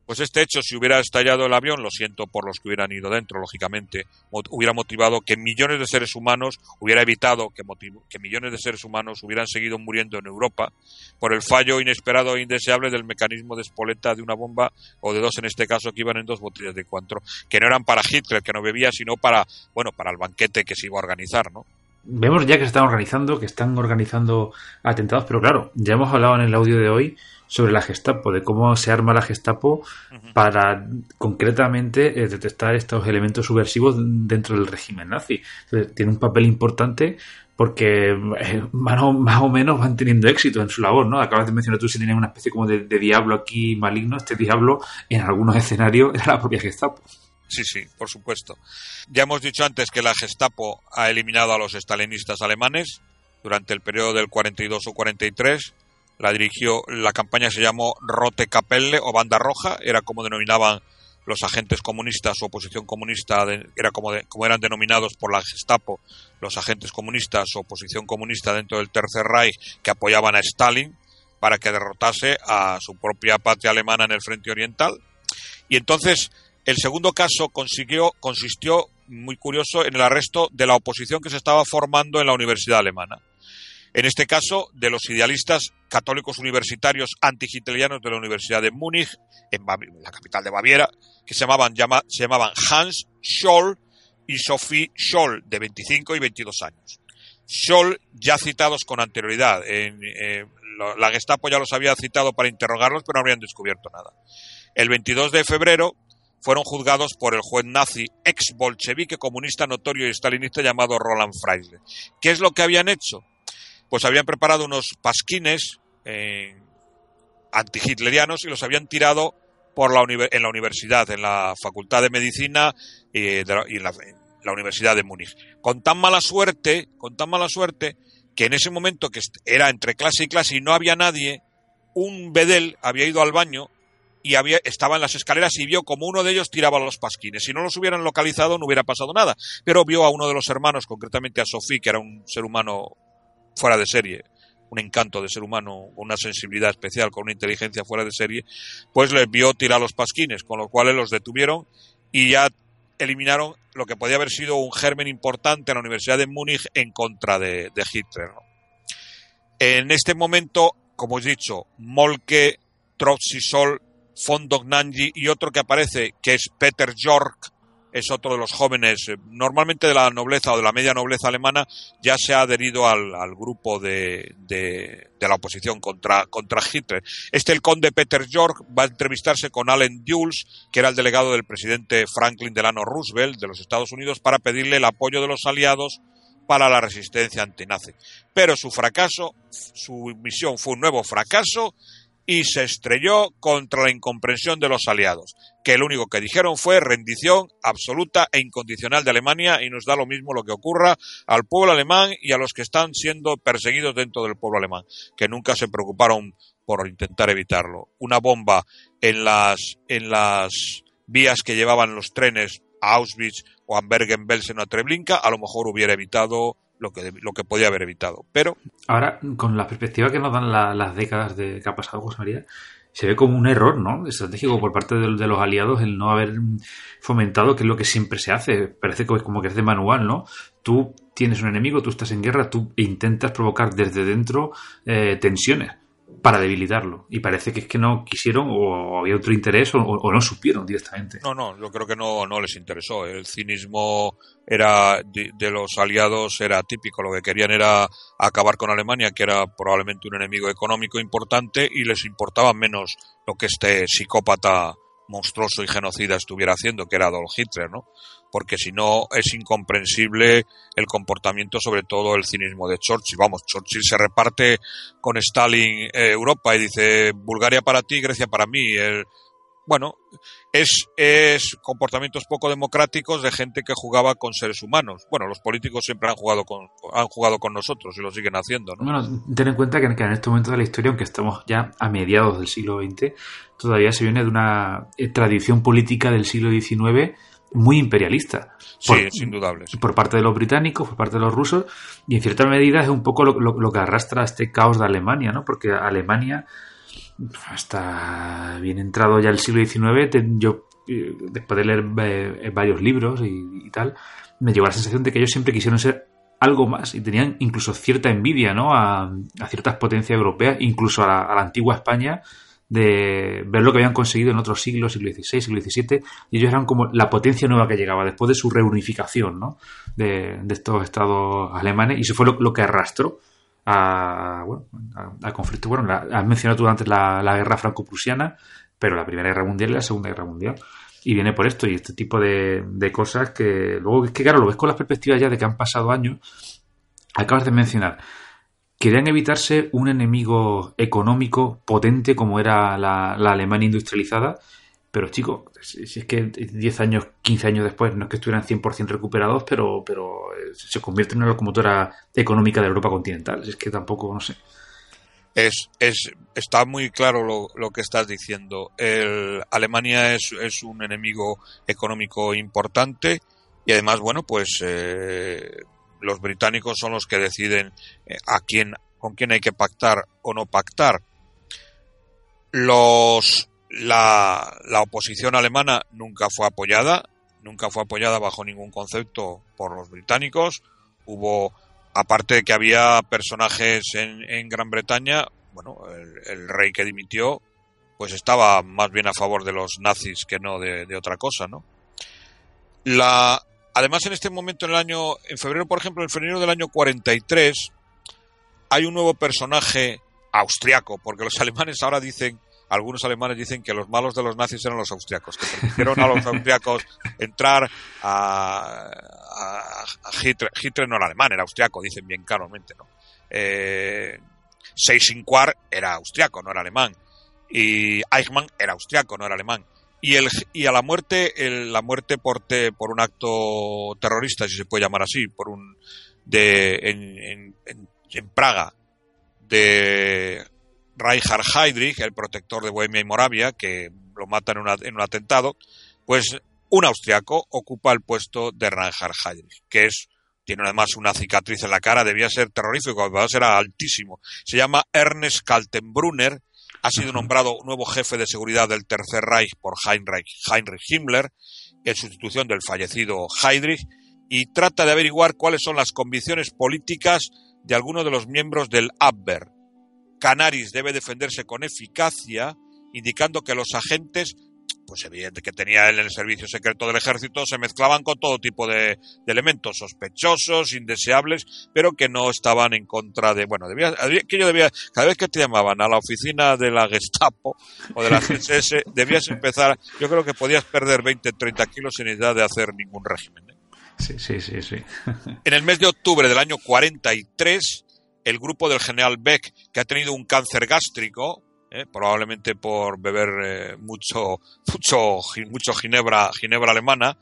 Pues este hecho, si hubiera estallado el avión, lo siento por los que hubieran ido dentro, lógicamente, hubiera motivado que millones de seres humanos, hubiera evitado que, que millones de seres humanos hubieran seguido muriendo en Europa por el fallo inesperado e indeseable del mecanismo de espoleta de una bomba, o de dos en este caso, que iban en dos botellas de cuatro, que no eran para Hitler, que no bebía, sino para, bueno, para el banquete que se iba a organizar, ¿no? Vemos ya que se están organizando, que están organizando atentados, pero claro, ya hemos hablado en el audio de hoy sobre la Gestapo, de cómo se arma la Gestapo para concretamente eh, detectar estos elementos subversivos dentro del régimen nazi. tiene un papel importante porque eh, más, o, menos van teniendo éxito en su labor, ¿no? Acabas de mencionar tú si tienen una especie como de, diablo aquí maligno, este diablo en algunos escenarios era la propia Gestapo. Sí, sí, por supuesto. Ya hemos dicho antes que la Gestapo ha eliminado a los estalinistas alemanes durante el periodo del 42 o 43 la dirigió, la campaña se llamó Rote Kapelle o Banda Roja, era como denominaban los agentes comunistas o oposición comunista, era como, como eran denominados por la Gestapo los agentes comunistas o oposición comunista dentro del Tercer Reich que apoyaban a Stalin para que derrotase a su propia patria alemana en el frente oriental. Y entonces el segundo caso consiguió, consistió, muy curioso, en el arresto de la oposición que se estaba formando en la Universidad Alemana en este caso de los idealistas católicos universitarios antihitlerianos de la Universidad de Múnich, en, la capital de Baviera, que se llamaban, se llamaban Hans Scholl y Sophie Scholl, de 25 y 22 años. Scholl, ya citados con anterioridad, eh, la Gestapo ya los había citado para interrogarlos, pero no habrían descubierto nada. El 22 de febrero fueron juzgados por el juez nazi ex bolchevique comunista notorio y stalinista llamado Roland Freisler. ¿Qué es lo que habían hecho? pues habían preparado unos pasquines eh, antihitlerianos y los habían tirado por la en la universidad, en la Facultad de Medicina y, en, la Universidad de Múnich. Con tan mala suerte, con tan mala suerte, que en ese momento que era entre clase y clase y no había nadie, un bedel había ido al baño y había, estaba en las escaleras y vio como uno de ellos tiraba los pasquines. Si no los hubieran localizado no hubiera pasado nada, pero vio a uno de los hermanos, concretamente a Sofía, que era un ser humano fuera de serie, un encanto de ser humano, una sensibilidad especial, con una inteligencia fuera de serie, pues les vio tirar los pasquines, con lo cual los detuvieron y ya eliminaron lo que podía haber sido un germen importante en la Universidad de Múnich en contra de, Hitler. En este momento, como he dicho, Molke, Trotsy Sol, Fondognanji y otro que aparece, que es Peter York, es otro de los jóvenes, eh, normalmente de la nobleza o de la media nobleza alemana, ya se ha adherido al, grupo de, de, la oposición contra, contra Hitler. Este, el conde Peter York, va a entrevistarse con Allen Dulles, que era el delegado del presidente Franklin Delano Roosevelt de los Estados Unidos, para pedirle el apoyo de los aliados para la resistencia antinazi. Pero su fracaso, su misión fue un nuevo fracaso y se estrelló contra la incomprensión de los aliados, que lo único que dijeron fue rendición absoluta e incondicional de Alemania y nos da lo mismo lo que ocurra al pueblo alemán y a los que están siendo perseguidos dentro del pueblo alemán, que nunca se preocuparon por intentar evitarlo. Una bomba en las, en las vías que llevaban los trenes a Auschwitz o a Bergen-Belsen o a Treblinka a lo mejor hubiera evitado lo que, lo que podía haber evitado. Pero. Ahora, con la perspectiva que nos dan las décadas de que ha pasado José María, se ve como un error, ¿no? Estratégico por parte de, los aliados el no haber fomentado, que es lo que siempre se hace. Parece que como que es de manual, ¿no? Tú tienes un enemigo, tú estás en guerra, tú intentas provocar desde dentro eh, tensiones para debilitarlo. Y parece que es que no quisieron o había otro interés o, no supieron directamente. No, no, yo creo que no, no les interesó. El cinismo era de, los aliados era típico. Lo que querían era acabar con Alemania, que era probablemente un enemigo económico importante, y les importaba menos lo que este psicópata monstruoso y genocida estuviera haciendo, que era Adolf Hitler, ¿no? Porque si no es incomprensible el comportamiento, sobre todo el cinismo de Churchill. Vamos, Churchill se reparte con Stalin eh, Europa y dice Bulgaria para ti, Grecia para mí. El, bueno, es, es comportamientos poco democráticos de gente que jugaba con seres humanos. Bueno, los políticos siempre han jugado con, han jugado con nosotros y lo siguen haciendo. ¿no? Bueno, ten en cuenta que en este momento de la historia, aunque estamos ya a mediados del siglo XX, todavía se viene de una eh, tradición política del siglo XIX muy imperialista. sí, es indudable. Por parte de los británicos, por parte de los rusos, y en cierta medida es un poco lo, lo que arrastra este caos de Alemania, ¿no? Porque Alemania hasta bien entrado ya el siglo XIX, yo eh, después de leer eh, varios libros y, tal, me llegó la sensación de que ellos siempre quisieron ser algo más y tenían incluso cierta envidia ¿no? a, ciertas potencias europeas, incluso a la, antigua España, de ver lo que habían conseguido en otros siglos, siglo XVI, siglo XVII, y ellos eran como la potencia nueva que llegaba después de su reunificación ¿no? de, estos estados alemanes, y eso fue lo que arrastró a, bueno, a, conflicto. Bueno, has mencionado tú antes la, guerra franco-prusiana, pero la Primera Guerra Mundial y la Segunda Guerra Mundial. Y viene por esto y este tipo de, cosas que luego es que, claro, lo ves con las perspectivas ya de que han pasado años. Acabas de mencionar. Querían evitarse un enemigo económico potente como era la Alemania industrializada pero chicos, si, es que 10 años, 15 años después, no es que estuvieran 100% recuperados, pero, pero eh, se convierte en una locomotora económica de Europa continental. Es que tampoco, no sé. Es, es, está muy claro lo, lo que estás diciendo. El, Alemania es, es, un enemigo económico importante y además, bueno, pues eh, los británicos son los que deciden eh, a quién, con quién hay que pactar o no pactar. Los la, la oposición alemana nunca fue apoyada, nunca fue apoyada bajo ningún concepto por los británicos. Hubo, aparte de que había personajes en, en Gran Bretaña, bueno, el, rey que dimitió, pues estaba más bien a favor de los nazis que no de, de, otra cosa, ¿no? La, además, en este momento, en el año, en febrero, por ejemplo, en febrero del año 43, hay un nuevo personaje austriaco, porque los alemanes ahora dicen algunos alemanes dicen que los malos de los nazis eran los austriacos, que permitieron a los austriacos entrar a, Hitler. Hitler no era alemán, era austriaco, dicen bien claramente, ¿no? Eh, era austriaco, no era alemán. Y Eichmann era austriaco, no era alemán. y, el, a la muerte, la muerte por, por un acto terrorista, si se puede llamar así, por un de en, en, Praga, de Reinhard Heydrich, el protector de Bohemia y Moravia, que lo mata en, en un atentado, pues un austriaco ocupa el puesto de Reinhard Heydrich, que es tiene además una cicatriz en la cara, debía ser terrorífico, además era altísimo. Se llama Ernest Kaltenbrunner, ha sido nombrado nuevo jefe de seguridad del Tercer Reich por Heinrich, Heinrich Himmler, en sustitución del fallecido Heydrich, y trata de averiguar cuáles son las convicciones políticas de algunos de los miembros del Abwehr. Canaris debe defenderse con eficacia, indicando que los agentes pues evidente que tenía él en el servicio secreto del ejército, se mezclaban con todo tipo de, elementos sospechosos, indeseables, pero que no estaban en contra de, bueno, debía, que yo debía, cada vez que te llamaban a la oficina de la Gestapo o de la CSS, debías empezar, yo creo que podías perder 20, 30 kilos sin necesidad de hacer ningún régimen. ¿eh? Sí, sí, sí, sí. en el mes de octubre del año 43, el grupo del general Beck, que ha tenido un cáncer gástrico, ¿eh? probablemente por beber eh, mucho, mucho, mucho ginebra, ginebra alemana,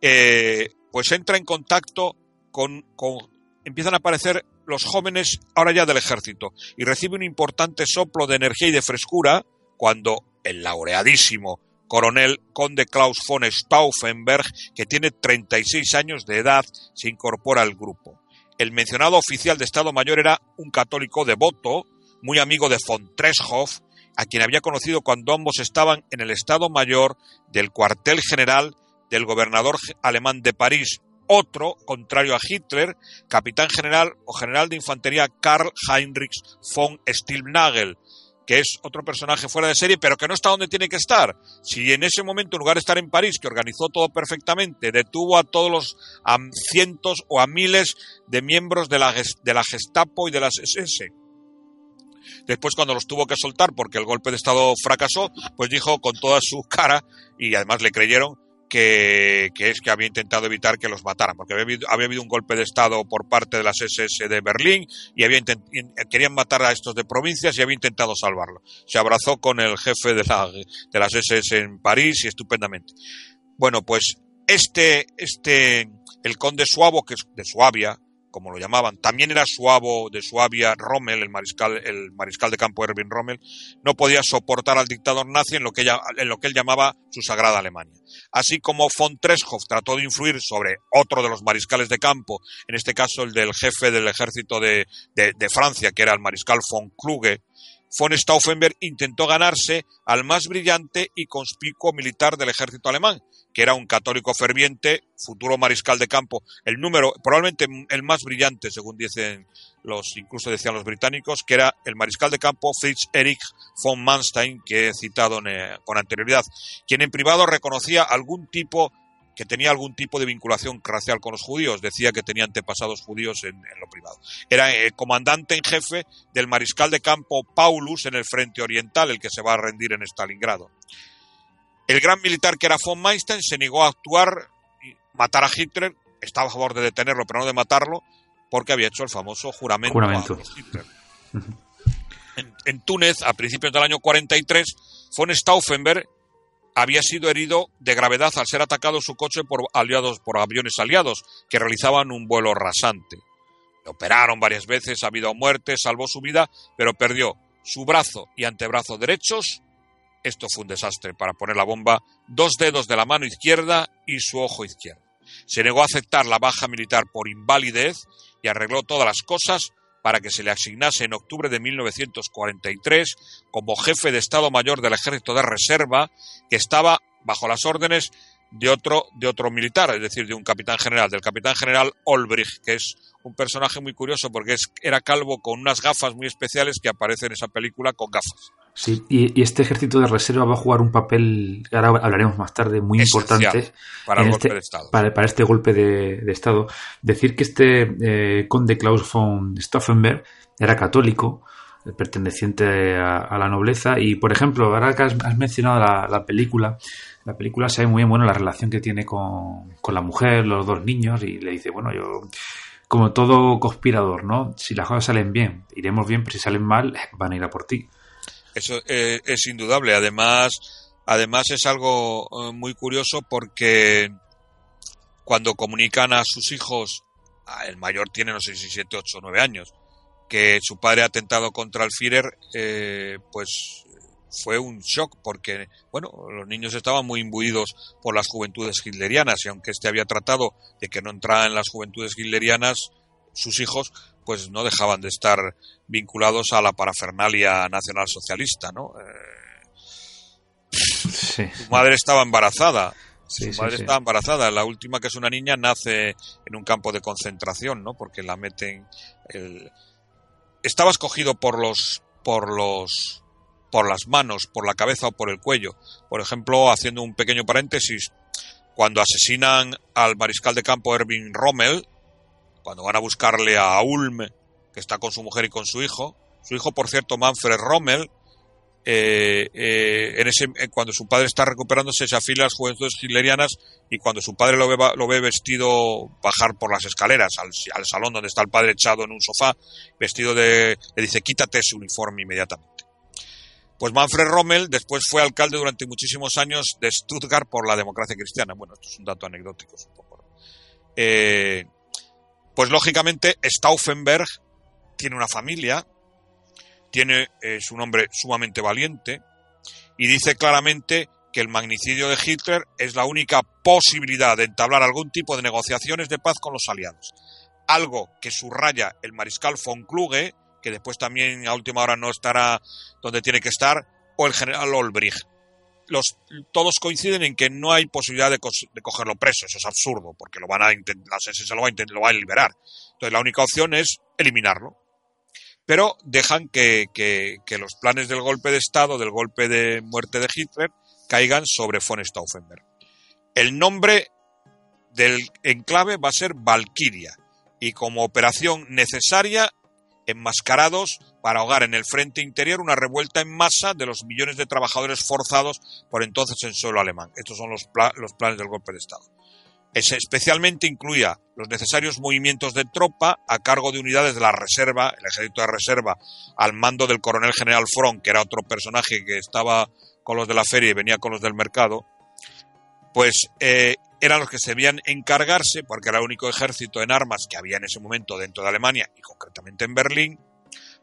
eh, pues entra en contacto con, con, empiezan a aparecer los jóvenes ahora ya del ejército y recibe un importante soplo de energía y de frescura cuando el laureadísimo coronel conde Klaus von Stauffenberg, que tiene 36 años de edad, se incorpora al grupo. El mencionado oficial de Estado Mayor era un católico devoto, muy amigo de von Treschow, a quien había conocido cuando ambos estaban en el Estado Mayor del cuartel general del gobernador alemán de París, otro, contrario a Hitler, capitán general o general de infantería Karl Heinrich von Stilnagel, que es otro personaje fuera de serie, pero que no está donde tiene que estar. Si en ese momento, en lugar de estar en París, que organizó todo perfectamente, detuvo a todos los a cientos o a miles de miembros de la, de la Gestapo y de las SS, Después, cuando los tuvo que soltar porque el golpe de Estado fracasó, pues dijo con toda su cara, y además le creyeron, que, es que había intentado evitar que los mataran, porque había habido, un golpe de Estado por parte de las SS de Berlín y había querían matar a estos de provincias y había intentado salvarlo. Se abrazó con el jefe de, la, de las SS en París y estupendamente. Bueno, pues este, este, el conde Suavo, que es de Suabia, como lo llamaban. También era suavo de Suabia Rommel, el mariscal, el mariscal de campo Erwin Rommel, no podía soportar al dictador nazi en lo, que en lo que él llamaba su sagrada Alemania. Así como von Treschow trató de influir sobre otro de los mariscales de campo, en este caso el del jefe del ejército de, de Francia, que era el mariscal von Kluge, von Stauffenberg intentó ganarse al más brillante y conspicuo militar del ejército alemán, que era un católico ferviente, futuro mariscal de campo, el número, probablemente el más brillante, según dicen los, incluso decían los británicos, que era el mariscal de campo Fritz Erich von Manstein, que he citado eh, con anterioridad, quien en privado reconocía algún tipo que tenía algún tipo de vinculación racial con los judíos, decía que tenía antepasados judíos en, lo privado. Era el eh, comandante en jefe del mariscal de campo Paulus en el frente oriental, el que se va a rendir en Stalingrado. El gran militar que era von Manstein se negó a actuar y matar a Hitler, estaba a favor de detenerlo, pero no de matarlo, porque había hecho el famoso juramento, a Hitler. en, en, Túnez, a principios del año 43, von Stauffenberg había sido herido de gravedad al ser atacado su coche por aliados por aviones aliados que realizaban un vuelo rasante. Le operaron varias veces, ha habido muerte, salvó su vida, pero perdió su brazo y antebrazo derechos esto fue un desastre para poner la bomba, dos dedos de la mano izquierda y su ojo izquierdo. Se negó a aceptar la baja militar por invalidez y arregló todas las cosas para que se le asignase en octubre de 1943 como jefe de Estado Mayor del Ejército de Reserva, que estaba bajo las órdenes de otro, de otro militar, es decir, de un capitán general, del capitán general Olbrich, que es un personaje muy curioso porque es, era calvo con unas gafas muy especiales que aparece en esa película con gafas. Sí, y, este ejército de reserva va a jugar un papel, ahora hablaremos más tarde, muy importante para, el golpe este, de Estado. Para, este golpe de, Estado. Decir que este eh, conde Klaus von Stauffenberg era católico, perteneciente a, la nobleza, y por ejemplo, ahora que has, mencionado la, película, la película se ve muy bien bueno la relación que tiene con, con la mujer, los dos niños, y le dice, bueno, yo como todo conspirador, ¿no? Si las cosas salen bien, iremos bien, pero si salen mal, van a ir a por ti. Eso eh, es indudable. Además, Además es algo eh, muy curioso porque cuando comunican a sus hijos, el mayor tiene no sé si 7, 8 o 9 años, que su padre ha atentado contra el Führer, eh, pues fue un shock porque, bueno, los niños estaban muy imbuidos por las juventudes hitlerianas y aunque este había tratado de que no entrara en las juventudes hitlerianas, sus hijos pues no dejaban de estar vinculados a la parafernalia nacionalsocialista, ¿no? Eh, su madre estaba embarazada. su madre estaba embarazada. La última, que es una niña, nace en un campo de concentración, ¿no? Porque la meten. El... Estaba escogido por los, por los, por las manos, por la cabeza o por el cuello. Por ejemplo, haciendo un pequeño paréntesis, cuando asesinan al mariscal de campo Erwin Rommel, cuando van a buscarle a Ulm, que está con su mujer y con su hijo, su hijo, por cierto, Manfred Rommel, eh, eh, en ese, eh, cuando su padre está recuperándose, se afila a las juventudes hitlerianas y cuando su padre lo ve, lo ve vestido bajar por las escaleras al, al, salón donde está el padre echado en un sofá, vestido de. le dice: quítate ese uniforme inmediatamente. Pues Manfred Rommel después fue alcalde durante muchísimos años de Stuttgart por la democracia cristiana. Bueno, esto es un dato anecdótico, supongo. Eh, pues lógicamente Stauffenberg tiene una familia, tiene es un hombre sumamente valiente y dice claramente que el magnicidio de Hitler es la única posibilidad de entablar algún tipo de negociaciones de paz con los aliados. Algo que subraya el mariscal von Kluge, que después también a última hora no estará donde tiene que estar, o el general Olbrich los, todos coinciden en que no hay posibilidad de, cogerlo preso. Eso es absurdo, porque lo van a la SS lo va, a lo a liberar. Entonces la única opción es eliminarlo. Pero dejan que, los planes del golpe de Estado, del golpe de muerte de Hitler, caigan sobre von Stauffenberg. El nombre del enclave va a ser Valkyria y como operación necesaria enmascarados para ahogar en el frente interior una revuelta en masa de los millones de trabajadores forzados por entonces en suelo alemán. Estos son los, los planes del golpe de Estado. Especialmente incluía los necesarios movimientos de tropa a cargo de unidades de la reserva, el ejército de reserva, al mando del coronel general Front, que era otro personaje que estaba con los de la feria y venía con los del mercado, pues eh, eran los que se debían encargarse, porque era el único ejército en armas que había en ese momento dentro de Alemania y concretamente en Berlín,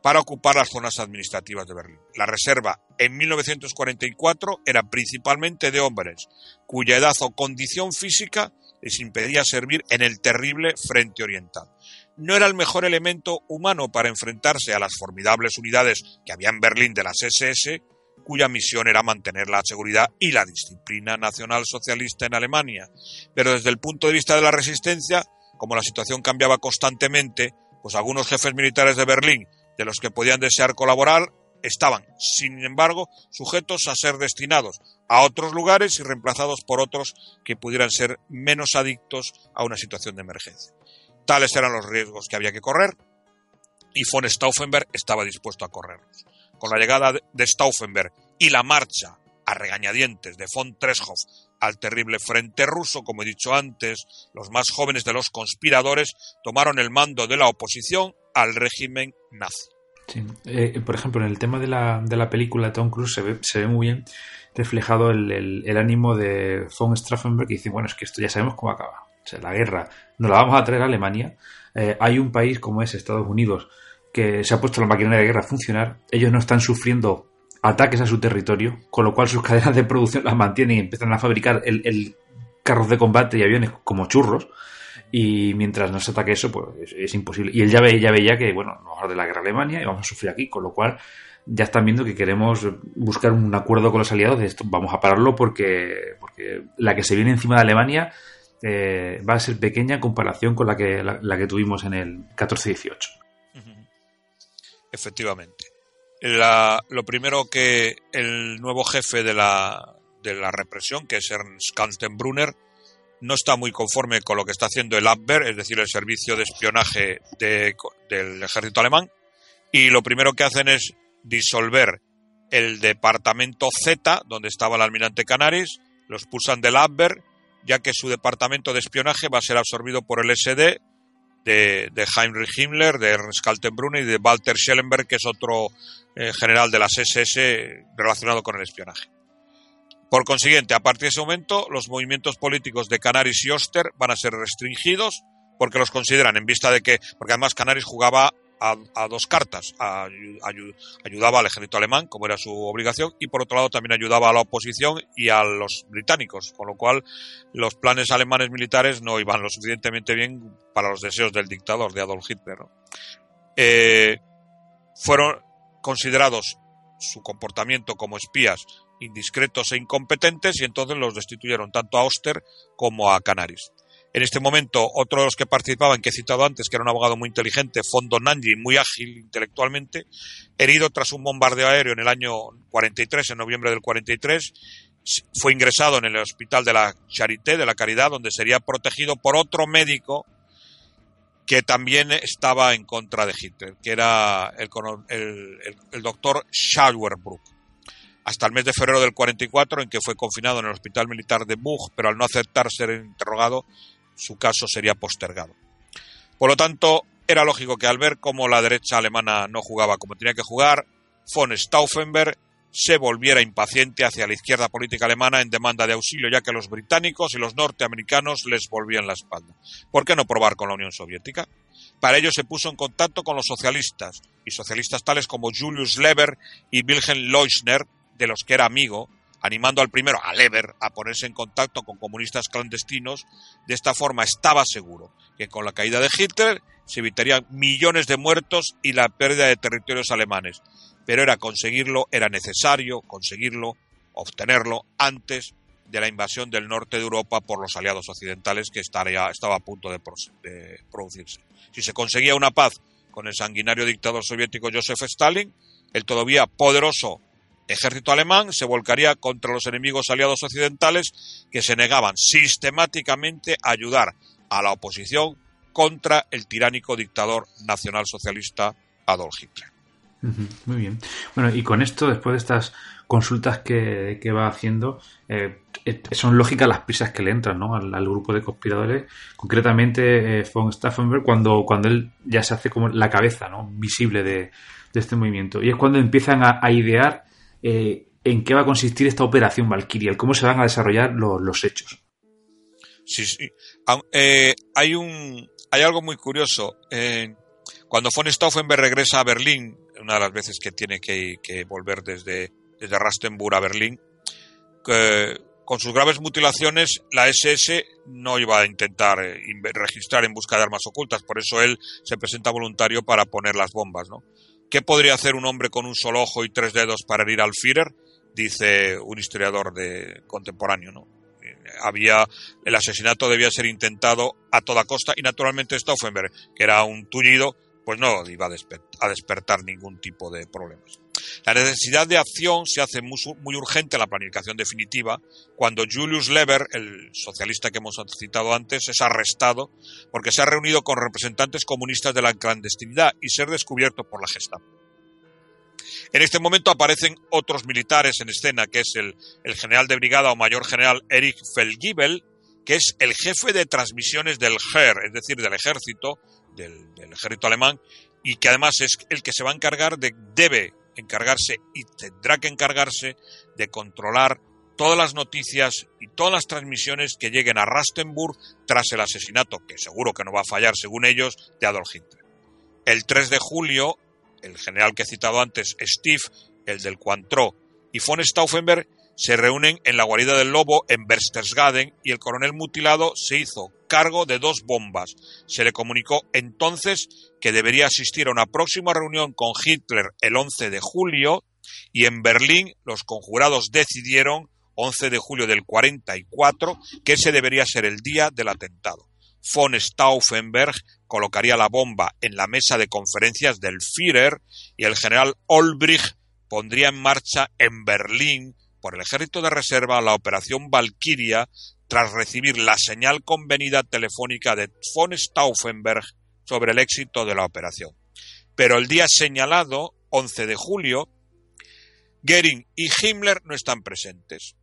para ocupar las zonas administrativas de Berlín. La reserva en 1944 era principalmente de hombres cuya edad o condición física les impedía servir en el terrible frente oriental. No era el mejor elemento humano para enfrentarse a las formidables unidades que había en Berlín de las SS, cuya misión era mantener la seguridad y la disciplina nacional socialista en Alemania. Pero desde el punto de vista de la resistencia, como la situación cambiaba constantemente, pues algunos jefes militares de Berlín, de los que podían desear colaborar, estaban, sin embargo, sujetos a ser destinados a otros lugares y reemplazados por otros que pudieran ser menos adictos a una situación de emergencia. Tales eran los riesgos que había que correr y von Stauffenberg estaba dispuesto a correrlos con la llegada de Stauffenberg y la marcha a regañadientes de von Treschow al terrible frente ruso, como he dicho antes, los más jóvenes de los conspiradores tomaron el mando de la oposición al régimen nazi. Sí. Eh, por ejemplo, en el tema de la, de la película Tom Cruise se ve, se ve muy bien reflejado el, el, ánimo de von Stauffenberg que dice, bueno, es que esto ya sabemos cómo acaba. O sea, la guerra nos la vamos a traer a Alemania. Eh, hay un país como es Estados Unidos que se ha puesto la maquinaria de guerra a funcionar, ellos no están sufriendo ataques a su territorio, con lo cual sus cadenas de producción las mantienen y empiezan a fabricar el, el carros de combate y aviones como churros. Y mientras no se ataque eso, pues es, imposible. Y él ya, ve, ya veía que, bueno, nos de la guerra a Alemania y vamos a sufrir aquí, con lo cual ya están viendo que queremos buscar un acuerdo con los aliados de esto. Vamos a pararlo porque, porque la que se viene encima de Alemania eh, va a ser pequeña en comparación con la que, la, la que tuvimos en el 14-18. Efectivamente. La, lo primero que el nuevo jefe de la, de la represión, que es Ernst Kaltenbrunner, no está muy conforme con lo que está haciendo el Abwehr, es decir, el servicio de espionaje de, del ejército alemán, y lo primero que hacen es disolver el departamento Z, donde estaba el almirante Canaris, lo expulsan del Abwehr, ya que su departamento de espionaje va a ser absorbido por el SD de, Heinrich Himmler, de Ernst Kaltenbrunner y de Walter Schellenberg, que es otro eh, general de las SS relacionado con el espionaje. Por consiguiente, a partir de ese momento, los movimientos políticos de Canaris y Oster van a ser restringidos porque los consideran en vista de que, porque además Canaris jugaba a, dos cartas. ayudaba al ejército alemán, como era su obligación, y por otro lado también ayudaba a la oposición y a los británicos, con lo cual los planes alemanes militares no iban lo suficientemente bien para los deseos del dictador de Adolf Hitler. Eh, fueron considerados su comportamiento como espías indiscretos e incompetentes y entonces los destituyeron tanto a Oster como a Canaris. En este momento, otro de los que participaban, que he citado antes, que era un abogado muy inteligente, Fondo Nanji, muy ágil intelectualmente, herido tras un bombardeo aéreo en el año 43, en noviembre del 43, fue ingresado en el hospital de la Charité, de la Caridad, donde sería protegido por otro médico que también estaba en contra de Hitler, que era el, el, doctor Schauerbruck. Hasta el mes de febrero del 44, en que fue confinado en el hospital militar de Buch, pero al no aceptar ser interrogado, su caso sería postergado. Por lo tanto, era lógico que al ver cómo la derecha alemana no jugaba como tenía que jugar, von Stauffenberg se volviera impaciente hacia la izquierda política alemana en demanda de auxilio, ya que los británicos y los norteamericanos les volvían la espalda. ¿Por qué no probar con la Unión Soviética? Para ello se puso en contacto con los socialistas, y socialistas tales como Julius Leber y Wilhelm Leuschner, de los que era amigo, animando al primero, a Lever, a ponerse en contacto con comunistas clandestinos. De esta forma estaba seguro que con la caída de Hitler se evitarían millones de muertos y la pérdida de territorios alemanes. Pero era conseguirlo, era necesario conseguirlo, obtenerlo antes de la invasión del norte de Europa por los aliados occidentales que estaría, estaba a punto de, de producirse. Si se conseguía una paz con el sanguinario dictador soviético Joseph Stalin, el todavía poderoso ejército alemán se volcaría contra los enemigos aliados occidentales que se negaban sistemáticamente a ayudar a la oposición contra el tiránico dictador nacionalsocialista Adolf Hitler. Muy bien. Bueno, y con esto, después de estas consultas que, va haciendo, eh, eh, son lógicas las prisas que le entran ¿no? al, grupo de conspiradores, concretamente eh, von Stauffenberg, cuando, cuando él ya se hace como la cabeza ¿no? visible de, este movimiento. Y es cuando empiezan a idear eh, en qué va a consistir esta operación Valkyria, cómo se van a desarrollar los, hechos. Sí, sí. Eh, hay, un, hay algo muy curioso. Eh, cuando von Stauffenberg regresa a Berlín, una de las veces que tiene que, volver desde, desde Rastenburg a Berlín, con sus graves mutilaciones, la SS no iba a intentar registrar en busca de armas ocultas, por eso él se presenta voluntario para poner las bombas, ¿no? ¿Qué podría hacer un hombre con un solo ojo y tres dedos para herir al Führer? Dice un historiador de contemporáneo, ¿no? Eh, había el asesinato debía ser intentado a toda costa y naturalmente Stauffenberg, que era un tullido, pues no iba a, despertar ningún tipo de problemas. La necesidad de acción se hace muy, urgente en la planificación definitiva cuando Julius Leber, el socialista que hemos citado antes, es arrestado porque se ha reunido con representantes comunistas de la clandestinidad y ser descubierto por la Gestapo. En este momento aparecen otros militares en escena, que es el, general de brigada o mayor general Erich Feldgiebel, que es el jefe de transmisiones del Heer, es decir, del ejército, del, ejército alemán, y que además es el que se va a encargar de, debe encargarse y tendrá que encargarse de controlar todas las noticias y todas las transmisiones que lleguen a Rastenburg tras el asesinato, que seguro que no va a fallar según ellos, de Adolf Hitler. El 3 de julio, el general que he citado antes, Steve, el del Cointreau, y von Stauffenberg se reúnen en la guarida del lobo en Berchtesgaden y el coronel mutilado se hizo cargo de dos bombas. Se le comunicó entonces que debería asistir a una próxima reunión con Hitler el 11 de julio y en Berlín los conjurados decidieron 11 de julio del 44 que ese debería ser el día del atentado. Von Stauffenberg colocaría la bomba en la mesa de conferencias del Führer y el general Olbrich pondría en marcha en Berlín por el ejército de reserva la operación Valkyria tras recibir la señal convenida telefónica de von Stauffenberg sobre el éxito de la operación. Pero el día señalado, 11 de julio, Goering y Himmler no están presentes.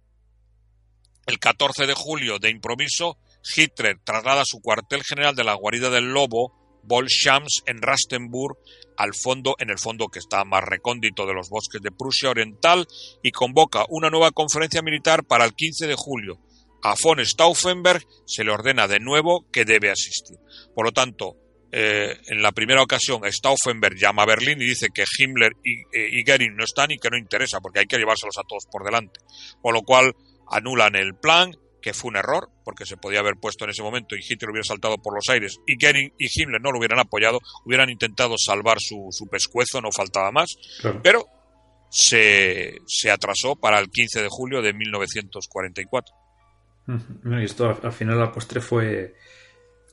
El 14 de julio, de improviso, Hitler traslada su cuartel general de la guarida del Lobo Bolshams en Rastenburg, al fondo, en el fondo que está más recóndito de los bosques de Prusia Oriental, y convoca una nueva conferencia militar para el 15 de julio. A von Stauffenberg se le ordena de nuevo que debe asistir. Por lo tanto, eh, en la primera ocasión Stauffenberg llama a Berlín y dice que Himmler y, eh, y Goering no están y que no interesa porque hay que llevárselos a todos por delante. Por lo cual anulan el plan, que fue un error, porque se podía haber puesto en ese momento y Hitler hubiera saltado por los aires y Goering y Himmler no lo hubieran apoyado, hubieran intentado salvar su, su pescuezo, no faltaba más, Claro. pero se, se atrasó para el 15 de julio de 1944. Ujú. Y esto al, al final, la postre, fue,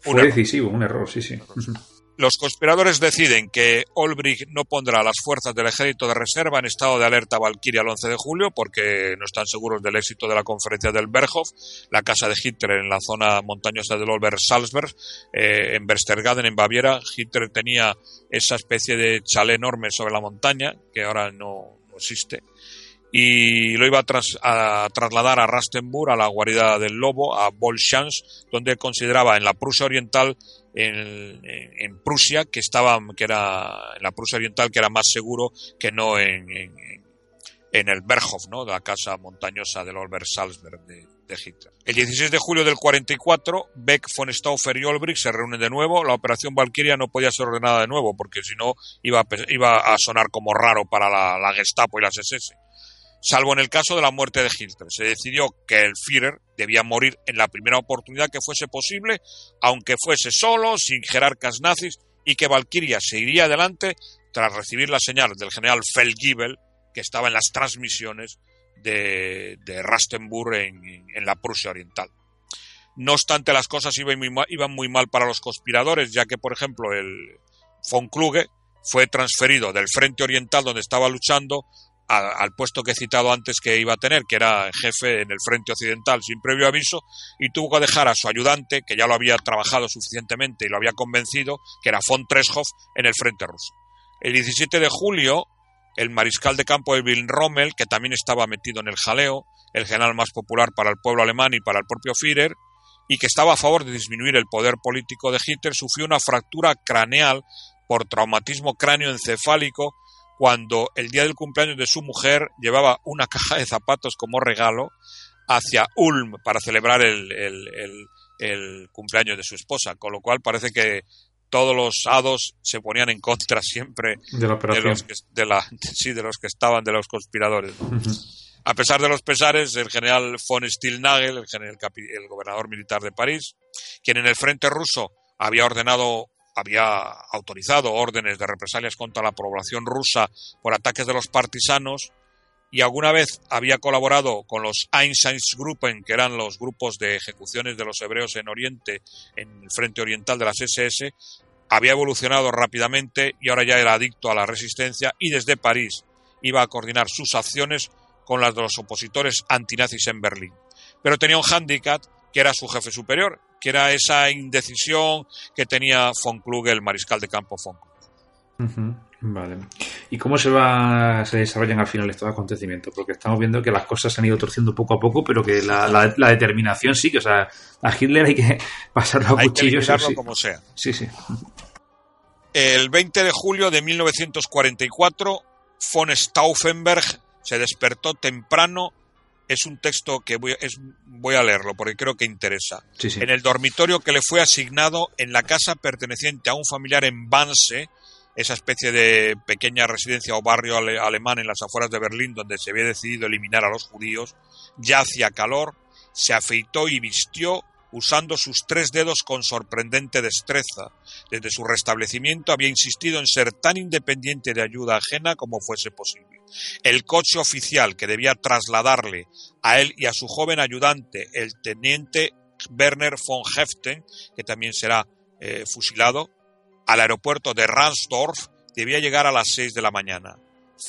fue Un decisivo, un error, sí, sí. Los conspiradores deciden que Olbrich no pondrá a las fuerzas del ejército de reserva en estado de alerta Valkyria el 11 de julio porque no están seguros del éxito de la conferencia del Berghof, la casa de Hitler en la zona montañosa del Ober-Salzberg, eh, en Berchtesgaden, en Baviera. Hitler tenía esa especie de chalet enorme sobre la montaña, que ahora no existe, y lo iba a, tras- a trasladar a Rastenburg, a la guarida del lobo, a Bolshans, donde consideraba en la Prusia Oriental, en, Prusia, que estaba, que era, en la Prusia Oriental, que era más seguro que no en, en, el Berghof, ¿no? la casa montañosa del Olber-Salzberg de, de Hitler. El 16 de julio del 44, Beck, von Stauffer y Olbrich se reúnen de nuevo. La operación Valkyria no podía ser ordenada de nuevo, porque si no iba, iba a sonar como raro para la, la Gestapo y las SS salvo en el caso de la muerte de Hitler. Se decidió que el Führer debía morir en la primera oportunidad que fuese posible, aunque fuese solo, sin jerarcas nazis, y que Valkyria se iría adelante tras recibir la señal del general Feldgiebel, que estaba en las transmisiones de, de Rastenburg en, en- la Prusia Oriental. No obstante, las cosas iban iban muy mal para los conspiradores, ya que, por ejemplo, el von Kluge fue transferido del frente oriental donde estaba luchando al puesto que he citado antes que iba a tener, que era jefe en el frente occidental sin previo aviso, y tuvo que dejar a su ayudante, que ya lo había trabajado suficientemente y lo había convencido, que era von Treshoff, en el frente ruso. El 17 de julio, el mariscal de campo Wilhelm Rommel, que también estaba metido en el jaleo, el general más popular para el pueblo alemán y para el propio Führer, y que estaba a favor de disminuir el poder político de Hitler, sufrió una fractura craneal por traumatismo cráneoencefálico cuando el día del cumpleaños de su mujer llevaba una caja de zapatos como regalo hacia Ulm para celebrar el, el- el- el cumpleaños de su esposa, con lo cual parece que todos los hados se ponían en contra siempre De la de operación. los que, de la, sí, de los que estaban, de los conspiradores. A pesar de los pesares, el general von Stilnagel, el, general el gobernador militar de París, quien en el frente ruso había ordenado, había autorizado órdenes de represalias contra la población rusa por ataques de los partisanos, y alguna vez había colaborado con los Einsatzgruppen, que eran los grupos de ejecuciones de los hebreos en Oriente, en el frente oriental de las SS, había evolucionado rápidamente y ahora ya era adicto a la resistencia y desde París iba a coordinar sus acciones con las de los opositores antinazis en Berlín. Pero tenía un hándicap que era su jefe superior, que era esa indecisión que tenía von Kluge, el mariscal de campo von Vale. ¿Y cómo se va se desarrollan al final estos acontecimientos? Porque estamos viendo que las cosas se han ido torciendo poco a poco, pero que la, la- la determinación sí, que o sea, a Hitler hay que pasarlo a Hay que cuchillos. liquidarlo sí. como sea. sí, sí. El 20 de julio de 1944, von Stauffenberg se despertó temprano. Es un texto que voy, es- voy a leerlo porque creo que interesa. sí, sí. En el dormitorio que le fue asignado en la casa perteneciente a un familiar en Banse, esa especie de pequeña residencia o barrio ale- alemán en las afueras de Berlín donde se había decidido eliminar a los judíos, ya hacía calor, se afeitó y vistió usando sus tres dedos con sorprendente destreza. Desde su restablecimiento había insistido en ser tan independiente de ayuda ajena como fuese posible. El coche oficial que debía trasladarle a él y a su joven ayudante, el teniente Werner von Heften, que también será eh, fusilado, al aeropuerto de Ransdorf, debía llegar a las seis de la mañana.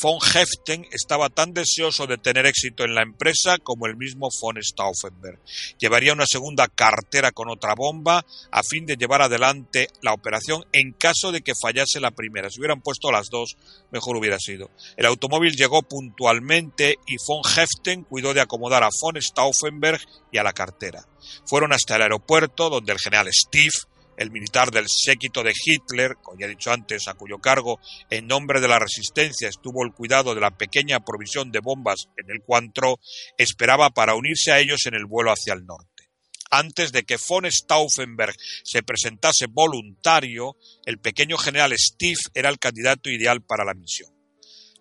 Von Heften estaba tan deseoso de tener éxito en la empresa como el mismo von Stauffenberg. Llevaría una segunda cartera con otra bomba a fin de llevar adelante la operación en caso de que fallase la primera. Si hubieran puesto las dos, mejor hubiera sido. El automóvil llegó puntualmente y von Heften cuidó de acomodar a von Stauffenberg y a la cartera. Fueron hasta el aeropuerto donde el general Steve el militar del séquito de Hitler, como ya he dicho antes, a cuyo cargo, en nombre de la resistencia, estuvo el cuidado de la pequeña provisión de bombas en el Cuantro, esperaba para unirse a ellos en el vuelo hacia el norte. Antes de que von Stauffenberg se presentase voluntario, el pequeño general Steve era el candidato ideal para la misión.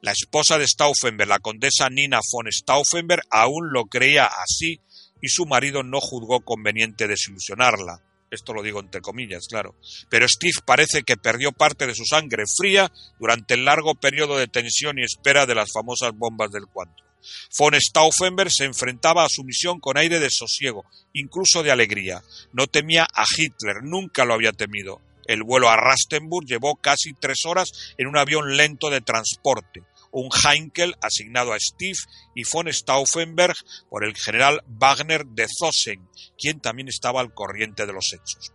La esposa de Stauffenberg, la condesa Nina von Stauffenberg, aún lo creía así y su marido no juzgó conveniente desilusionarla. Esto lo digo entre comillas, claro. Pero Steve parece que perdió parte de su sangre fría durante el largo periodo de tensión y espera de las famosas bombas del cuanto. Von Stauffenberg se enfrentaba a su misión con aire de sosiego, incluso de alegría. No temía a Hitler, nunca lo había temido. El vuelo a Rastenburg llevó casi tres horas en un avión lento de transporte un Heinkel asignado a Steve y von Stauffenberg por el general Wagner de Zossen, quien también estaba al corriente de los hechos.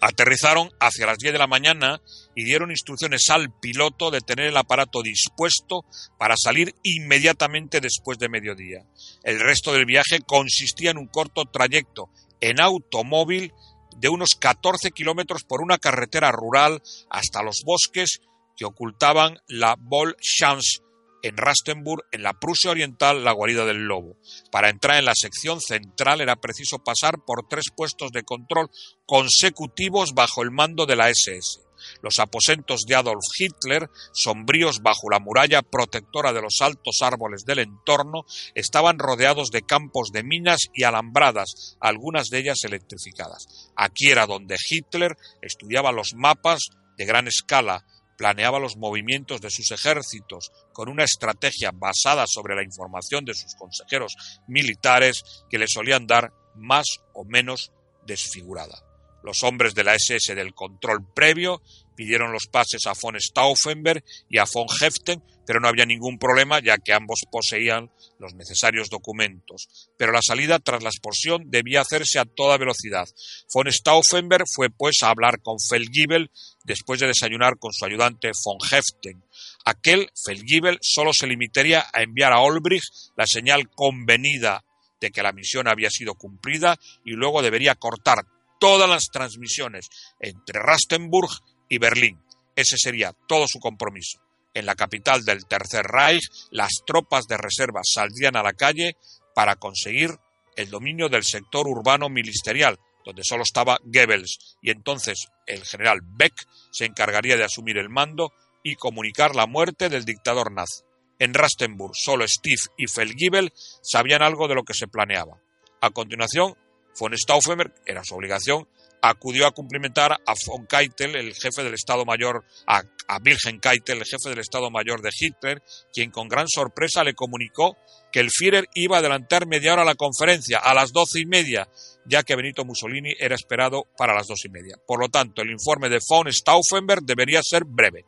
Aterrizaron hacia las 10 de la mañana y dieron instrucciones al piloto de tener el aparato dispuesto para salir inmediatamente después de mediodía. El resto del viaje consistía en un corto trayecto en automóvil de unos 14 kilómetros por una carretera rural hasta los bosques que ocultaban la Chance en Rastenburg, en la Prusia Oriental, la guarida del lobo. Para entrar en la sección central era preciso pasar por tres puestos de control consecutivos bajo el mando de la SS. Los aposentos de Adolf Hitler, sombríos bajo la muralla protectora de los altos árboles del entorno, estaban rodeados de campos de minas y alambradas, algunas de ellas electrificadas. Aquí era donde Hitler estudiaba los mapas de gran escala planeaba los movimientos de sus ejércitos con una estrategia basada sobre la información de sus consejeros militares que le solían dar más o menos desfigurada. Los hombres de la SS del control previo pidieron los pases a von Stauffenberg y a von Heften, pero no había ningún problema ya que ambos poseían los necesarios documentos. Pero la salida tras la expulsión debía hacerse a toda velocidad. Von Stauffenberg fue pues a hablar con Feldgiebel después de desayunar con su ayudante von Heften. Aquel Feldgiebel solo se limitaría a enviar a Olbrich la señal convenida de que la misión había sido cumplida y luego debería cortar todas las transmisiones entre Rastenburg y Berlín. Ese sería todo su compromiso. En la capital del Tercer Reich, las tropas de reserva saldrían a la calle para conseguir el dominio del sector urbano ministerial, donde solo estaba Goebbels, y entonces el general Beck se encargaría de asumir el mando y comunicar la muerte del dictador nazi. En Rastenburg solo Steve y Feldgiebel sabían algo de lo que se planeaba. A continuación, von Stauffenberg, era su obligación, acudió a cumplimentar a von Keitel, el jefe del Estado Mayor, a, Wilhelm Keitel, el jefe del Estado Mayor de Hitler, quien con gran sorpresa le comunicó que el Führer iba a adelantar media hora la conferencia, a las doce y media, ya que Benito Mussolini era esperado para las dos y media. Por lo tanto, el informe de von Stauffenberg debería ser breve.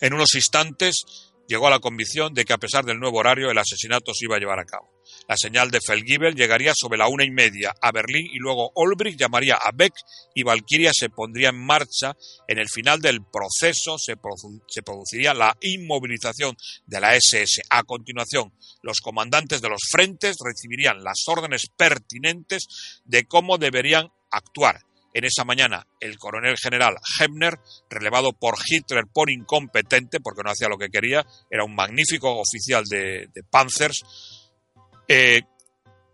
En unos instantes llegó a la convicción de que a pesar del nuevo horario el asesinato se iba a llevar a cabo. La señal de Feldgiebel llegaría sobre la una y media a Berlín y luego Olbrich llamaría a Beck y Valkyria se pondría en marcha. En el final del proceso se, se produciría la inmovilización de la SS. A continuación, los comandantes de los frentes recibirían las órdenes pertinentes de cómo deberían actuar. En esa mañana, el coronel general Hebner, relevado por Hitler por incompetente, porque no hacía lo que quería, era un magnífico oficial de, de Panzers, eh,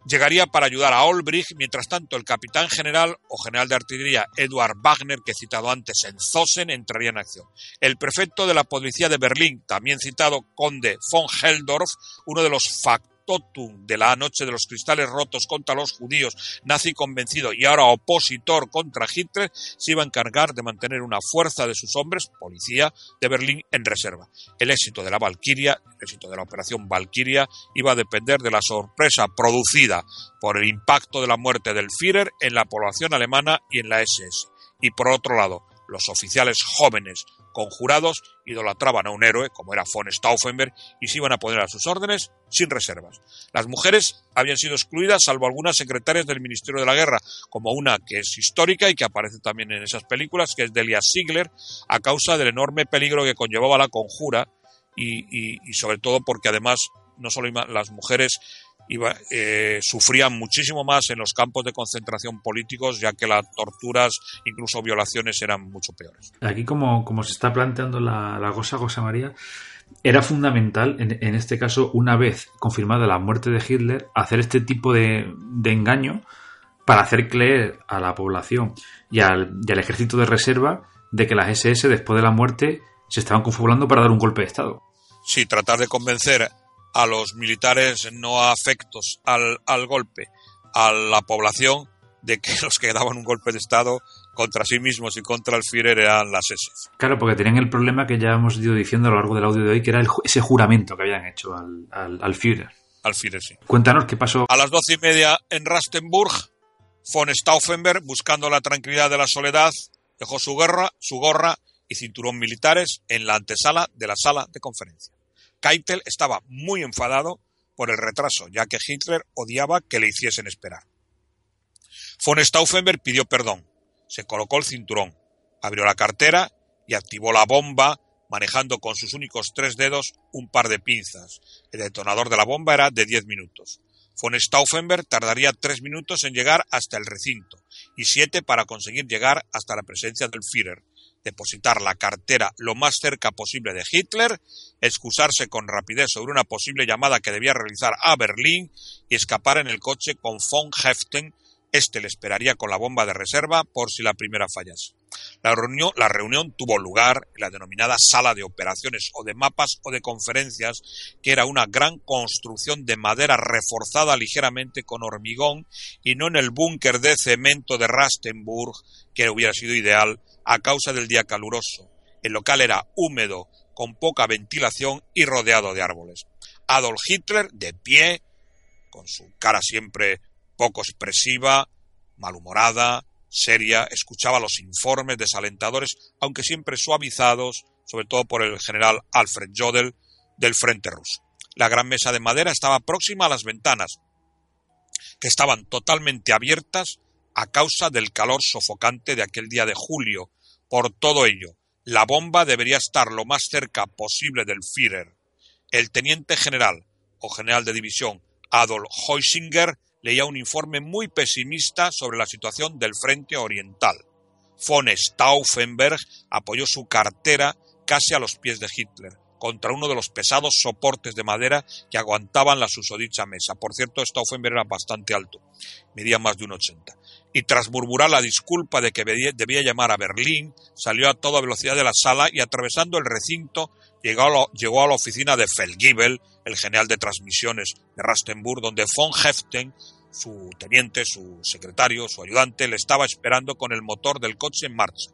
llegaría para ayudar a Olbrich, mientras tanto el capitán general o general de artillería Eduard Wagner, que he citado antes en Zosen, entraría en acción. El prefecto de la policía de Berlín, también citado conde von Heldorf, uno de los factores de la noche de los cristales rotos contra los judíos, nazi convencido y ahora opositor contra Hitler, se iba a encargar de mantener una fuerza de sus hombres, policía de Berlín, en reserva. El éxito de la Valquiria, el éxito de la operación Valquiria, iba a depender de la sorpresa producida por el impacto de la muerte del Führer en la población alemana y en la SS. Y por otro lado, los oficiales jóvenes conjurados idolatraban a un héroe, como era von Stauffenberg, y se iban a poner a sus órdenes sin reservas. Las mujeres habían sido excluidas, salvo algunas secretarias del Ministerio de la Guerra, como una que es histórica y que aparece también en esas películas, que es Delia Ziegler, a causa del enorme peligro que conllevaba la conjura y, y sobre todo porque además no solo las mujeres iba, eh, sufrían muchísimo más en los campos de concentración políticos, ya que las torturas, incluso violaciones, eran mucho peores. Aquí, como, como se está planteando la, la cosa, José María, era fundamental, en, en, este caso, una vez confirmada la muerte de Hitler, hacer este tipo de, de engaño para hacer creer a la población y al, y al ejército de reserva de que las SS, después de la muerte, se estaban confabulando para dar un golpe de Estado. Sí, tratar de convencer a los militares no afectos al, al golpe, a la población, de que los que daban un golpe de Estado contra sí mismos y contra el Führer eran las SS. Claro, porque tenían el problema que ya hemos ido diciendo a lo largo del audio de hoy, que era el, ese juramento que habían hecho al, al, al Führer. Al Führer, sí. Cuéntanos qué pasó. A las doce y media en Rastenburg, von Stauffenberg, buscando la tranquilidad de la soledad, dejó su, guerra, su gorra y cinturón militares en la antesala de la sala de conferencia. Keitel estaba muy enfadado por el retraso, ya que Hitler odiaba que le hiciesen esperar. Von Stauffenberg pidió perdón, se colocó el cinturón, abrió la cartera y activó la bomba manejando con sus únicos tres dedos un par de pinzas. El detonador de la bomba era de 10 minutos. Von Stauffenberg tardaría tres minutos en llegar hasta el recinto y siete para conseguir llegar hasta la presencia del Führer, depositar la cartera lo más cerca posible de Hitler, excusarse con rapidez sobre una posible llamada que debía realizar a Berlín y escapar en el coche con von Heften. Este le esperaría con la bomba de reserva por si la primera fallase. La reunión, la reunión, tuvo lugar en la denominada sala de operaciones o de mapas o de conferencias, que era una gran construcción de madera reforzada ligeramente con hormigón y no en el búnker de cemento de Rastenburg, que hubiera sido ideal a causa del día caluroso. El local era húmedo, con poca ventilación y rodeado de árboles. Adolf Hitler, de pie, con su cara siempre poco expresiva, malhumorada, seria, escuchaba los informes desalentadores, aunque siempre suavizados, sobre todo por el general Alfred Jodl del frente ruso. La gran mesa de madera estaba próxima a las ventanas, que estaban totalmente abiertas a causa del calor sofocante de aquel día de julio. Por todo ello, la bomba debería estar lo más cerca posible del Führer. El teniente general o general de división Adolf Heusinger leía un informe muy pesimista sobre la situación del frente oriental. Von Stauffenberg apoyó su cartera casi a los pies de Hitler, contra uno de los pesados soportes de madera que aguantaban la susodicha mesa. Por cierto, Stauffenberg era bastante alto, medía más de un ochenta. Y tras murmurar la disculpa de que debía llamar a Berlín, salió a toda velocidad de la sala y atravesando el recinto llegó a, la oficina de Felgibel, el general de transmisiones de Rastenburg, donde von Heften, su teniente, su secretario, su ayudante, le estaba esperando con el motor del coche en marcha.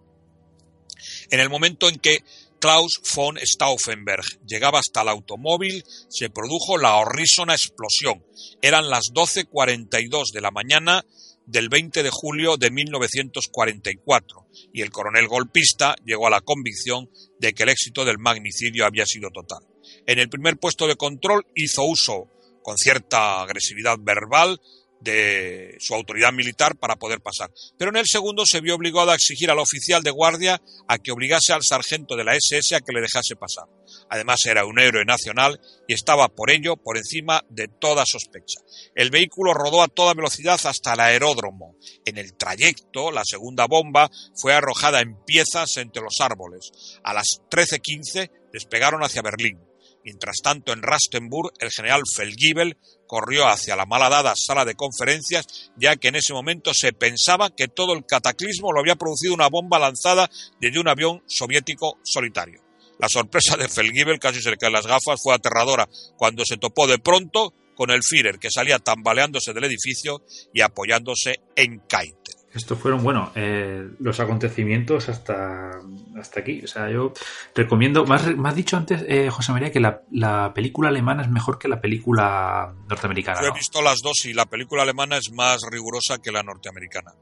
En el momento en que Klaus von Stauffenberg llegaba hasta el automóvil, se produjo la horrísona explosión. Eran las 12.42 de la mañana del 20 de julio de 1944 y el coronel golpista llegó a la convicción de que el éxito del magnicidio había sido total. En el primer puesto de control hizo uso, con cierta agresividad verbal, de su autoridad militar para poder pasar. Pero en el segundo se vio obligado a exigir al oficial de guardia a que obligase al sargento de la SS a que le dejase pasar. Además era un héroe nacional y estaba por ello por encima de toda sospecha. El vehículo rodó a toda velocidad hasta el aeródromo. En el trayecto, la segunda bomba fue arrojada en piezas entre los árboles. A las 13.15 despegaron hacia Berlín. Mientras tanto, en Rastenburg, el general Felgibel corrió hacia la malhadada sala de conferencias, ya que en ese momento se pensaba que todo el cataclismo lo había producido una bomba lanzada desde un avión soviético solitario. La sorpresa de Felgibel, casi le caen las gafas, fue aterradora cuando se topó de pronto con el Führer, que salía tambaleándose del edificio y apoyándose en Keitel. Estos fueron, bueno, eh, los acontecimientos hasta, hasta aquí. O sea, yo recomiendo. Me has, me has dicho antes, eh, José María, que la, la, película alemana es mejor que la película norteamericana. Yo he ¿no? visto las dos y la película alemana es más rigurosa que la norteamericana.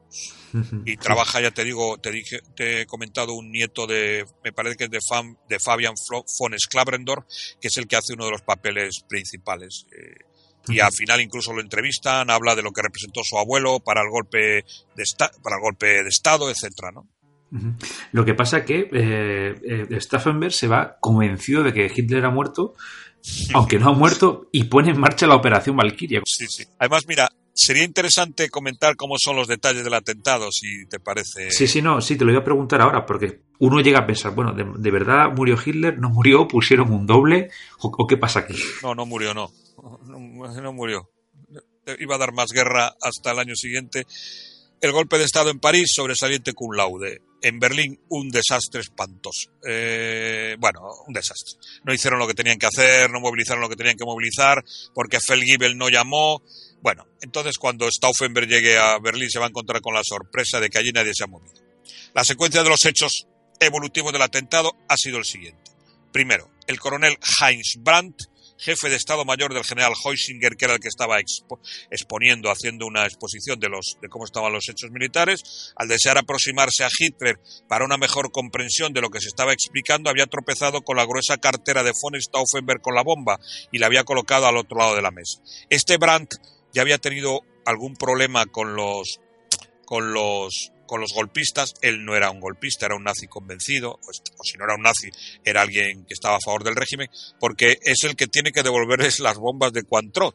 y trabaja, ya te digo, te dije, te he comentado un nieto de, me parece que es de, Fam, de Fabian von Sklabrendorf, que es el que hace uno de los papeles principales. Eh, y al final incluso lo entrevistan, habla de lo que representó su abuelo para el golpe de, esta, para el golpe de Estado, etcétera, ¿no? Lo que pasa que eh, eh, Stauffenberg se va convencido de que Hitler ha muerto aunque no ha muerto, y pone en marcha la operación Valkyria. Sí, sí. Además, mira, sería interesante comentar cómo son los detalles del atentado, si te parece. Sí, sí, no, sí, te lo voy a preguntar ahora, porque uno llega a pensar, bueno, ¿de, verdad murió Hitler? ¿No murió? ¿Pusieron un doble? ¿O, qué pasa aquí? No, no murió, no. no. No murió. Iba a dar más guerra hasta el año siguiente. El golpe de Estado en París, sobresaliente cum laude. En Berlín, un desastre espantoso. Eh, bueno, un desastre. No hicieron lo que tenían que hacer, no movilizaron lo que tenían que movilizar, porque Felgibel no llamó. Bueno, entonces cuando Stauffenberg llegue a Berlín se va a encontrar con la sorpresa de que allí nadie se ha movido. La secuencia de los hechos evolutivos del atentado ha sido el siguiente. Primero, el coronel Heinz Brandt jefe de Estado Mayor del general Heusinger, que era el que estaba exponiendo, haciendo una exposición de, los, de cómo estaban los hechos militares, al desear aproximarse a Hitler para una mejor comprensión de lo que se estaba explicando, había tropezado con la gruesa cartera de von Stauffenberg con la bomba y la había colocado al otro lado de la mesa. Este Brandt ya había tenido algún problema con los con los con los golpistas, él no era un golpista, era un nazi convencido, o, si no era un nazi, era alguien que estaba a favor del régimen, porque es el que tiene que devolverles las bombas de Cointreau,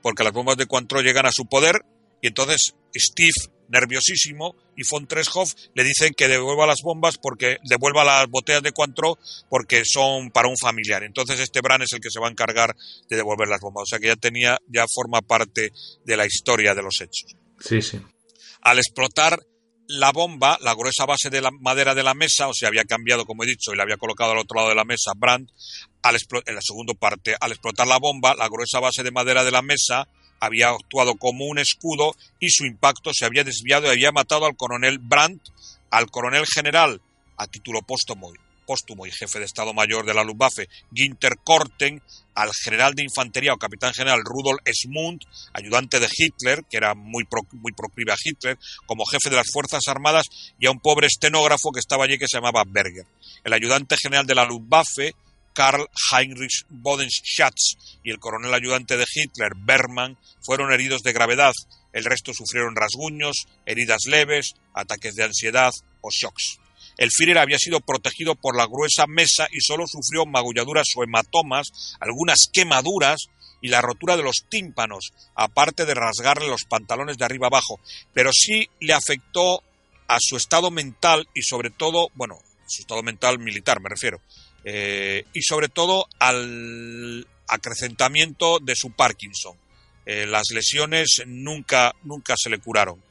porque las bombas de Cointreau llegan a su poder y entonces Steve, nerviosísimo, y von Treshoff le dicen que devuelva las bombas porque devuelva las botellas de Cointreau porque son para un familiar. Entonces este Bran es el que se va a encargar de devolver las bombas, o sea que ya tenía ya forma parte de la historia de los hechos. Sí, sí. Al explotar la bomba, la gruesa base de la madera de la mesa, o sea, había cambiado, como he dicho, y la había colocado al otro lado de la mesa Brandt, al en la segunda parte, al explotar la bomba, la gruesa base de madera de la mesa había actuado como un escudo y su impacto se había desviado y había matado al coronel Brandt, al coronel general, a título póstumo, y jefe de Estado Mayor de la Luftwaffe, Ginter Korten, al general de infantería o capitán general Rudolf Esmund, ayudante de Hitler, que era muy, muy proclive a Hitler, como jefe de las Fuerzas Armadas, y a un pobre estenógrafo que estaba allí que se llamaba Berger. El ayudante general de la Luftwaffe, Karl Heinrich Bodenschatz, y el coronel ayudante de Hitler, Bergmann, fueron heridos de gravedad. El resto sufrieron rasguños, heridas leves, ataques de ansiedad o shocks. El Führer había sido protegido por la gruesa mesa y solo sufrió magulladuras o hematomas, algunas quemaduras y la rotura de los tímpanos, aparte de rasgarle los pantalones de arriba abajo. Pero sí le afectó a su estado mental y sobre todo, bueno, su estado mental militar me refiero, eh, y sobre todo al acrecentamiento de su Parkinson. Eh, las lesiones nunca, nunca se le curaron.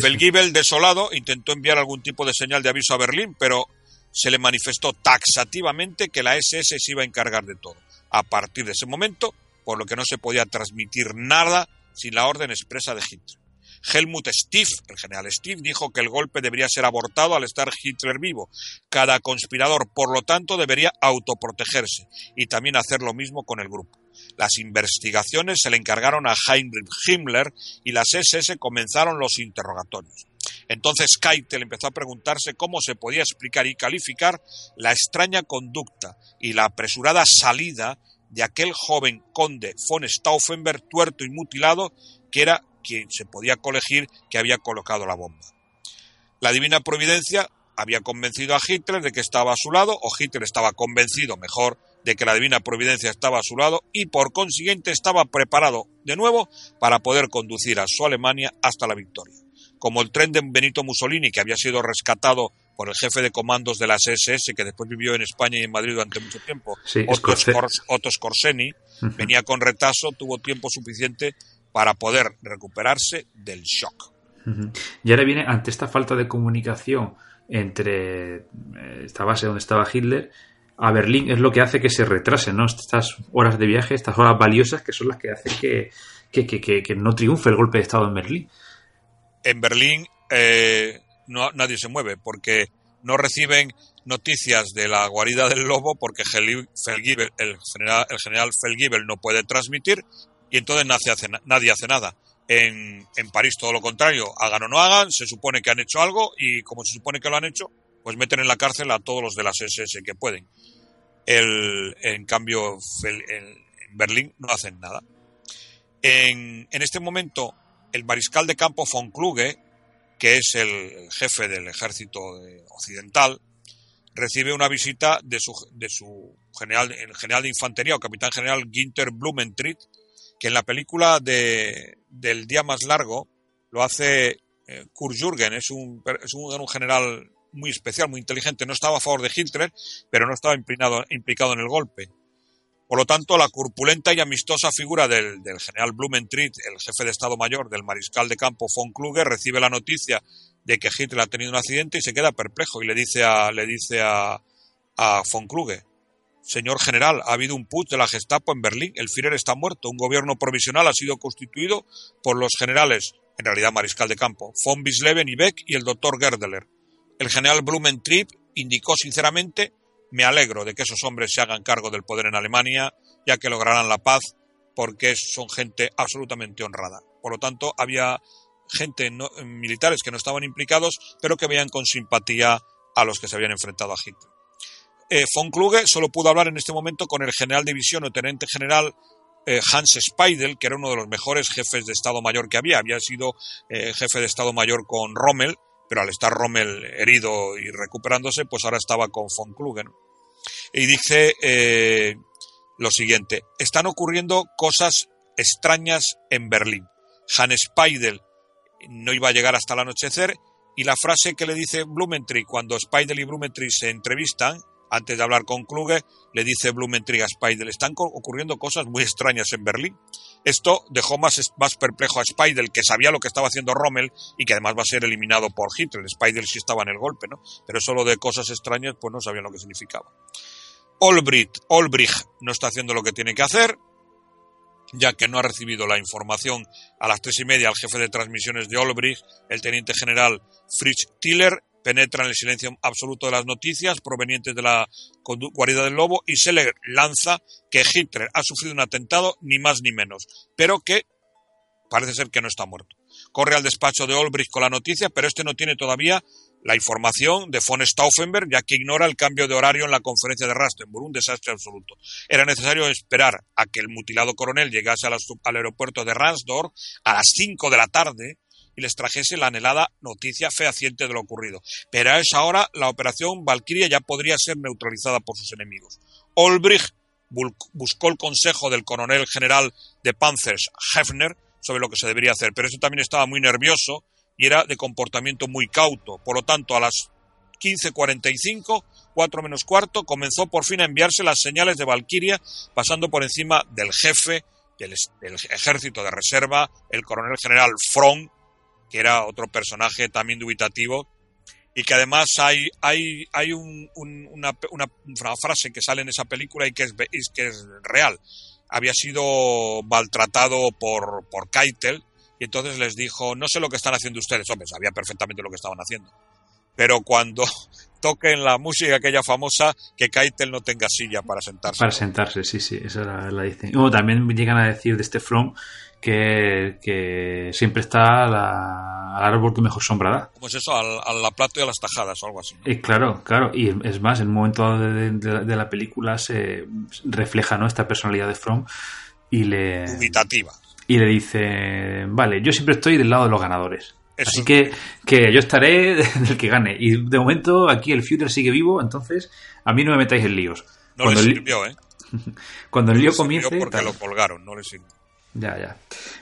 Felgibel, desolado, intentó enviar algún tipo de señal de aviso a Berlín, pero se le manifestó taxativamente que la SS se iba a encargar de todo. A partir de ese momento, por lo que no se podía transmitir nada sin la orden expresa de Hitler. Helmut Stief, el general Stief, dijo que el golpe debería ser abortado al estar Hitler vivo. Cada conspirador, por lo tanto, debería autoprotegerse y también hacer lo mismo con el grupo. Las investigaciones se le encargaron a Heinrich Himmler y las SS comenzaron los interrogatorios. Entonces Keitel empezó a preguntarse cómo se podía explicar y calificar la extraña conducta y la apresurada salida de aquel joven conde von Stauffenberg tuerto y mutilado que era quien se podía colegir que había colocado la bomba. La divina providencia había convencido a Hitler de que estaba a su lado, o Hitler estaba convencido, mejor, de que la divina providencia estaba a su lado y por consiguiente estaba preparado de nuevo para poder conducir a su Alemania hasta la victoria. Como el tren de Benito Mussolini, que había sido rescatado por el jefe de comandos de las SS, que después vivió en España y en Madrid durante mucho tiempo, Otto, Scorseni, venía con retraso, tuvo tiempo suficiente para poder recuperarse del shock. Y ahora viene, ante esta falta de comunicación entre eh, esta base donde estaba Hitler a Berlín es lo que hace que se retrase, ¿no? Estas horas de viaje, estas horas valiosas que son las que hacen que, que, no triunfe el golpe de Estado en Berlín. En Berlín eh, no, nadie se mueve porque no reciben noticias de la guarida del lobo porque el, general, el general Felgibel no puede transmitir y entonces nadie hace, nada. En, París todo lo contrario, hagan o no hagan, se supone que han hecho algo y como se supone que lo han hecho, pues meten en la cárcel a todos los de las SS que pueden. El, en cambio, en, Berlín no hacen nada. En, este momento, el mariscal de campo von Kluge, que es el jefe del ejército occidental, recibe una visita de su, de su general, general de infantería o capitán general Ginter Blumentritt, que en la película de, del Día Más Largo lo hace eh, Kurt Jürgen, es un, es un, general muy especial, muy inteligente, no estaba a favor de Hitler, pero no estaba implicado, implicado en el golpe. Por lo tanto, la corpulenta y amistosa figura del, del, general Blumentritt, el jefe de Estado Mayor del mariscal de campo von Kluge, recibe la noticia de que Hitler ha tenido un accidente y se queda perplejo y le dice a, le dice a, a von Kluge, señor general, ha habido un putsch de la Gestapo en Berlín, el Führer está muerto, un gobierno provisional ha sido constituido por los generales, en realidad mariscal de campo, von Bisleben y Beck y el doctor Gerdeler. El general Blumentritt indicó sinceramente, me alegro de que esos hombres se hagan cargo del poder en Alemania, ya que lograrán la paz, porque son gente absolutamente honrada. Por lo tanto, había gente militares que no estaban implicados, pero que veían con simpatía a los que se habían enfrentado a Hitler. Eh, von Kluge solo pudo hablar en este momento con el general de división o tenente general eh, Hans Speidel, que era uno de los mejores jefes de Estado Mayor que había. Había sido eh, jefe de Estado Mayor con Rommel, pero al estar Rommel herido y recuperándose, pues ahora estaba con von Kluge. Y dice lo siguiente, están ocurriendo cosas extrañas en Berlín. Hans Speidel no iba a llegar hasta el anochecer y la frase que le dice Blumentritt cuando Speidel y Blumentritt se entrevistan antes de hablar con Kluge, le dice Blumentritt a Speidel, están ocurriendo cosas muy extrañas en Berlín. Esto dejó más, más perplejo a Speidel, que sabía lo que estaba haciendo Rommel y que además va a ser eliminado por Hitler. Speidel sí estaba en el golpe, ¿no? Pero eso lo de cosas extrañas, pues no sabían lo que significaba. Olbricht, Olbricht no está haciendo lo que tiene que hacer, ya que no ha recibido la información a las tres y media al jefe de transmisiones de Olbricht, el teniente general Fritz Tiller, penetra en el silencio absoluto de las noticias provenientes de la guarida del lobo y se le lanza que Hitler ha sufrido un atentado, ni más ni menos, pero que parece ser que no está muerto. Corre al despacho de Olbrich con la noticia, pero este no tiene todavía la información de von Stauffenberg, ya que ignora el cambio de horario en la conferencia de Rastenburg, un desastre absoluto. Era necesario esperar a que el mutilado coronel llegase al aeropuerto de Ransdorf a las 5 de la tarde y les trajese la anhelada noticia fehaciente de lo ocurrido. Pero a esa hora la operación Valkyria ya podría ser neutralizada por sus enemigos. Olbrich buscó el consejo del coronel general de Panzers, Hefner, sobre lo que se debería hacer, pero este también estaba muy nervioso y era de comportamiento muy cauto. Por lo tanto, a las 15.45, 4 menos cuarto, comenzó por fin a enviarse las señales de Valkyria, pasando por encima del jefe del, ejército de reserva, el coronel general Fromm, que era otro personaje también dubitativo, y que además hay, hay, hay una, frase que sale en esa película y que es, que es real. Había sido maltratado por, por Keitel y entonces les dijo, no sé lo que están haciendo ustedes, hombre, sabía perfectamente lo que estaban haciendo. Pero cuando toquen la música aquella famosa, que Keitel no tenga silla para sentarse. Para sentarse, sí, sí, esa la, la dicen. O también llegan a decir de este From que, siempre está al árbol que mejor sombra da. ¿Cómo es eso? Al, a la plato y a las tajadas o algo así. Y claro, claro. Y es más, en un momento de, la película se refleja ¿no? esta personalidad de From y le... Y le dice, vale, yo siempre estoy del lado de los ganadores. Así que, que yo estaré del que gane. Y de momento aquí el Führer sigue vivo, entonces a mí no me metáis en líos. No le sirvió, ¿eh? Cuando el lío comience... porque lo colgaron, no le sirvió. Ya, ya.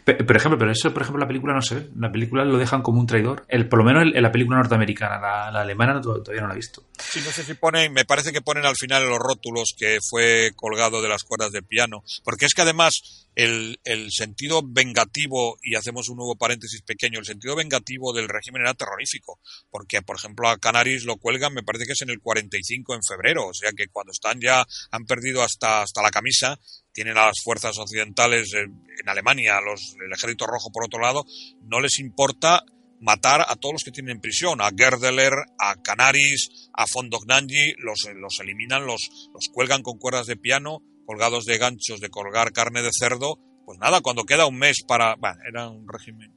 Por ejemplo, pero eso, por ejemplo, la película no se ve. La película lo dejan como un traidor. El, por lo menos en la película norteamericana, la, alemana todavía no la he visto. Sí, no sé si ponen, me parece que ponen al final los rótulos que fue colgado de las cuerdas de piano. Porque es que además el, el sentido vengativo, y hacemos un nuevo paréntesis pequeño, el sentido vengativo del régimen era terrorífico. Porque, por ejemplo, a Canaris lo cuelgan, me parece que es en el 45 en febrero. O sea que cuando están ya, han perdido hasta, hasta la camisa, tienen a las fuerzas occidentales en, Alemania, los, el ejército rojo por otro lado, no les importa matar a todos los que tienen en prisión, a Gerdeler, a Canaris, a Fondognangi, los, los eliminan, los, los cuelgan con cuerdas de piano, colgados de ganchos de colgar carne de cerdo, pues nada, cuando queda un mes para... Bueno, era un régimen...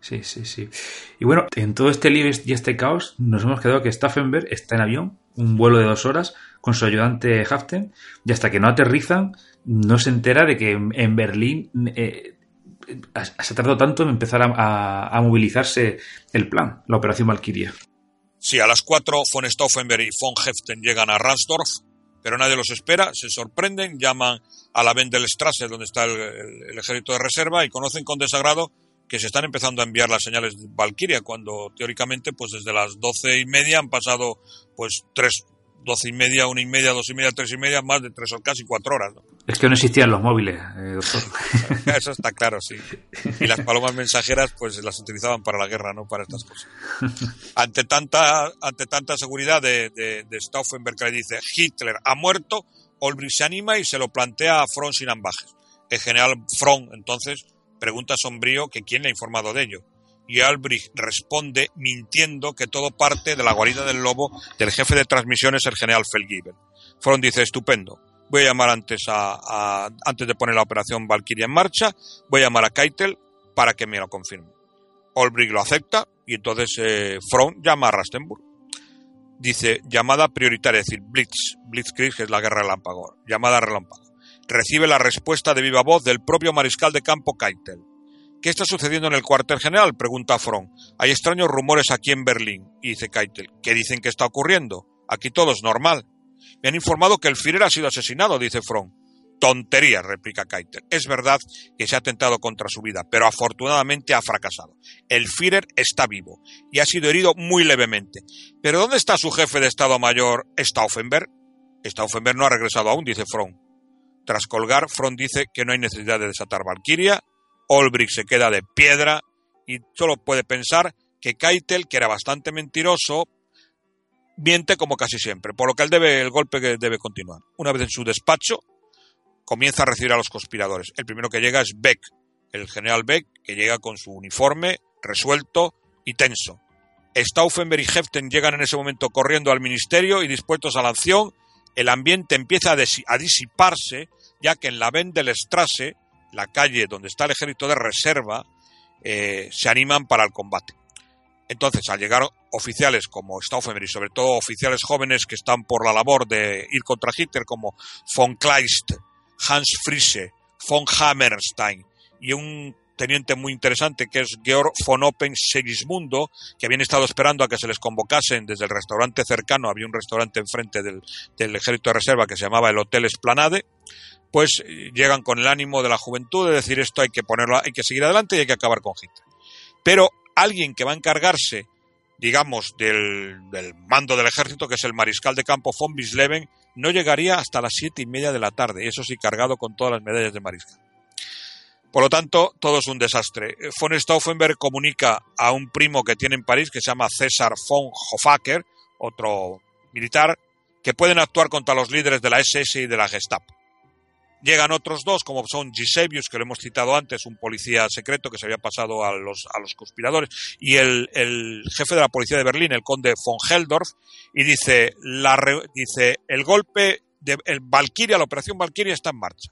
Sí, sí, sí. Y bueno, en todo este lío y este caos nos hemos quedado que Staffenberg está en avión, un vuelo de dos horas, con su ayudante Haften, y hasta que no aterrizan, no se entera de que en Berlín eh, se tardado tanto en empezar a, movilizarse el plan, la operación Valkyria. Sí, a las cuatro von Stauffenberg y von Heften llegan a Ransdorf, pero nadie los espera, se sorprenden, llaman a la Wendelstrasse, donde está el, ejército de reserva, y conocen con desagrado que se están empezando a enviar las señales de Valkyria, cuando teóricamente, pues desde las doce y media han pasado, pues, tres, doce y media, una y media, dos y media, tres y media, más de tres o casi cuatro horas. Es que no existían los móviles, eh. Eso está claro, sí. Y las palomas mensajeras, pues las utilizaban para la guerra, no para estas cosas. Ante tanta, ante tanta seguridad de, de, Stauffenberg que le dice Hitler ha muerto, Olbrich se anima y se lo plantea a Fron sin ambajes. El general Fron, entonces, pregunta sombrío que quién le ha informado de ello y Albrecht responde mintiendo que todo parte de la guarida del lobo del jefe de transmisiones, el general Felgiven. Front dice, estupendo, voy a llamar antes, a, antes de poner la operación Valkyria en marcha, voy a llamar a Keitel para que me lo confirme. Olbrich lo acepta y entonces eh, Front llama a Rastenburg. Dice, llamada prioritaria, es decir, Blitz, Blitzkrieg, que es la guerra relámpago, llamada relámpago. Recibe la respuesta de viva voz del propio mariscal de campo Keitel ¿Qué está sucediendo en el cuartel general? pregunta Fron. Hay extraños rumores aquí en Berlín. Y dice Keitel. ¿Qué dicen que está ocurriendo? Aquí todo es normal. Me han informado que el Führer ha sido asesinado, dice Fron. Tontería, replica Keitel. Es verdad que se ha atentado contra su vida, pero afortunadamente ha fracasado. El Führer está vivo y ha sido herido muy levemente. ¿Pero dónde está su jefe de Estado Mayor, Stauffenberg? Stauffenberg no ha regresado aún, dice Fron. Tras colgar, Fron dice que no hay necesidad de desatar Valkyria Olbrich se queda de piedra y solo puede pensar que Keitel, que era bastante mentiroso, miente como casi siempre, por lo que él debe el golpe que debe continuar. Una vez en su despacho, comienza a recibir a los conspiradores. El primero que llega es Beck, el general Beck, que llega con su uniforme resuelto y tenso. Stauffenberg y Heften llegan en ese momento corriendo al ministerio y dispuestos a la acción. El ambiente empieza a, disiparse, ya que en la Wendelstrasse la calle donde está el ejército de reserva, eh, se animan para el combate. Entonces, al llegar oficiales como Stauffenberg y sobre todo oficiales jóvenes que están por la labor de ir contra Hitler como von Kleist, Hans Friese, von Hammerstein y un teniente muy interesante que es Georg von Oppen Segismundo, que habían estado esperando a que se les convocasen desde el restaurante cercano, había un restaurante enfrente del, del ejército de reserva que se llamaba el Hotel Esplanade, pues llegan con el ánimo de la juventud de decir esto hay que ponerlo, hay que seguir adelante y hay que acabar con Hitler. Pero alguien que va a encargarse, digamos, del, mando del ejército, que es el mariscal de campo von Bisleben, no llegaría hasta las siete y media de la tarde, eso sí, cargado con todas las medallas de mariscal. Por lo tanto, todo es un desastre. Von Stauffenberg comunica a un primo que tiene en París, que se llama César von Hofacker, otro militar, que pueden actuar contra los líderes de la SS y de la Gestapo. Llegan otros dos, como son Gisevius, que lo hemos citado antes, un policía secreto que se había pasado a los, a los conspiradores, y el, jefe de la policía de Berlín, el conde von Heldorf, y dice, la, dice el golpe de el la operación Valkyria está en marcha.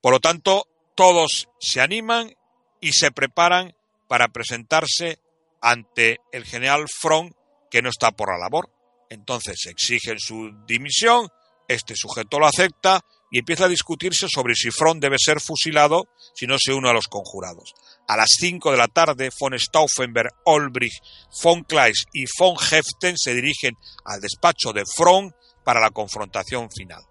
Por lo tanto, todos se animan y se preparan para presentarse ante el general Fron, que no está por la labor. Entonces exigen su dimisión, este sujeto lo acepta, y empieza a discutirse sobre si Front debe ser fusilado si no se une a los conjurados. A las 5 de la tarde, von Stauffenberg, Olbrich, von Kleist y von Heften se dirigen al despacho de Front para la confrontación final.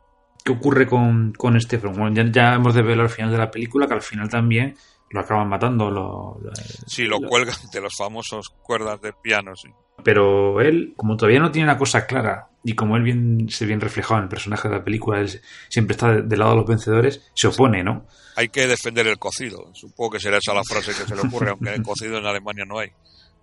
¿Qué ocurre con, con este Front? Bueno, ya, hemos de verlo al final de la película, que al final también lo acaban matando. Lo, sí, lo, cuelgan de los famosos cuerdas de piano, sí. Pero él, como todavía no tiene una cosa clara, y como él bien se bien reflejado en el personaje de la película, él siempre está del lado de los vencedores, se opone, ¿no? Hay que defender el cocido. Supongo que será esa la frase que se le ocurre, aunque el cocido en Alemania no hay.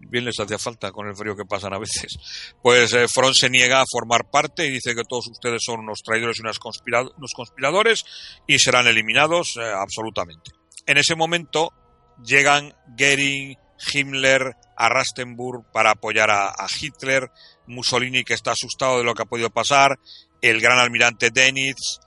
Bien les hacía falta con el frío que pasan a veces. Pues eh, Front se niega a formar parte y dice que todos ustedes son unos traidores y unos, conspiradores y serán eliminados eh, absolutamente. En ese momento llegan Goering, Himmler, a Rastenburg para apoyar a, Hitler, Mussolini que está asustado de lo que ha podido pasar, el gran almirante Denitz,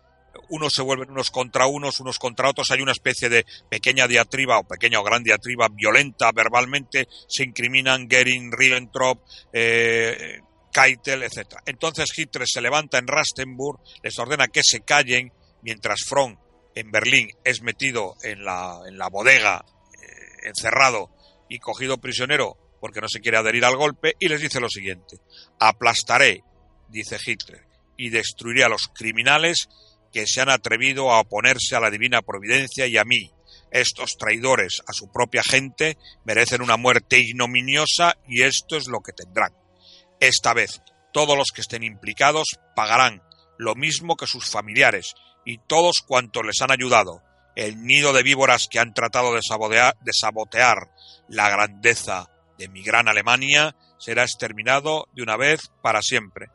unos se vuelven unos contra unos, unos contra otros, hay una especie de pequeña diatriba o pequeña o gran diatriba violenta verbalmente, se incriminan Goering, Ribbentrop, eh, Keitel, etc. Entonces Hitler se levanta en Rastenburg, les ordena que se callen, mientras Fron en Berlín es metido en la, en la bodega, eh, encerrado y cogido prisionero porque no se quiere adherir al golpe, y les dice lo siguiente, aplastaré, dice Hitler, y destruiría a los criminales que se han atrevido a oponerse a la divina providencia y a mí. Estos traidores a su propia gente merecen una muerte ignominiosa y esto es lo que tendrán. Esta vez todos los que estén implicados pagarán lo mismo que sus familiares y todos cuantos les han ayudado. El nido de víboras que han tratado de sabotear, de sabotear la grandeza de mi gran Alemania será exterminado de una vez para siempre.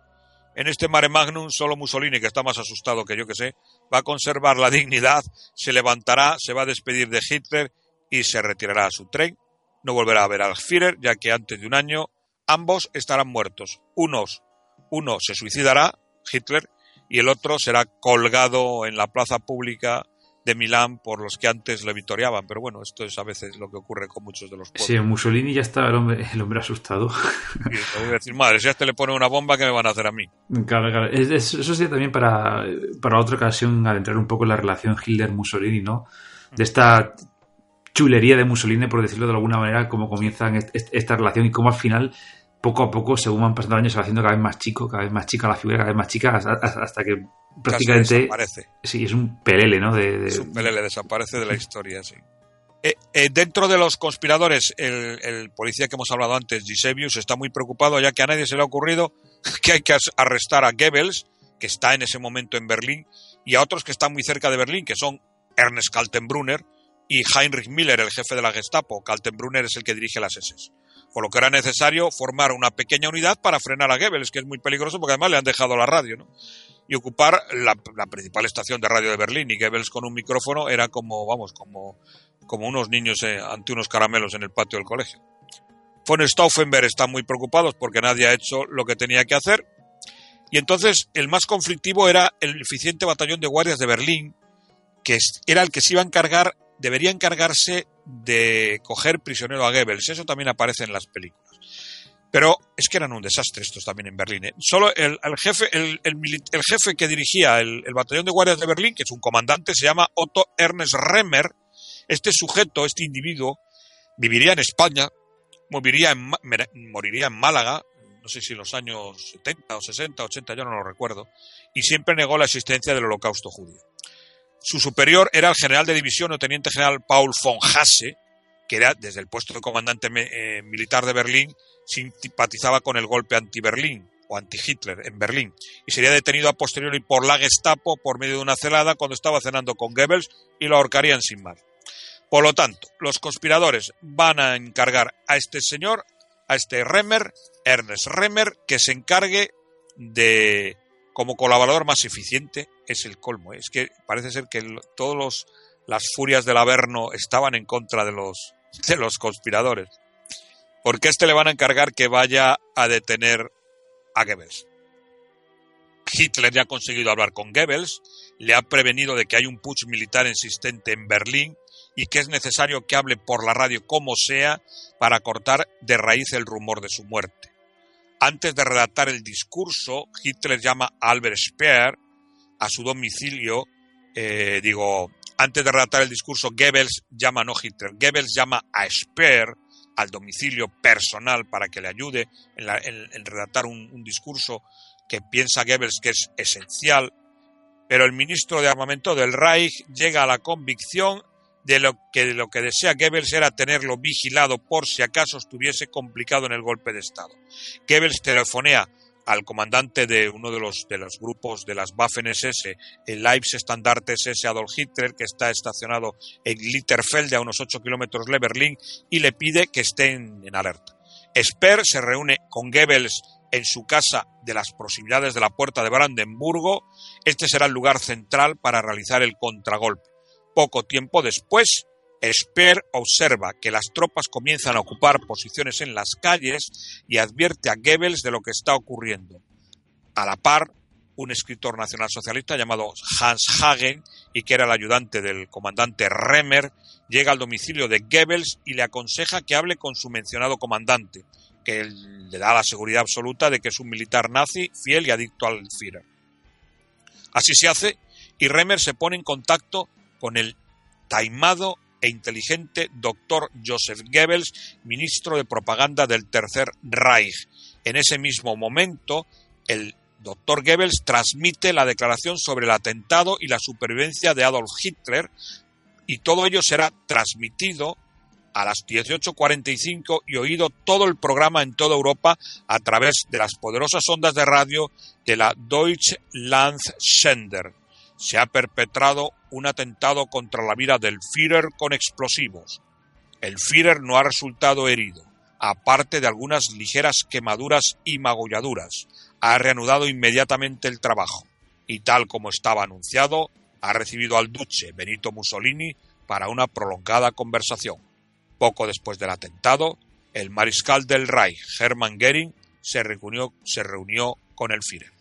En este mare magnum solo Mussolini, que está más asustado que yo que sé, va a conservar la dignidad, se levantará, se va a despedir de Hitler y se retirará a su tren. No volverá a ver al Führer, ya que antes de un año ambos estarán muertos. Unos, uno se suicidará, Hitler, y el otro será colgado en la plaza pública de Milán por los que antes le victoriaban. Pero bueno, esto es a veces lo que ocurre con muchos de los pueblos. Sí, Mussolini ya estaba el hombre, el hombre asustado. Y te voy a decir, madre, si a este le pone una bomba, ¿qué me van a hacer a mí? Claro, claro. Es- es- eso sería también para, para otra ocasión adentrar un poco en la relación Hitler-Mussolini, ¿no? De esta chulería de Mussolini, por decirlo de alguna manera, cómo comienzan est- est- esta relación y cómo al final, poco a poco, según van pasando años, se va haciendo cada vez más chico, cada vez más chica la figura, cada vez más chica, hasta, que prácticamente desaparece. sí, es un pelele, ¿no? De, de- Es un pelele, desaparece de la historia, sí. Eh, eh, dentro de los conspiradores, el, el policía que hemos hablado antes, Gisevius, está muy preocupado ya que a nadie se le ha ocurrido que hay que arrestar a Goebbels, que está en ese momento en Berlín, y a otros que están muy cerca de Berlín, que son Ernest Kaltenbrunner y Heinrich Miller, el jefe de la Gestapo. Kaltenbrunner es el que dirige las SS. Por lo que era necesario formar una pequeña unidad para frenar a Goebbels, que es muy peligroso porque además le han dejado la radio, ¿no? y ocupar la, principal estación de radio de Berlín. Y Goebbels con un micrófono era como, vamos, como, unos niños eh, ante unos caramelos en el patio del colegio. Von Stauffenberg están muy preocupados porque nadie ha hecho lo que tenía que hacer. Y entonces el más conflictivo era el eficiente batallón de guardias de Berlín, que era el que se iba a encargar, debería encargarse de coger prisionero a Goebbels. Eso también aparece en las películas. Pero es que eran un desastre estos también en Berlín. ¿eh? Solo el, jefe, el, jefe que dirigía el, batallón de guardias de Berlín, que es un comandante, se llama Otto Ernest Remmer. Este sujeto, este individuo, viviría en España, moriría en, moriría en Málaga, no sé si en los años 70 o 60, 80, yo no lo recuerdo, y siempre negó la existencia del holocausto judío. Su superior era el general de división o teniente general Paul von Hasse, que era desde el puesto de comandante eh, militar de Berlín, simpatizaba con el golpe anti-Berlín o anti-Hitler en Berlín y sería detenido a posteriori por la Gestapo por medio de una celada cuando estaba cenando con Goebbels y lo ahorcarían sin más. Por lo tanto, los conspiradores van a encargar a este señor, a este Remmer, Ernest Remmer, que se encargue de, como colaborador más eficiente, es el colmo. Es que parece ser que los, las furias del Averno estaban en contra de los, de los conspiradores. Porque a este le van a encargar que vaya a detener a Goebbels. Hitler ya ha conseguido hablar con Goebbels, le ha prevenido de que hay un putsch militar insistente en Berlín y que es necesario que hable por la radio como sea para cortar de raíz el rumor de su muerte. Antes de redactar el discurso, Hitler llama a Albert Speer a su domicilio, eh, digo, antes de redactar el discurso, Goebbels llama no Hitler, Goebbels llama a Speer al domicilio personal para que le ayude en, la- en- redactar un, discurso que piensa Goebbels que es esencial, pero el ministro de armamento del Reich llega a la convicción de lo que lo que desea Goebbels era tenerlo vigilado por si acaso estuviese complicado en el golpe de Estado. Goebbels telefonea al comandante de uno de los, de los grupos de las Waffen SS, el Leibstandarte SS Adolf Hitler, que está estacionado en Litterfelde, a unos 8 kilómetros de Berlín, y le pide que estén en alerta. Speer se reúne con Goebbels en su casa de las proximidades de la puerta de Brandenburgo. Este será el lugar central para realizar el contragolpe. Poco tiempo después, Speer observa que las tropas comienzan a ocupar posiciones en las calles y advierte a Goebbels de lo que está ocurriendo. A la par, un escritor nacionalsocialista llamado Hans Hagen, y que era el ayudante del comandante Remmer, llega al domicilio de Goebbels y le aconseja que hable con su mencionado comandante, que le da la seguridad absoluta de que es un militar nazi fiel y adicto al Führer. Así se hace y Remmer se pone en contacto con el taimado e inteligente doctor Joseph Goebbels, ministro de propaganda del Tercer Reich. En ese mismo momento, el Dr. Goebbels transmite la declaración sobre el atentado y la supervivencia de Adolf Hitler y todo ello será transmitido a las 18.45 y oído todo el programa en toda Europa a través de las poderosas ondas de radio de la Deutsche Landsender. Se ha perpetrado un atentado contra la vida del Führer con explosivos. El Führer no ha resultado herido, aparte de algunas ligeras quemaduras y magulladuras. Ha reanudado inmediatamente el trabajo y tal como estaba anunciado, ha recibido al duce Benito Mussolini para una prolongada conversación. Poco después del atentado, el mariscal del Reich, Hermann Goering, se reunió, se reunió con el Führer.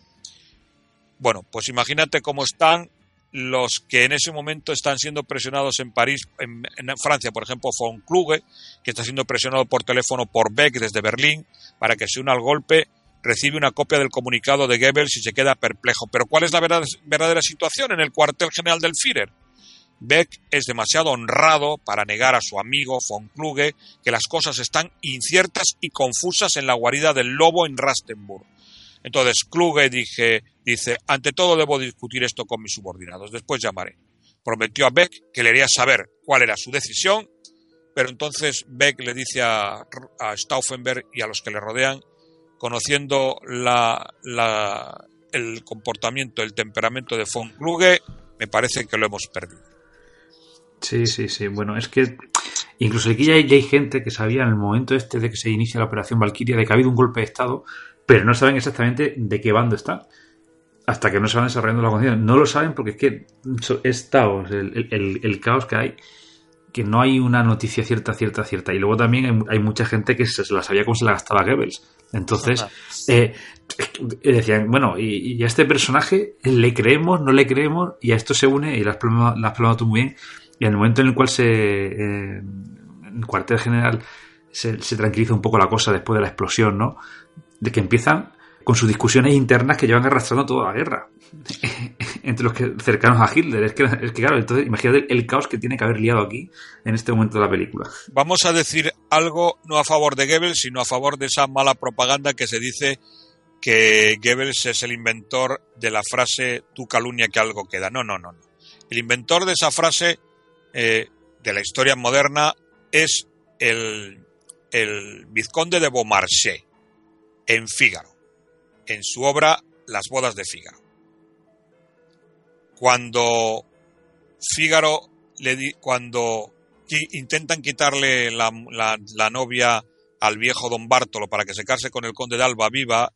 Bueno, pues imagínate cómo están los que en ese momento están siendo presionados en París, en, Francia, por ejemplo, von Kluge, que está siendo presionado por teléfono por Beck desde Berlín para que se una al golpe, recibe una copia del comunicado de Goebbels y se queda perplejo. Pero ¿cuál es la verdadera situación en el cuartel general del Führer? Beck es demasiado honrado para negar a su amigo von Kluge que las cosas están inciertas y confusas en la guarida del lobo en Rastenburg. Entonces Kluge dije, dice, ante todo debo discutir esto con mis subordinados, después llamaré. Prometió a Beck que le haría saber cuál era su decisión, pero entonces Beck le dice a, Stauffenberg y a los que le rodean, conociendo la, el comportamiento, el temperamento de von Kluge, me parece que lo hemos perdido. Sí, sí, sí. Bueno, es que incluso aquí ya hay, ya hay, gente que sabía en el momento este de que se inicia la operación Valkyria de que ha habido un golpe de Estado, pero no saben exactamente de qué bando está. Hasta que no se van desarrollando la conciencia. No lo saben porque es que es caos, el, caos que hay, que no hay una noticia cierta, cierta, cierta. Y luego también hay, mucha gente que se, la sabía cómo se la gastaba Goebbels. Entonces, eh, decían, bueno, y, a este personaje le creemos, no le creemos, y a esto se une, y las has planteado tú muy bien, y en el momento en el cual se, eh, en el cuartel general se, se tranquiliza un poco la cosa después de la explosión, ¿no? de que empiezan con sus discusiones internas que llevan arrastrando toda la guerra entre los que cercanos a Hitler. Es que, claro, entonces imagínate el, caos que tiene que haber liado aquí en este momento de la película. Vamos a decir algo no a favor de Goebbels, sino a favor de esa mala propaganda que se dice que Goebbels es el inventor de la frase tu calumnia que algo queda. No, no, no. no. El inventor de esa frase eh, de la historia moderna es el, el vizconde de Beaumarchais en Fígaro, en su obra Las bodas de Fígaro. Cuando Fígaro le cuando intentan quitarle la, la, novia al viejo don Bártolo para que se case con el conde de Alba Viva,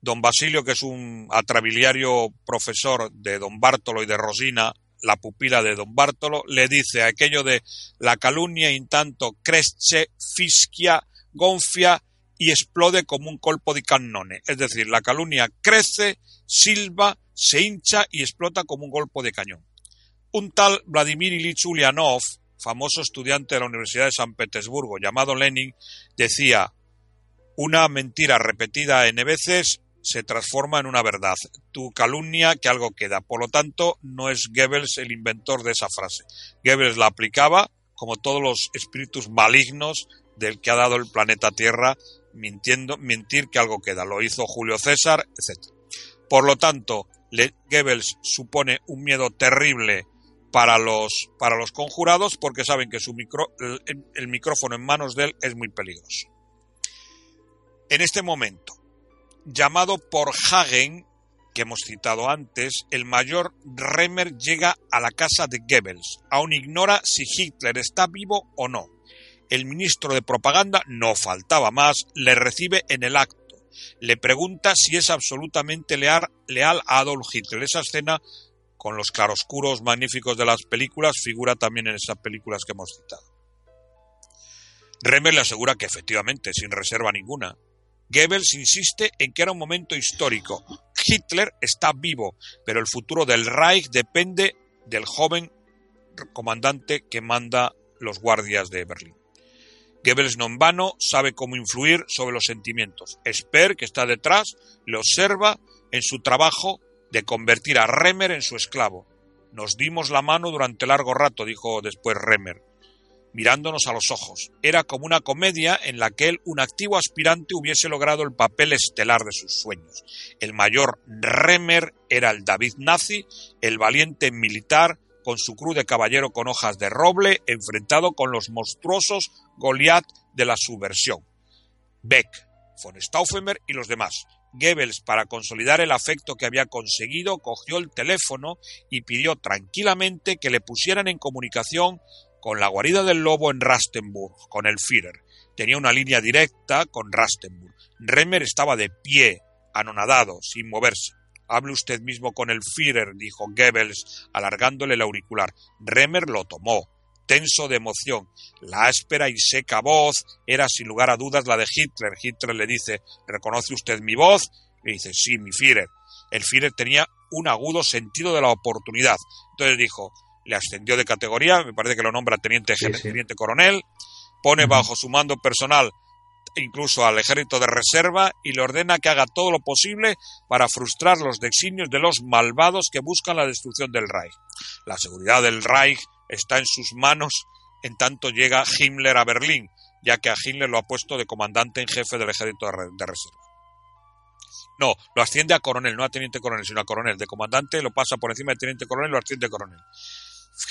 don Basilio, que es un atrabiliario profesor de don Bártolo y de Rosina, la pupila de don Bártolo, le dice aquello de la calumnia in tanto cresce, fischia, gonfia y explode como un colpo de cannone. Es decir, la calumnia crece, silba, se hincha y explota como un golpe de cañón. Un tal Vladimir Ilich Ulyanov, famoso estudiante de la Universidad de San Petersburgo, llamado Lenin, decía una mentira repetida N veces se transforma en una verdad. Tu calumnia que algo queda. Por lo tanto, no es Goebbels el inventor de esa frase. Goebbels la aplicaba como todos los espíritus malignos del que ha dado el planeta Tierra mintiendo, mentir que algo queda. Lo hizo Julio César, etc. Por lo tanto, Goebbels supone un miedo terrible para los, para los conjurados porque saben que su micro, el, micrófono en manos de él es muy peligroso. En este momento, llamado por Hagen, que hemos citado antes, el mayor Remer llega a la casa de Goebbels. Aún ignora si Hitler está vivo o no el ministro de propaganda, no faltaba más, le recibe en el acto. Le pregunta si es absolutamente leal, leal a Adolf Hitler. Esa escena, con los claroscuros magníficos de las películas, figura también en esas películas que hemos citado. Remer le asegura que efectivamente, sin reserva ninguna. Goebbels insiste en que era un momento histórico. Hitler está vivo, pero el futuro del Reich depende del joven comandante que manda los guardias de Berlín. Goebbels no en vano sabe cómo influir sobre los sentimientos. Sper, que está detrás, le observa en su trabajo de convertir a Remer en su esclavo. Nos dimos la mano durante largo rato, dijo después Remer. mirándonos a los ojos. Era como una comedia en la que él, un activo aspirante, hubiese logrado el papel estelar de sus sueños. El mayor Remer era el David nazi, el valiente militar, con su cruz de caballero con hojas de roble, enfrentado con los monstruosos Goliath de la subversión. Beck, von Stauffenberg y los demás. Goebbels, para consolidar el afecto que había conseguido, cogió el teléfono y pidió tranquilamente que le pusieran en comunicación con la guarida del lobo en Rastenburg, con el Führer. Tenía una línea directa con Rastenburg. Remer estaba de pie, anonadado, sin moverse. Hable usted mismo con el Führer, dijo Goebbels, alargándole el auricular. Remer lo tomó, tenso de emoción. La áspera y seca voz era sin lugar a dudas la de Hitler. Hitler le dice ¿Reconoce usted mi voz? Le dice Sí, mi Führer. El Führer tenía un agudo sentido de la oportunidad. Entonces dijo, le ascendió de categoría, me parece que lo nombra teniente, teniente coronel, pone bajo su mando personal incluso al ejército de reserva y le ordena que haga todo lo posible para frustrar los designios de los malvados que buscan la destrucción del Reich. La seguridad del Reich está en sus manos en tanto llega Himmler a Berlín, ya que a Himmler lo ha puesto de comandante en jefe del ejército de reserva. No, lo asciende a coronel, no a teniente coronel, sino a coronel. De comandante lo pasa por encima de teniente coronel, lo asciende a coronel.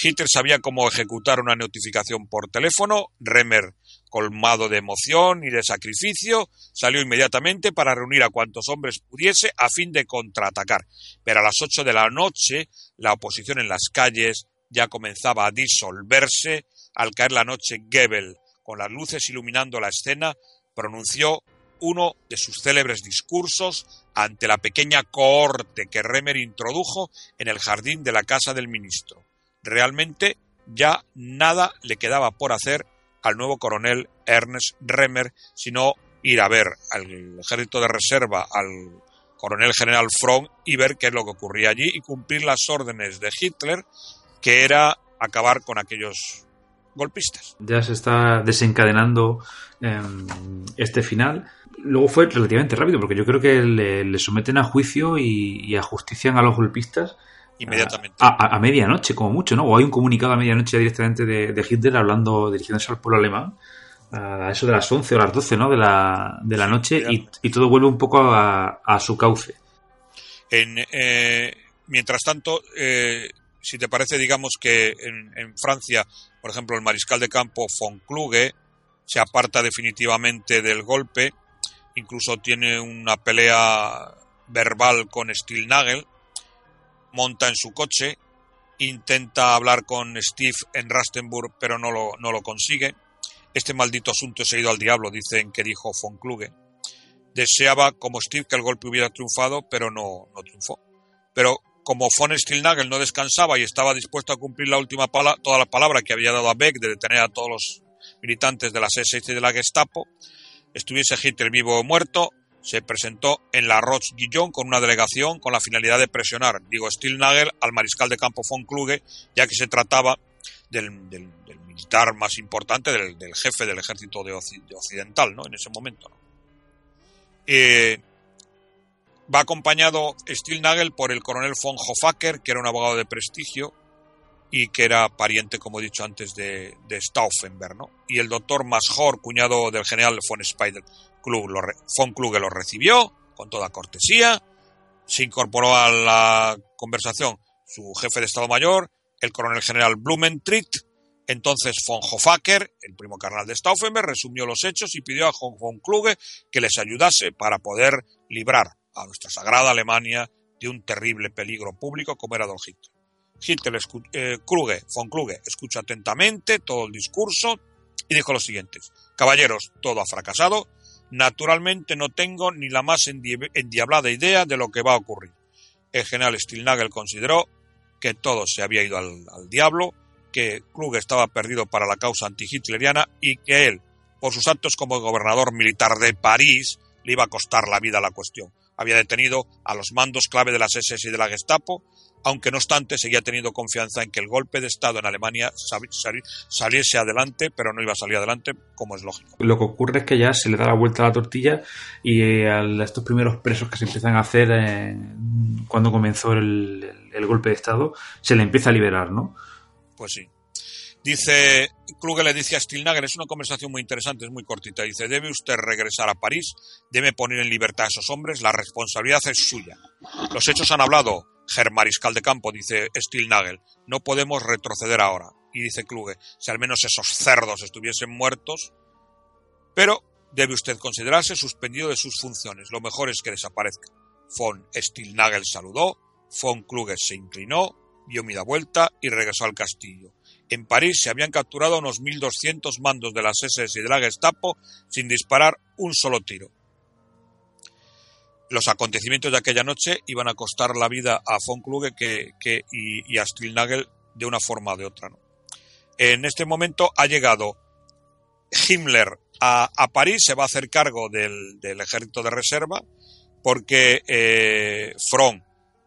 Hitler sabía cómo ejecutar una notificación por teléfono. Remer, colmado de emoción y de sacrificio, salió inmediatamente para reunir a cuantos hombres pudiese a fin de contraatacar. Pero a las ocho de la noche, la oposición en las calles ya comenzaba a disolverse. Al caer la noche, Goebbels, con las luces iluminando la escena, pronunció uno de sus célebres discursos ante la pequeña cohorte que Remer introdujo en el jardín de la casa del ministro. Realmente ya nada le quedaba por hacer al nuevo coronel Ernst Remer, sino ir a ver al ejército de reserva, al coronel general Fromm y ver qué es lo que ocurría allí y cumplir las órdenes de Hitler, que era acabar con aquellos golpistas. Ya se está desencadenando em, este final. Luego fue relativamente rápido, porque yo creo que le, someten a juicio y, y ajustician a los golpistas inmediatamente. A, medianoche, como mucho, ¿no? O hay un comunicado a medianoche directamente de, Hitler hablando, dirigiéndose al pueblo alemán, a eso de las 11 o las 12, ¿no? De la, de la noche, y, todo vuelve un poco a, su cauce. En, eh, mientras tanto, eh, si te parece, digamos que en, Francia, por ejemplo, el mariscal de campo von Kluge se aparta definitivamente del golpe, incluso tiene una pelea verbal con Stilnagel, monta en su coche, intenta hablar con Steve en Rastenburg, pero no lo, no lo consigue. Este maldito asunto se ha ido al diablo, dicen que dijo von Kluge. Deseaba, como Steve, que el golpe hubiera triunfado, pero no, no triunfó. Pero como von Stilnagel no descansaba y estaba dispuesto a cumplir la última toda la palabra que había dado a Beck de detener a todos los militantes de la SS y de la Gestapo, estuviese Hitler vivo o muerto, se presentó en la Roche-Guillon con una delegación con la finalidad de presionar, digo, Stilnagel al mariscal de campo von Kluge, ya que se trataba del, militar más importante, del, jefe del ejército de, occidental, ¿no? En ese momento, eh, va acompañado Stilnagel por el coronel von Hofacker, que era un abogado de prestigio y que era pariente, como he dicho antes, de, de Stauffenberg. Y el doctor Maschor, cuñado del general von Spider. Klug lo, von Kluge lo recibió con toda cortesía, se incorporó a la conversación su jefe de Estado Mayor, el coronel general Blumentritt, entonces von Hofacker, el primo carnal de Stauffenberg, resumió los hechos y pidió a von Kluge que les ayudase para poder librar a nuestra sagrada Alemania de un terrible peligro público como era Don Hitler. Hitler, eh, Kluge, von Kluge, escucha atentamente todo el discurso y dijo lo siguiente: Caballeros, todo ha fracasado, Naturalmente no tengo ni la más endiablada idea de lo que va a ocurrir. El general Stilnagel consideró que todo se había ido al, diablo, que Krug estaba perdido para la causa antihitleriana y que él, por sus actos como gobernador militar de París, le iba a costar la vida la cuestión. Había detenido a los mandos clave de las SS y de la Gestapo, aunque no obstante seguía teniendo confianza en que el golpe de Estado en Alemania saliese adelante, pero no iba a salir adelante, como es lógico. Lo que ocurre es que ya se le da la vuelta a la tortilla y eh, a estos primeros presos que se empiezan a hacer eh, cuando comenzó el, golpe de Estado, se le empieza a liberar, ¿no? Pues sí. Dice, Kluge le dice a Stilnager, es una conversación muy interesante, es muy cortita, dice, debe usted regresar a París, debe poner en libertad a esos hombres, la responsabilidad es suya. Los hechos han hablado, Herr Mariscal de Campo, dice Stilnagel, no podemos retroceder ahora. Y dice Kluge, si al menos esos cerdos estuviesen muertos, pero debe usted considerarse suspendido de sus funciones, lo mejor es que desaparezca. Von Stilnagel saludó, von Kluge se inclinó, dio media vuelta y regresó al castillo. En París se habían capturado unos 1.200 mandos de las SS y de la Gestapo sin disparar un solo tiro. Los acontecimientos de aquella noche iban a costar la vida a von Kluge que, y, a Stilnagel de una forma o de otra. En este momento ha llegado Himmler a, París, se va a hacer cargo del, ejército de reserva porque eh,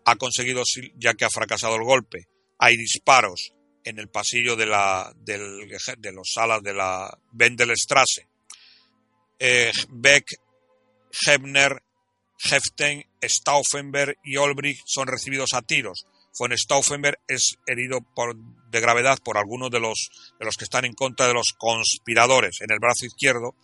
ha conseguido, ya que ha fracasado el golpe, hay disparos en el pasillo de, la, del, de los salas de la Wendelstrasse. Eh, Beck, Hebner, Heften, Stauffenberg y Olbrich son recibidos a tiros. Von Stauffenberg es herido por, de gravedad por algunos de los, de los que están en contra de los conspiradores en el brazo izquierdo.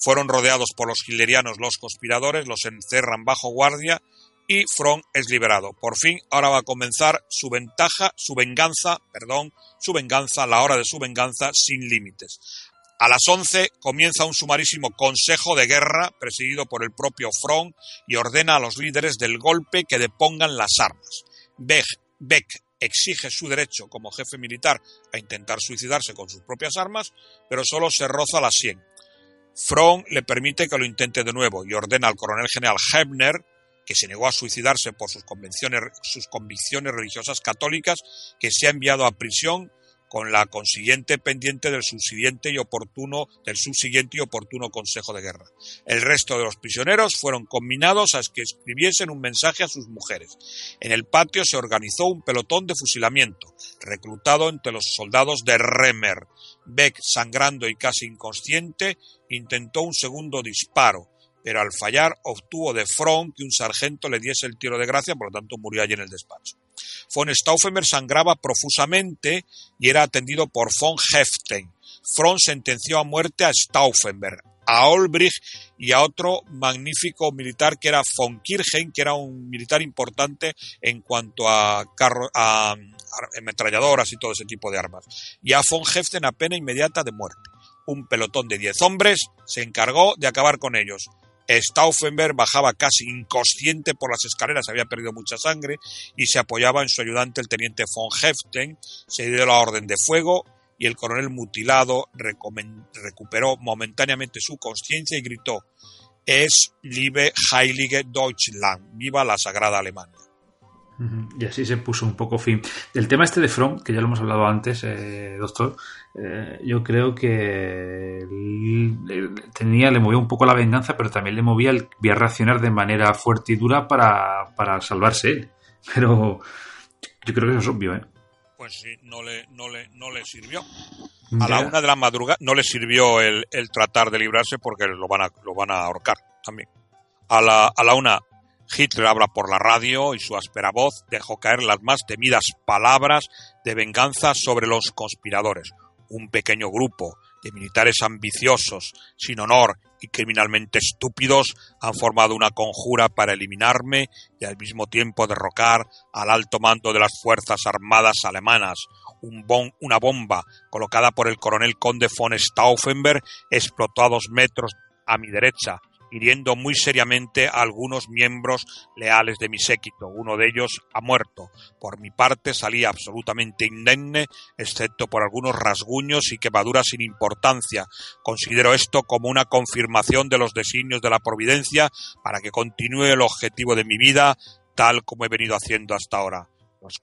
Fueron rodeados por los hitlerianos los conspiradores, los encerran bajo guardia y Front es liberado. Por fin, ahora va a comenzar su ventaja, su venganza, perdón, su venganza, la hora de su venganza sin límites. A las 11 comienza un sumarísimo consejo de guerra presidido por el propio Front y ordena a los líderes del golpe que depongan las armas. Beck, Beck exige su derecho como jefe militar a intentar suicidarse con sus propias armas, pero solo se roza la 100. Front le permite que lo intente de nuevo y ordena al coronel general Hebner que se negó a suicidarse por sus, sus convicciones religiosas católicas, que se ha enviado a prisión con la consiguiente pendiente del subsiguiente y oportuno del subsiguiente y oportuno Consejo de Guerra. El resto de los prisioneros fueron combinados a que escribiesen un mensaje a sus mujeres. En el patio se organizó un pelotón de fusilamiento, reclutado entre los soldados de Remer. Beck, sangrando y casi inconsciente, intentó un segundo disparo, pero al fallar obtuvo de Front que un sargento le diese el tiro de gracia, por lo tanto murió allí en el despacho. Von Stauffenberg sangraba profusamente y era atendido por von Heften. Front sentenció a muerte a Stauffenberg, a Olbrich y a otro magnífico militar que era von Kirchen, que era un militar importante en cuanto a, a ametralladoras y todo ese tipo de armas, y a von Heften a pena inmediata de muerte. Un pelotón de diez hombres se encargó de acabar con ellos. Stauffenberg bajaba casi inconsciente por las escaleras, había perdido mucha sangre y se apoyaba en su ayudante el teniente von Heften. Se dio la orden de fuego y el coronel mutilado recuperó momentáneamente su conciencia y gritó: Es liebe Heilige Deutschland, viva la sagrada Alemania. Y así se puso un poco fin. El tema este de From, que ya lo hemos hablado antes, eh, doctor, eh, yo creo que tenía, le movía un poco la venganza, pero también le movía el a reaccionar de manera fuerte y dura para, para salvarse él. Pero yo creo que eso es obvio, ¿eh? Pues sí, no le, no le, no le sirvió. A la una de la madrugada no le sirvió el, el, tratar de librarse porque lo van a, lo van a ahorcar también. A la, a la una Hitler habla por la radio y su áspera voz dejó caer las más temidas palabras de venganza sobre los conspiradores. Un pequeño grupo de militares ambiciosos, sin honor y criminalmente estúpidos han formado una conjura para eliminarme y al mismo tiempo derrocar al alto mando de las Fuerzas Armadas alemanas. Un una bomba colocada por el coronel conde von Stauffenberg explotó a dos metros a mi derecha hiriendo muy seriamente a algunos miembros leales de mi séquito. Uno de ellos ha muerto. Por mi parte salí absolutamente indemne, excepto por algunos rasguños y quemaduras sin importancia. Considero esto como una confirmación de los designios de la providencia para que continúe el objetivo de mi vida tal como he venido haciendo hasta ahora. Los,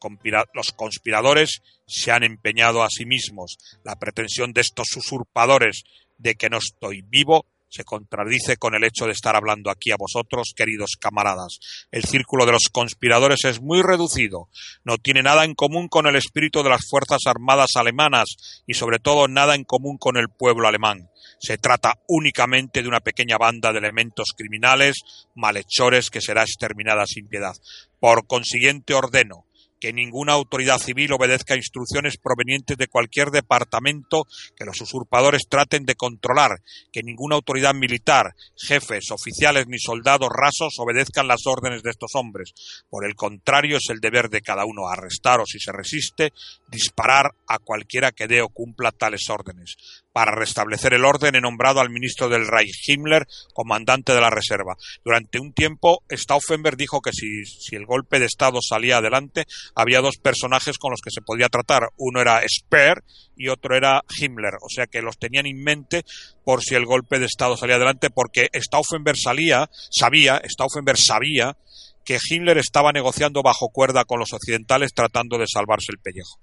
los, conspiradores se han empeñado a sí mismos. La pretensión de estos usurpadores de que no estoy vivo se contradice con el hecho de estar hablando aquí a vosotros, queridos camaradas. El círculo de los conspiradores es muy reducido, no tiene nada en común con el espíritu de las Fuerzas Armadas alemanas y sobre todo nada en común con el pueblo alemán. Se trata únicamente de una pequeña banda de elementos criminales, malhechores, que será exterminada sin piedad. Por consiguiente ordeno que ninguna autoridad civil obedezca instrucciones provenientes de cualquier departamento que los usurpadores traten de controlar, que ninguna autoridad militar, jefes, oficiales ni soldados rasos obedezcan las órdenes de estos hombres. Por el contrario, es el deber de cada uno arrestar o si se resiste, disparar a cualquiera que dé o cumpla tales órdenes. Para restablecer el orden he nombrado al ministro del Reich Himmler comandante de la reserva. Durante un tiempo, Stauffenberg dijo que si, si el golpe de Estado salía adelante, había dos personajes con los que se podía tratar. Uno era Speer y otro era Himmler. O sea que los tenían en mente por si el golpe de Estado salía adelante, porque Stauffenberg salía, sabía, Stauffenberg sabía que Himmler estaba negociando bajo cuerda con los occidentales tratando de salvarse el pellejo.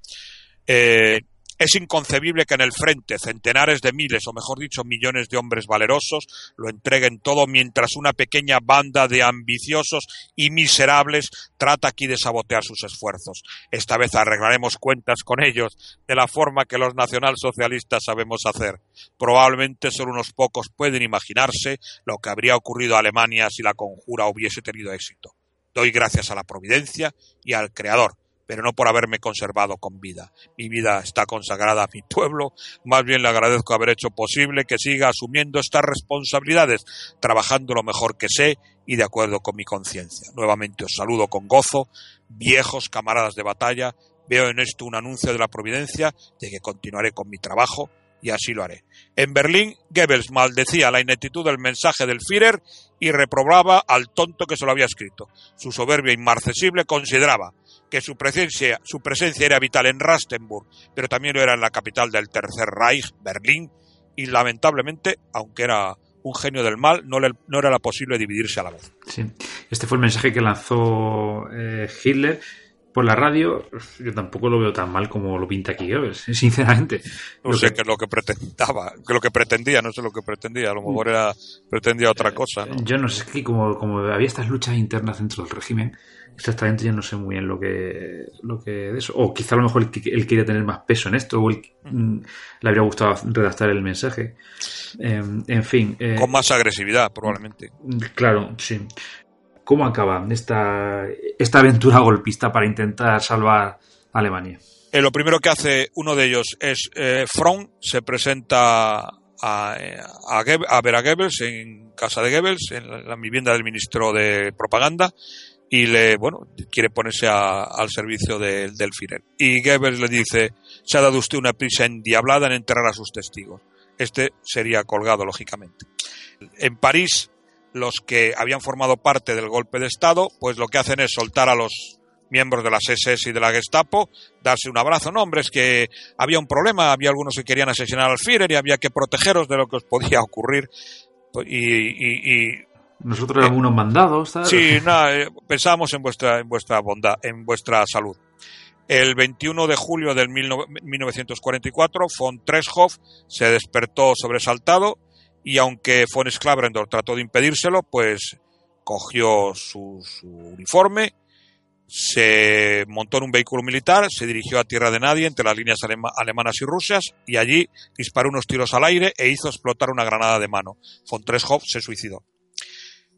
Eh, es inconcebible que en el frente centenares de miles, o mejor dicho, millones de hombres valerosos lo entreguen todo mientras una pequeña banda de ambiciosos y miserables trata aquí de sabotear sus esfuerzos. Esta vez arreglaremos cuentas con ellos de la forma que los nacionalsocialistas sabemos hacer. Probablemente solo unos pocos pueden imaginarse lo que habría ocurrido a Alemania si la conjura hubiese tenido éxito. Doy gracias a la providencia y al Creador pero no por haberme conservado con vida. Mi vida está consagrada a mi pueblo, más bien le agradezco haber hecho posible que siga asumiendo estas responsabilidades, trabajando lo mejor que sé y de acuerdo con mi conciencia. Nuevamente os saludo con gozo, viejos camaradas de batalla, veo en esto un anuncio de la providencia de que continuaré con mi trabajo y así lo haré. En Berlín, Goebbels maldecía la ineptitud del mensaje del Führer y reprobaba al tonto que se lo había escrito. Su soberbia inmarcesible consideraba que su presencia, su presencia era vital en Rastenburg, pero también lo era en la capital del Tercer Reich, Berlín, y lamentablemente, aunque era un genio del mal, no, le, no era la posible dividirse a la vez. Sí. Este fue el mensaje que lanzó eh, Hitler por la radio. Yo tampoco lo veo tan mal como lo pinta aquí sinceramente. No sé que- qué es lo que pretendaba, que lo que pretendía, no sé lo que pretendía, a lo mejor era, pretendía otra cosa, ¿no? Yo no sé, que como, como había estas luchas internas dentro del régimen, exactamente yo no sé muy bien lo que, lo que de eso. O quizá a lo mejor él, quería tener más peso en esto, o él, mm, le habría gustado redactar el mensaje. Eh, en fin. eh, Con más agresividad, probablemente. Claro, sí. ¿Cómo acaba esta, esta aventura golpista para intentar salvar Alemania? Eh, lo primero que hace uno de ellos es eh, Fromm se presenta a, a, ver a Goebbels en casa de Goebbels, en la, vivienda del ministro de propaganda, y le, bueno, quiere ponerse a- al servicio de- del Führer. Y Goebbels le dice, se ha dado usted una prisa endiablada en enterrar a sus testigos. Este sería colgado, lógicamente. En París, los que habían formado parte del golpe de Estado, pues lo que hacen es soltar a los miembros de las SS y de la Gestapo, darse un abrazo. No, hombre, es que había un problema, había algunos que querían asesinar al Führer y había que protegeros de lo que os podía ocurrir. Y, y- y- Nosotros éramos unos mandados, sí, nada, eh, pensábamos en vuestra, en vuestra bondad, en vuestra salud. El 21 de julio del 1944, von Treschow se despertó sobresaltado y aunque von Sklavendor trató de impedírselo, pues cogió su, su uniforme, se montó en un vehículo militar, se dirigió a tierra de nadie entre las líneas alema- alemanas y rusas y allí disparó unos tiros al aire e hizo explotar una granada de mano. Von Treschow se suicidó.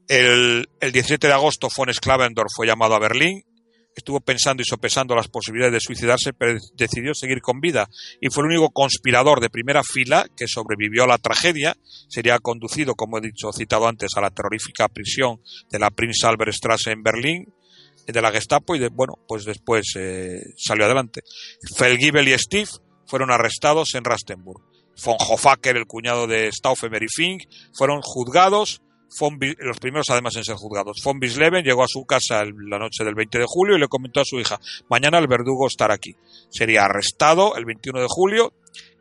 El, el 17 de agosto von Sklavendor fue llamado a Berlín, estuvo pensando y sopesando las posibilidades de suicidarse, pero decidió seguir con vida y fue el único conspirador de primera fila que sobrevivió a la tragedia. Sería conducido, como he dicho, citado antes, a la terrorífica prisión de la Prinz Albert Straße en Berlín, de la Gestapo, y de, bueno, pues después eh, salió adelante. Felgibel y Steve fueron arrestados en Rastenburg. Von Hoffacker, el cuñado de Stauffenberg y Fink, fueron juzgados los primeros además en ser juzgados. Von Bisleben llegó a su casa la noche del 20 de julio y le comentó a su hija, mañana el verdugo estará aquí. Sería arrestado el 21 de julio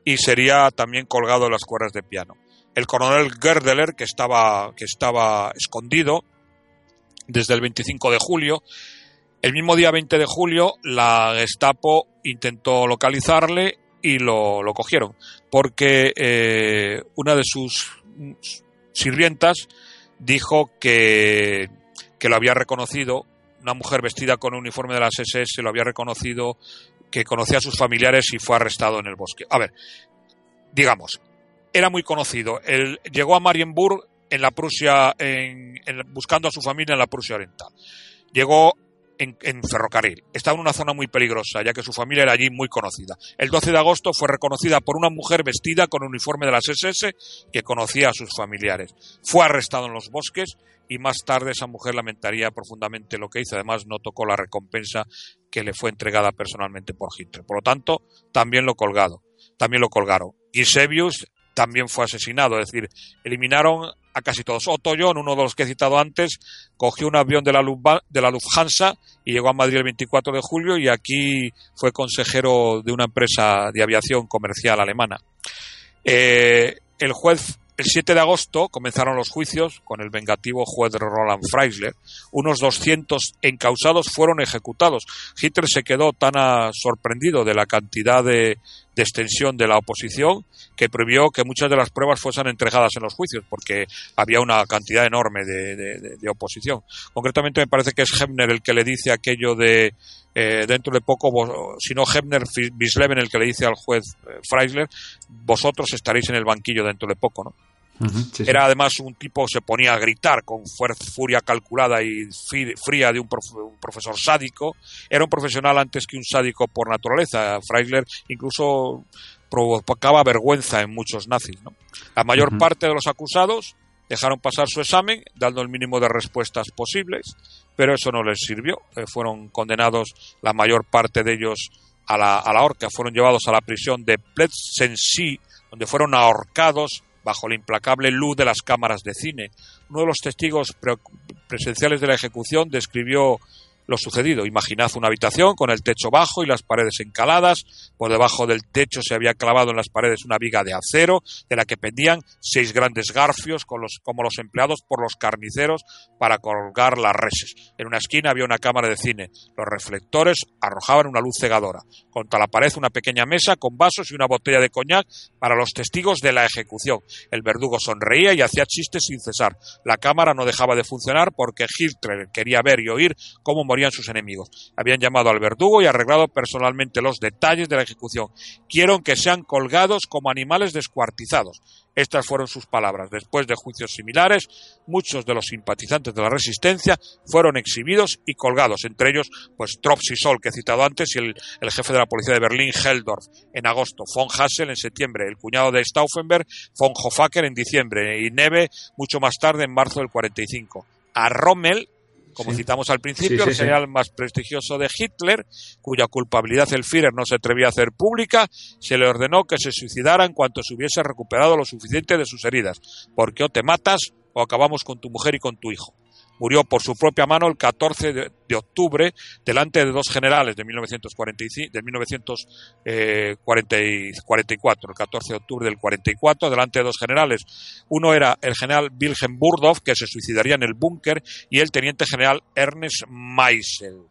y sería también colgado en las cuerdas de piano. El coronel Gerdeler, que estaba, que estaba escondido desde el 25 de julio, el mismo día 20 de julio la Gestapo intentó localizarle y lo, lo cogieron, porque eh, una de sus sirvientas dijo que, que lo había reconocido, una mujer vestida con un uniforme de las SS lo había reconocido, que conocía a sus familiares y fue arrestado en el bosque. A ver, digamos, era muy conocido. Él llegó a Marienburg en la Prusia, en- en- buscando a su familia en la Prusia Oriental. Llegó en, ferrocarril. Estaba en una zona muy peligrosa, ya que su familia era allí muy conocida. El 12 de agosto fue reconocida por una mujer vestida con uniforme de las SS que conocía a sus familiares. Fue arrestado en los bosques y más tarde esa mujer lamentaría profundamente lo que hizo. Además, no tocó la recompensa que le fue entregada personalmente por Hitler. Por lo tanto, también lo colgado, también lo colgaron. También fue asesinado, es decir, eliminaron a casi todos. Otto John, uno de los que he citado antes, cogió un avión de la, de la Lufthansa y llegó a Madrid el 24 de julio y aquí fue consejero de una empresa de aviación comercial alemana. Eh, el juez el 7 de agosto comenzaron los juicios con el vengativo juez Roland Freisler. Unos 200 encausados fueron ejecutados. Hitler se quedó tan sorprendido de la cantidad de, extensión de la oposición que prohibió que muchas de las pruebas fuesen entregadas en los juicios porque había una cantidad enorme de, oposición. Concretamente me parece que es Hebner el que le dice aquello de eh, dentro de poco, si no Hebner, Bisleven el que le dice al juez eh, Freisler, vosotros estaréis en el banquillo dentro de poco, ¿no? Era además un tipo, se ponía a gritar con furia calculada y fría de un, profesor sádico. Era un profesional antes que un sádico por naturaleza. Freisler incluso provocaba vergüenza en muchos nazis. La mayor parte de los acusados dejaron pasar su examen, dando el mínimo de respuestas posibles, pero eso no les sirvió. Eh, fueron condenados la mayor parte de ellos a la, a la horca. Fueron llevados a la prisión de Plzeňsky, donde fueron ahorcados bajo la implacable luz de las cámaras de cine. Uno de los testigos presenciales de la ejecución describió lo sucedido. Imaginad una habitación con el techo bajo y las paredes encaladas. Por debajo del techo se había clavado en las paredes una viga de acero de la que pendían seis grandes garfios con los, como los empleados por los carniceros para colgar las reses. En una esquina había una cámara de cine. Los reflectores arrojaban una luz cegadora. Contra la pared una pequeña mesa con vasos y una botella de coñac para los testigos de la ejecución. El verdugo sonreía y hacía chistes sin cesar. La cámara no dejaba de funcionar porque Hitler quería ver y oír cómo morían sus enemigos. Habían llamado al verdugo y arreglado personalmente los detalles de la ejecución. Quiero que sean colgados como animales descuartizados. Estas fueron sus palabras. Después de juicios similares, muchos de los simpatizantes de la resistencia fueron exhibidos y colgados, entre ellos pues Sol, que he citado antes, y el, jefe de la policía de Berlín, Heldorf, en agosto, von Hassel en septiembre, el cuñado de Stauffenberg, von Hoffacker en diciembre y Neve mucho más tarde, en marzo del 45. A Rommel como citamos al principio, el general más prestigioso de Hitler, cuya culpabilidad el Führer no se atrevía a hacer pública, se le ordenó que se suicidara en cuanto se hubiese recuperado lo suficiente de sus heridas, porque o te matas o acabamos con tu mujer y con tu hijo murió por su propia mano el 14 de, octubre delante de dos generales de, 1945, de 1944, el 14 de octubre del 44, delante de dos generales. Uno era el general Wilhelm Burdow, que se suicidaría en el búnker, y el teniente general Ernest Meisel.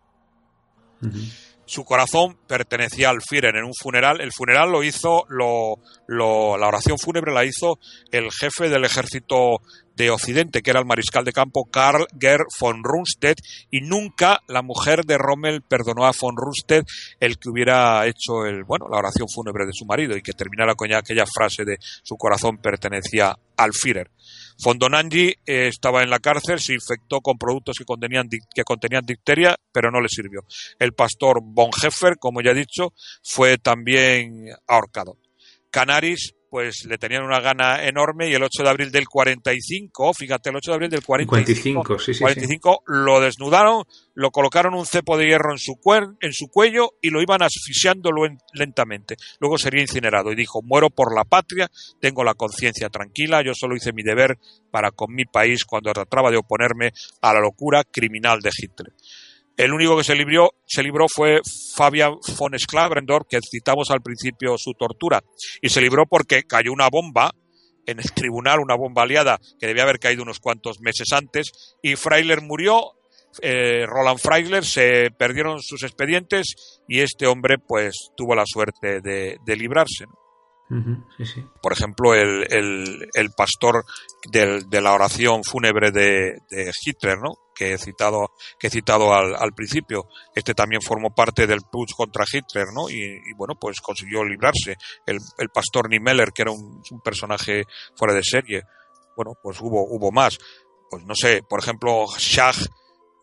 Su corazón pertenecía al Führer en un funeral. El funeral lo hizo, lo, la oración fúnebre la hizo el jefe del ejército de Occidente, que era el mariscal de campo Karl Gerd von Rundstedt, y nunca la mujer de Rommel perdonó a von Rundstedt el que hubiera hecho el, bueno, la oración fúnebre de su marido y que terminara con aquella frase de su corazón pertenecía al Führer. Fondonangi eh, estaba en la cárcel, se infectó con productos que contenían, que contenían dicteria, pero no le sirvió. El pastor von Heffer, como ya he dicho, fue también ahorcado. Canaris pues le tenían una gana enorme y el 8 de abril del 45, fíjate, el 8 de abril del 45, 45, sí, sí, 45 lo desnudaron, lo colocaron un cepo de hierro en su, en su cuello y lo iban asfixiando lentamente. Luego sería incinerado y dijo, muero por la patria, tengo la conciencia tranquila, yo solo hice mi deber para con mi país cuando trataba de oponerme a la locura criminal de Hitler. El único que se libró, se libró fue Fabian von Sklavendorf, que citamos al principio su tortura. Y se libró porque cayó una bomba en el tribunal, una bomba aliada que debía haber caído unos cuantos meses antes, y Freiler murió. Eh, Roland Freisler se perdieron sus expedientes y este hombre pues tuvo la suerte de, librarse. Por ejemplo, el, pastor de la oración fúnebre de, Hitler, ¿no? que he citado, que he citado al, principio. Este también formó parte del putsch contra Hitler, ¿no? Y, bueno, pues consiguió librarse. El, pastor Niemeller, que era un, personaje fuera de serie. Bueno, pues hubo, hubo más. Pues no sé, por ejemplo, Schach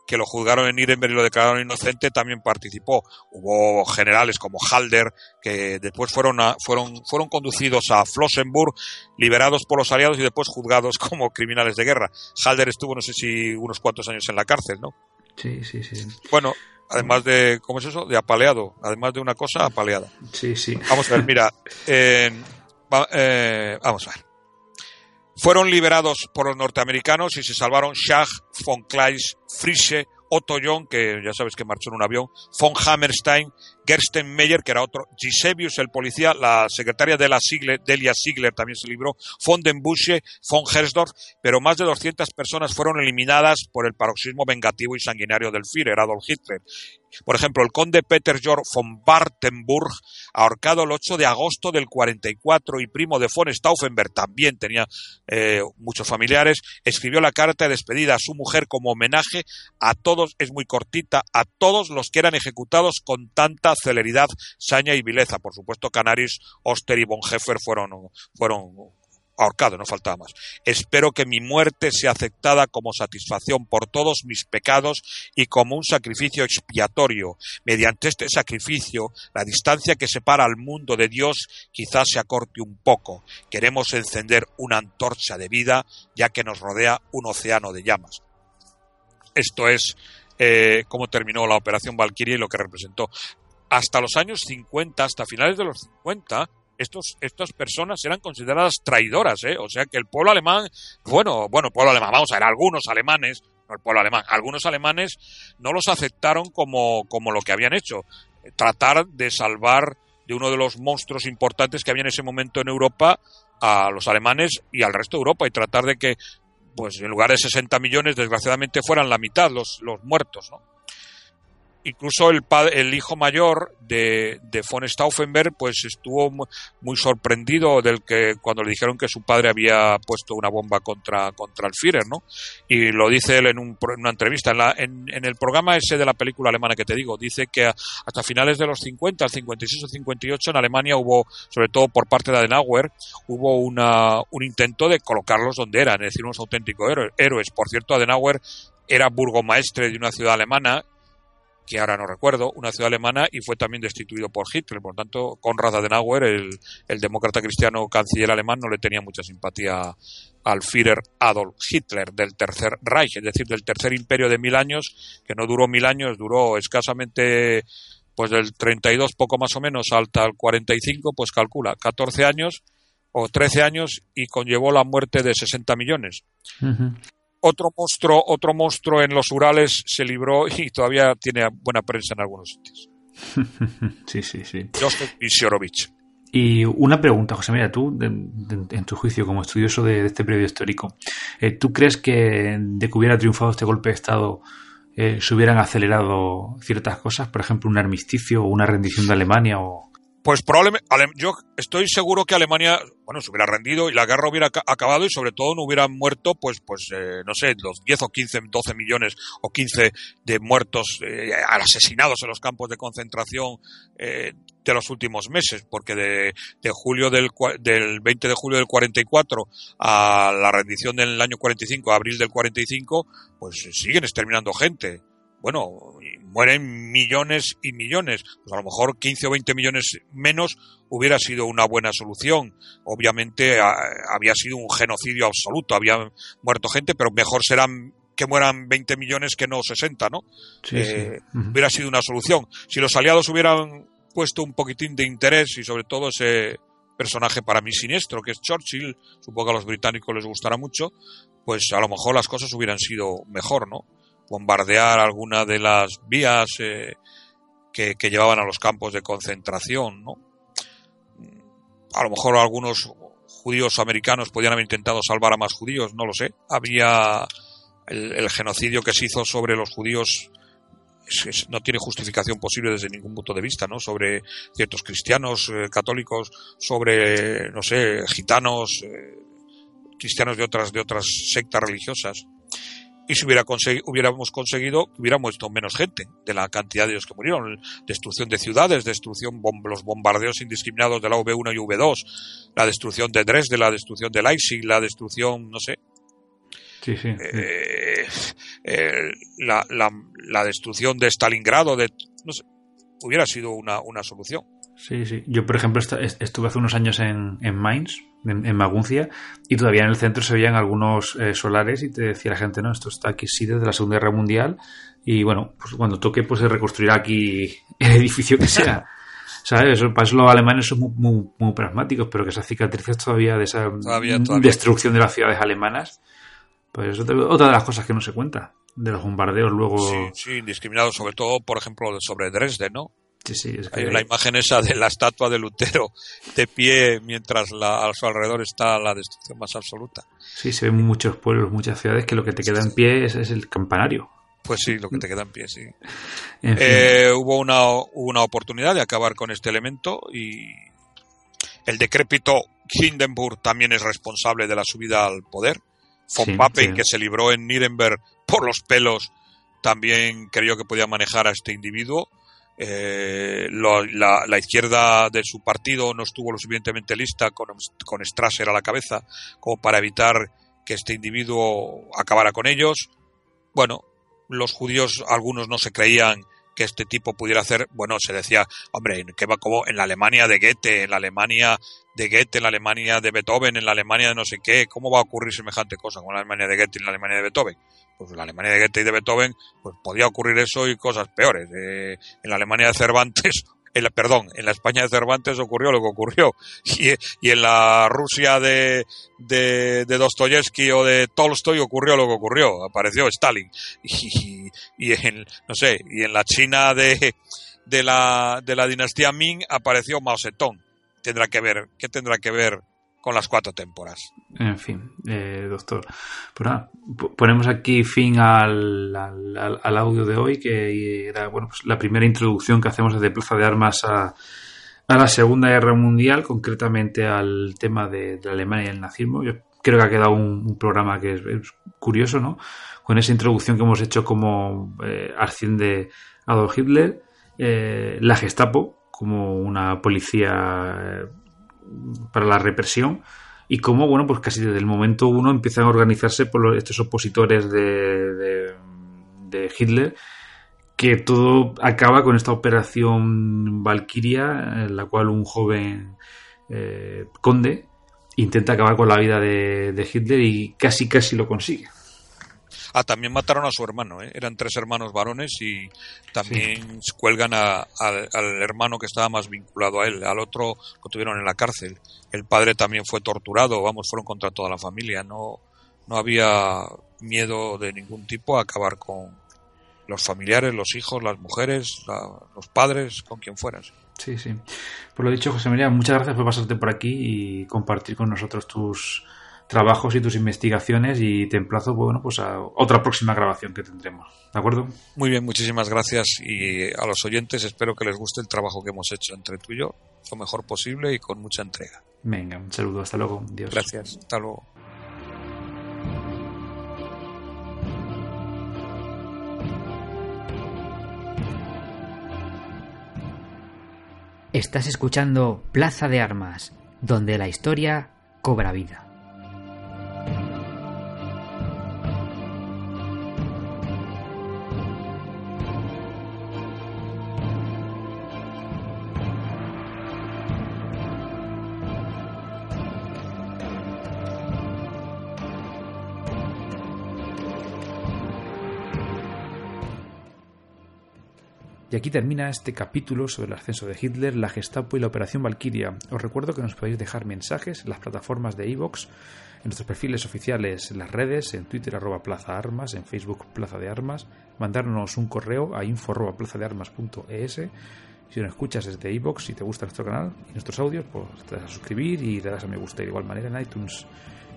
que lo juzgaron en Nuremberg y lo declararon inocente, también participó. Hubo generales como Halder, que después fueron, fueron, fueron conducidos a Flossenburg, liberados por los aliados y después juzgados como criminales de guerra. Halder estuvo, no sé si unos cuantos años en la cárcel, ¿no? Sí, sí, sí. Bueno, además de, ¿cómo es eso? De apaleado. Además de una cosa, apaleada. Sí, sí. Vamos a ver, mira, eh, vamos a ver. Fueron liberados por los norteamericanos y se salvaron Schach, von Kleist, Friese, Otto John, que ya sabes que marchó en un avión, von Hammerstein, Gersten Meyer, que era otro, Gisevius, el policía, la secretaria de la Sigler, Delia Sigler también se libró, von den Busche, von Hersdorf, pero más de 200 personas fueron eliminadas por el paroxismo vengativo y sanguinario del Führer, Adolf Hitler. Por ejemplo, el conde Peter Georg von Bartenburg, ahorcado el 8 de agosto del 44 y primo de von Stauffenberg, también tenía eh, muchos familiares, escribió la carta de despedida a su mujer como homenaje a todos, es muy cortita, a todos los que eran ejecutados con tanta celeridad, saña y vileza. Por supuesto, Canaris, Oster y Bonhoeffer fueron, fueron ahorcados, no faltaba más. Espero que mi muerte sea aceptada como satisfacción por todos mis pecados y como un sacrificio expiatorio. Mediante este sacrificio, la distancia que separa al mundo de Dios quizás se acorte un poco. Queremos encender una antorcha de vida, ya que nos rodea un océano de llamas. Esto es eh, cómo terminó la operación Valkyrie y lo que representó hasta los años 50, hasta finales de los 50, estos, estas personas eran consideradas traidoras, ¿eh? O sea que el pueblo alemán, bueno, bueno, pueblo alemán, vamos a ver, algunos alemanes, no el pueblo alemán, algunos alemanes no los aceptaron como, como lo que habían hecho, tratar de salvar de uno de los monstruos importantes que había en ese momento en Europa a los alemanes y al resto de Europa y tratar de que, pues en lugar de 60 millones, desgraciadamente fueran la mitad los, los muertos, ¿no? Incluso el, el hijo mayor de, de, von Stauffenberg pues estuvo muy sorprendido del que cuando le dijeron que su padre había puesto una bomba contra, contra el Führer, ¿no? Y lo dice él en, una entrevista. En, en, el programa ese de la película alemana que te digo, dice que hasta finales de los 50, 56 o 58, en Alemania hubo, sobre todo por parte de Adenauer, hubo una, un intento de colocarlos donde eran, es decir, unos auténticos héroes. Por cierto, Adenauer era burgomaestre de una ciudad alemana que ahora no recuerdo, una ciudad alemana y fue también destituido por Hitler. Por tanto, Konrad Adenauer, el, el demócrata cristiano canciller alemán, no le tenía mucha simpatía al Führer Adolf Hitler del Tercer Reich, es decir, del Tercer Imperio de mil años, que no duró mil años, duró escasamente pues del 32 poco más o menos hasta el 45, pues calcula 14 años o 13 años y conllevó la muerte de 60 millones otro monstruo, otro monstruo en los Urales se libró y todavía tiene buena prensa en algunos sitios. sí, sí, sí. Joseph Vishorovich. Y una pregunta, José María, tú, en tu juicio como estudioso de, este periodo histórico, eh, ¿tú crees que de que hubiera triunfado este golpe de Estado eh, se hubieran acelerado ciertas cosas? Por ejemplo, un armisticio o una rendición de Alemania o, pues probablemente, yo estoy seguro que Alemania, bueno, se hubiera rendido y la guerra hubiera acabado y sobre todo no hubieran muerto, pues, pues, eh, no sé, los 10 o 15, 12 millones o 15 de muertos eh, asesinados en los campos de concentración eh, de los últimos meses, porque de, de julio del, del 20 de julio del 44 a la rendición del año 45, abril del 45, pues siguen exterminando gente bueno, mueren millones y millones, pues a lo mejor 15 o 20 millones menos hubiera sido una buena solución. Obviamente había sido un genocidio absoluto, había muerto gente, pero mejor serán que mueran 20 millones que no 60, ¿no? Eh, hubiera sido una solución. Si los aliados hubieran puesto un poquitín de interés y sobre todo ese personaje para mí siniestro, que es Churchill, supongo que a los británicos les gustará mucho, pues a lo mejor las cosas hubieran sido mejor, ¿no? Bombardear alguna de las vías eh, que, llevaban a los campos de concentración, ¿no? A lo mejor algunos judíos americanos podían haber intentado salvar a más judíos, no lo sé. Había el, genocidio que se hizo sobre los judíos no tiene justificación posible desde ningún punto de vista, ¿no? Sobre ciertos cristianos, eh, católicos, sobre, no sé, gitanos, eh, cristianos de otras, de otras sectas religiosas y si hubiera hubiéramos conseguido que hubiera muerto menos gente de la cantidad de ellos que murieron. Destrucción de ciudades, destrucción, los bombardeos indiscriminados de la V1 y V2, la destrucción de Dresde, la destrucción de Leipzig, la destrucción, no sé. Sí, sí. Eh, eh, la, la, la, destrucción de Stalingrado, de, no sé, hubiera sido una, una solución. Sí, sí. Yo, por ejemplo, estuve hace unos años en, en Mainz, en, en, Maguncia, y todavía en el centro se veían algunos eh, solares y te decía la gente, no, esto está aquí sí desde la Segunda Guerra Mundial y bueno, pues cuando toque pues se reconstruirá aquí el edificio que sea. ¿Sabes? Para eso los alemanes son muy, muy, muy pragmáticos, pero que esas cicatrices todavía de esa todavía, todavía. destrucción de las ciudades alemanas, pues es otra de las cosas que no se cuenta, de los bombardeos luego... Sí, sí, indiscriminados, sobre todo, por ejemplo, sobre Dresde, ¿no? Sí, sí, es que... Hay la imagen esa de la estatua de Lutero de pie mientras la, a su alrededor está la destrucción más absoluta. Sí, se ven muchos pueblos, muchas ciudades que lo que te queda en pie es, es el campanario. Pues sí, lo que te queda en pie, sí. En fin. eh, hubo una, una oportunidad de acabar con este elemento y el decrépito Hindenburg también es responsable de la subida al poder. Von sí, Papen, sí. que se libró en Nuremberg por los pelos, también creyó que podía manejar a este individuo. Eh, lo, la, la, izquierda de su partido no estuvo lo suficientemente lista con, con Strasser a la cabeza como para evitar que este individuo acabara con ellos. Bueno, los judíos, algunos no se creían que este tipo pudiera hacer, bueno, se decía, hombre, que va como en la Alemania de Goethe, en la Alemania de Goethe, en la Alemania de Beethoven, en la Alemania de no sé qué, ¿cómo va a ocurrir semejante cosa con la Alemania de Goethe y en la Alemania de Beethoven? Pues en la Alemania de Goethe y de Beethoven, pues podía ocurrir eso y cosas peores. Eh, en la Alemania de Cervantes en la, perdón, en la España de Cervantes ocurrió lo que ocurrió. Y, y en la Rusia de, de, de, Dostoyevsky o de Tolstoy ocurrió lo que ocurrió. Apareció Stalin. Y, y en, no sé, y en la China de, de, la, de la dinastía Ming apareció Mao Zedong. Tendrá que ver, ¿qué tendrá que ver con las cuatro temporadas. En fin, eh, doctor. Pues nada, ponemos aquí fin al, al, audio de hoy, que era bueno, pues la primera introducción que hacemos desde Plaza de Armas a, a la Segunda Guerra Mundial, concretamente al tema de, de Alemania y el nazismo. Yo creo que ha quedado un, programa que es, curioso, ¿no? Con esa introducción que hemos hecho como eh, asciende Adolf Hitler, eh, la Gestapo como una policía para la represión y cómo, bueno, pues casi desde el momento uno empiezan a organizarse por los, estos opositores de, de, Hitler, que todo acaba con esta operación Valkyria, en la cual un joven eh, conde intenta acabar con la vida de Hitler y casi casi lo consigue. Ah, también mataron a su hermano, ¿eh? eran tres hermanos varones y también sí. cuelgan a, a, al hermano que estaba más vinculado a él, al otro lo tuvieron en la cárcel. El padre también fue torturado, vamos, fueron contra toda la familia, no, no había miedo de ningún tipo a acabar con los familiares, los hijos, las mujeres, la, los padres, con quien fueras. Sí, sí. Por lo dicho, José María, muchas gracias por pasarte por aquí y compartir con nosotros tus trabajos y tus investigaciones y te emplazo bueno, pues a otra próxima grabación que tendremos. ¿De acuerdo? Muy bien, muchísimas gracias y a los oyentes espero que les guste el trabajo que hemos hecho entre tú y yo, lo mejor posible y con mucha entrega. Venga, un saludo, hasta luego. Dios. Gracias, hasta luego. Estás escuchando Plaza de Armas, donde la historia cobra vida. Y aquí termina este capítulo sobre el ascenso de Hitler, la Gestapo y la Operación Valkyria. Os recuerdo que nos podéis dejar mensajes en las plataformas de iVoox, en nuestros perfiles oficiales en las redes, en Twitter arroba Plaza Armas, en Facebook Plaza de Armas, mandarnos un correo a info arroba plazadearmas.es. Si nos escuchas desde iVoox y te gusta nuestro canal y nuestros audios, pues te das a suscribir y le das a me gusta de igual manera en iTunes.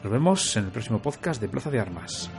Nos vemos en el próximo podcast de Plaza de Armas.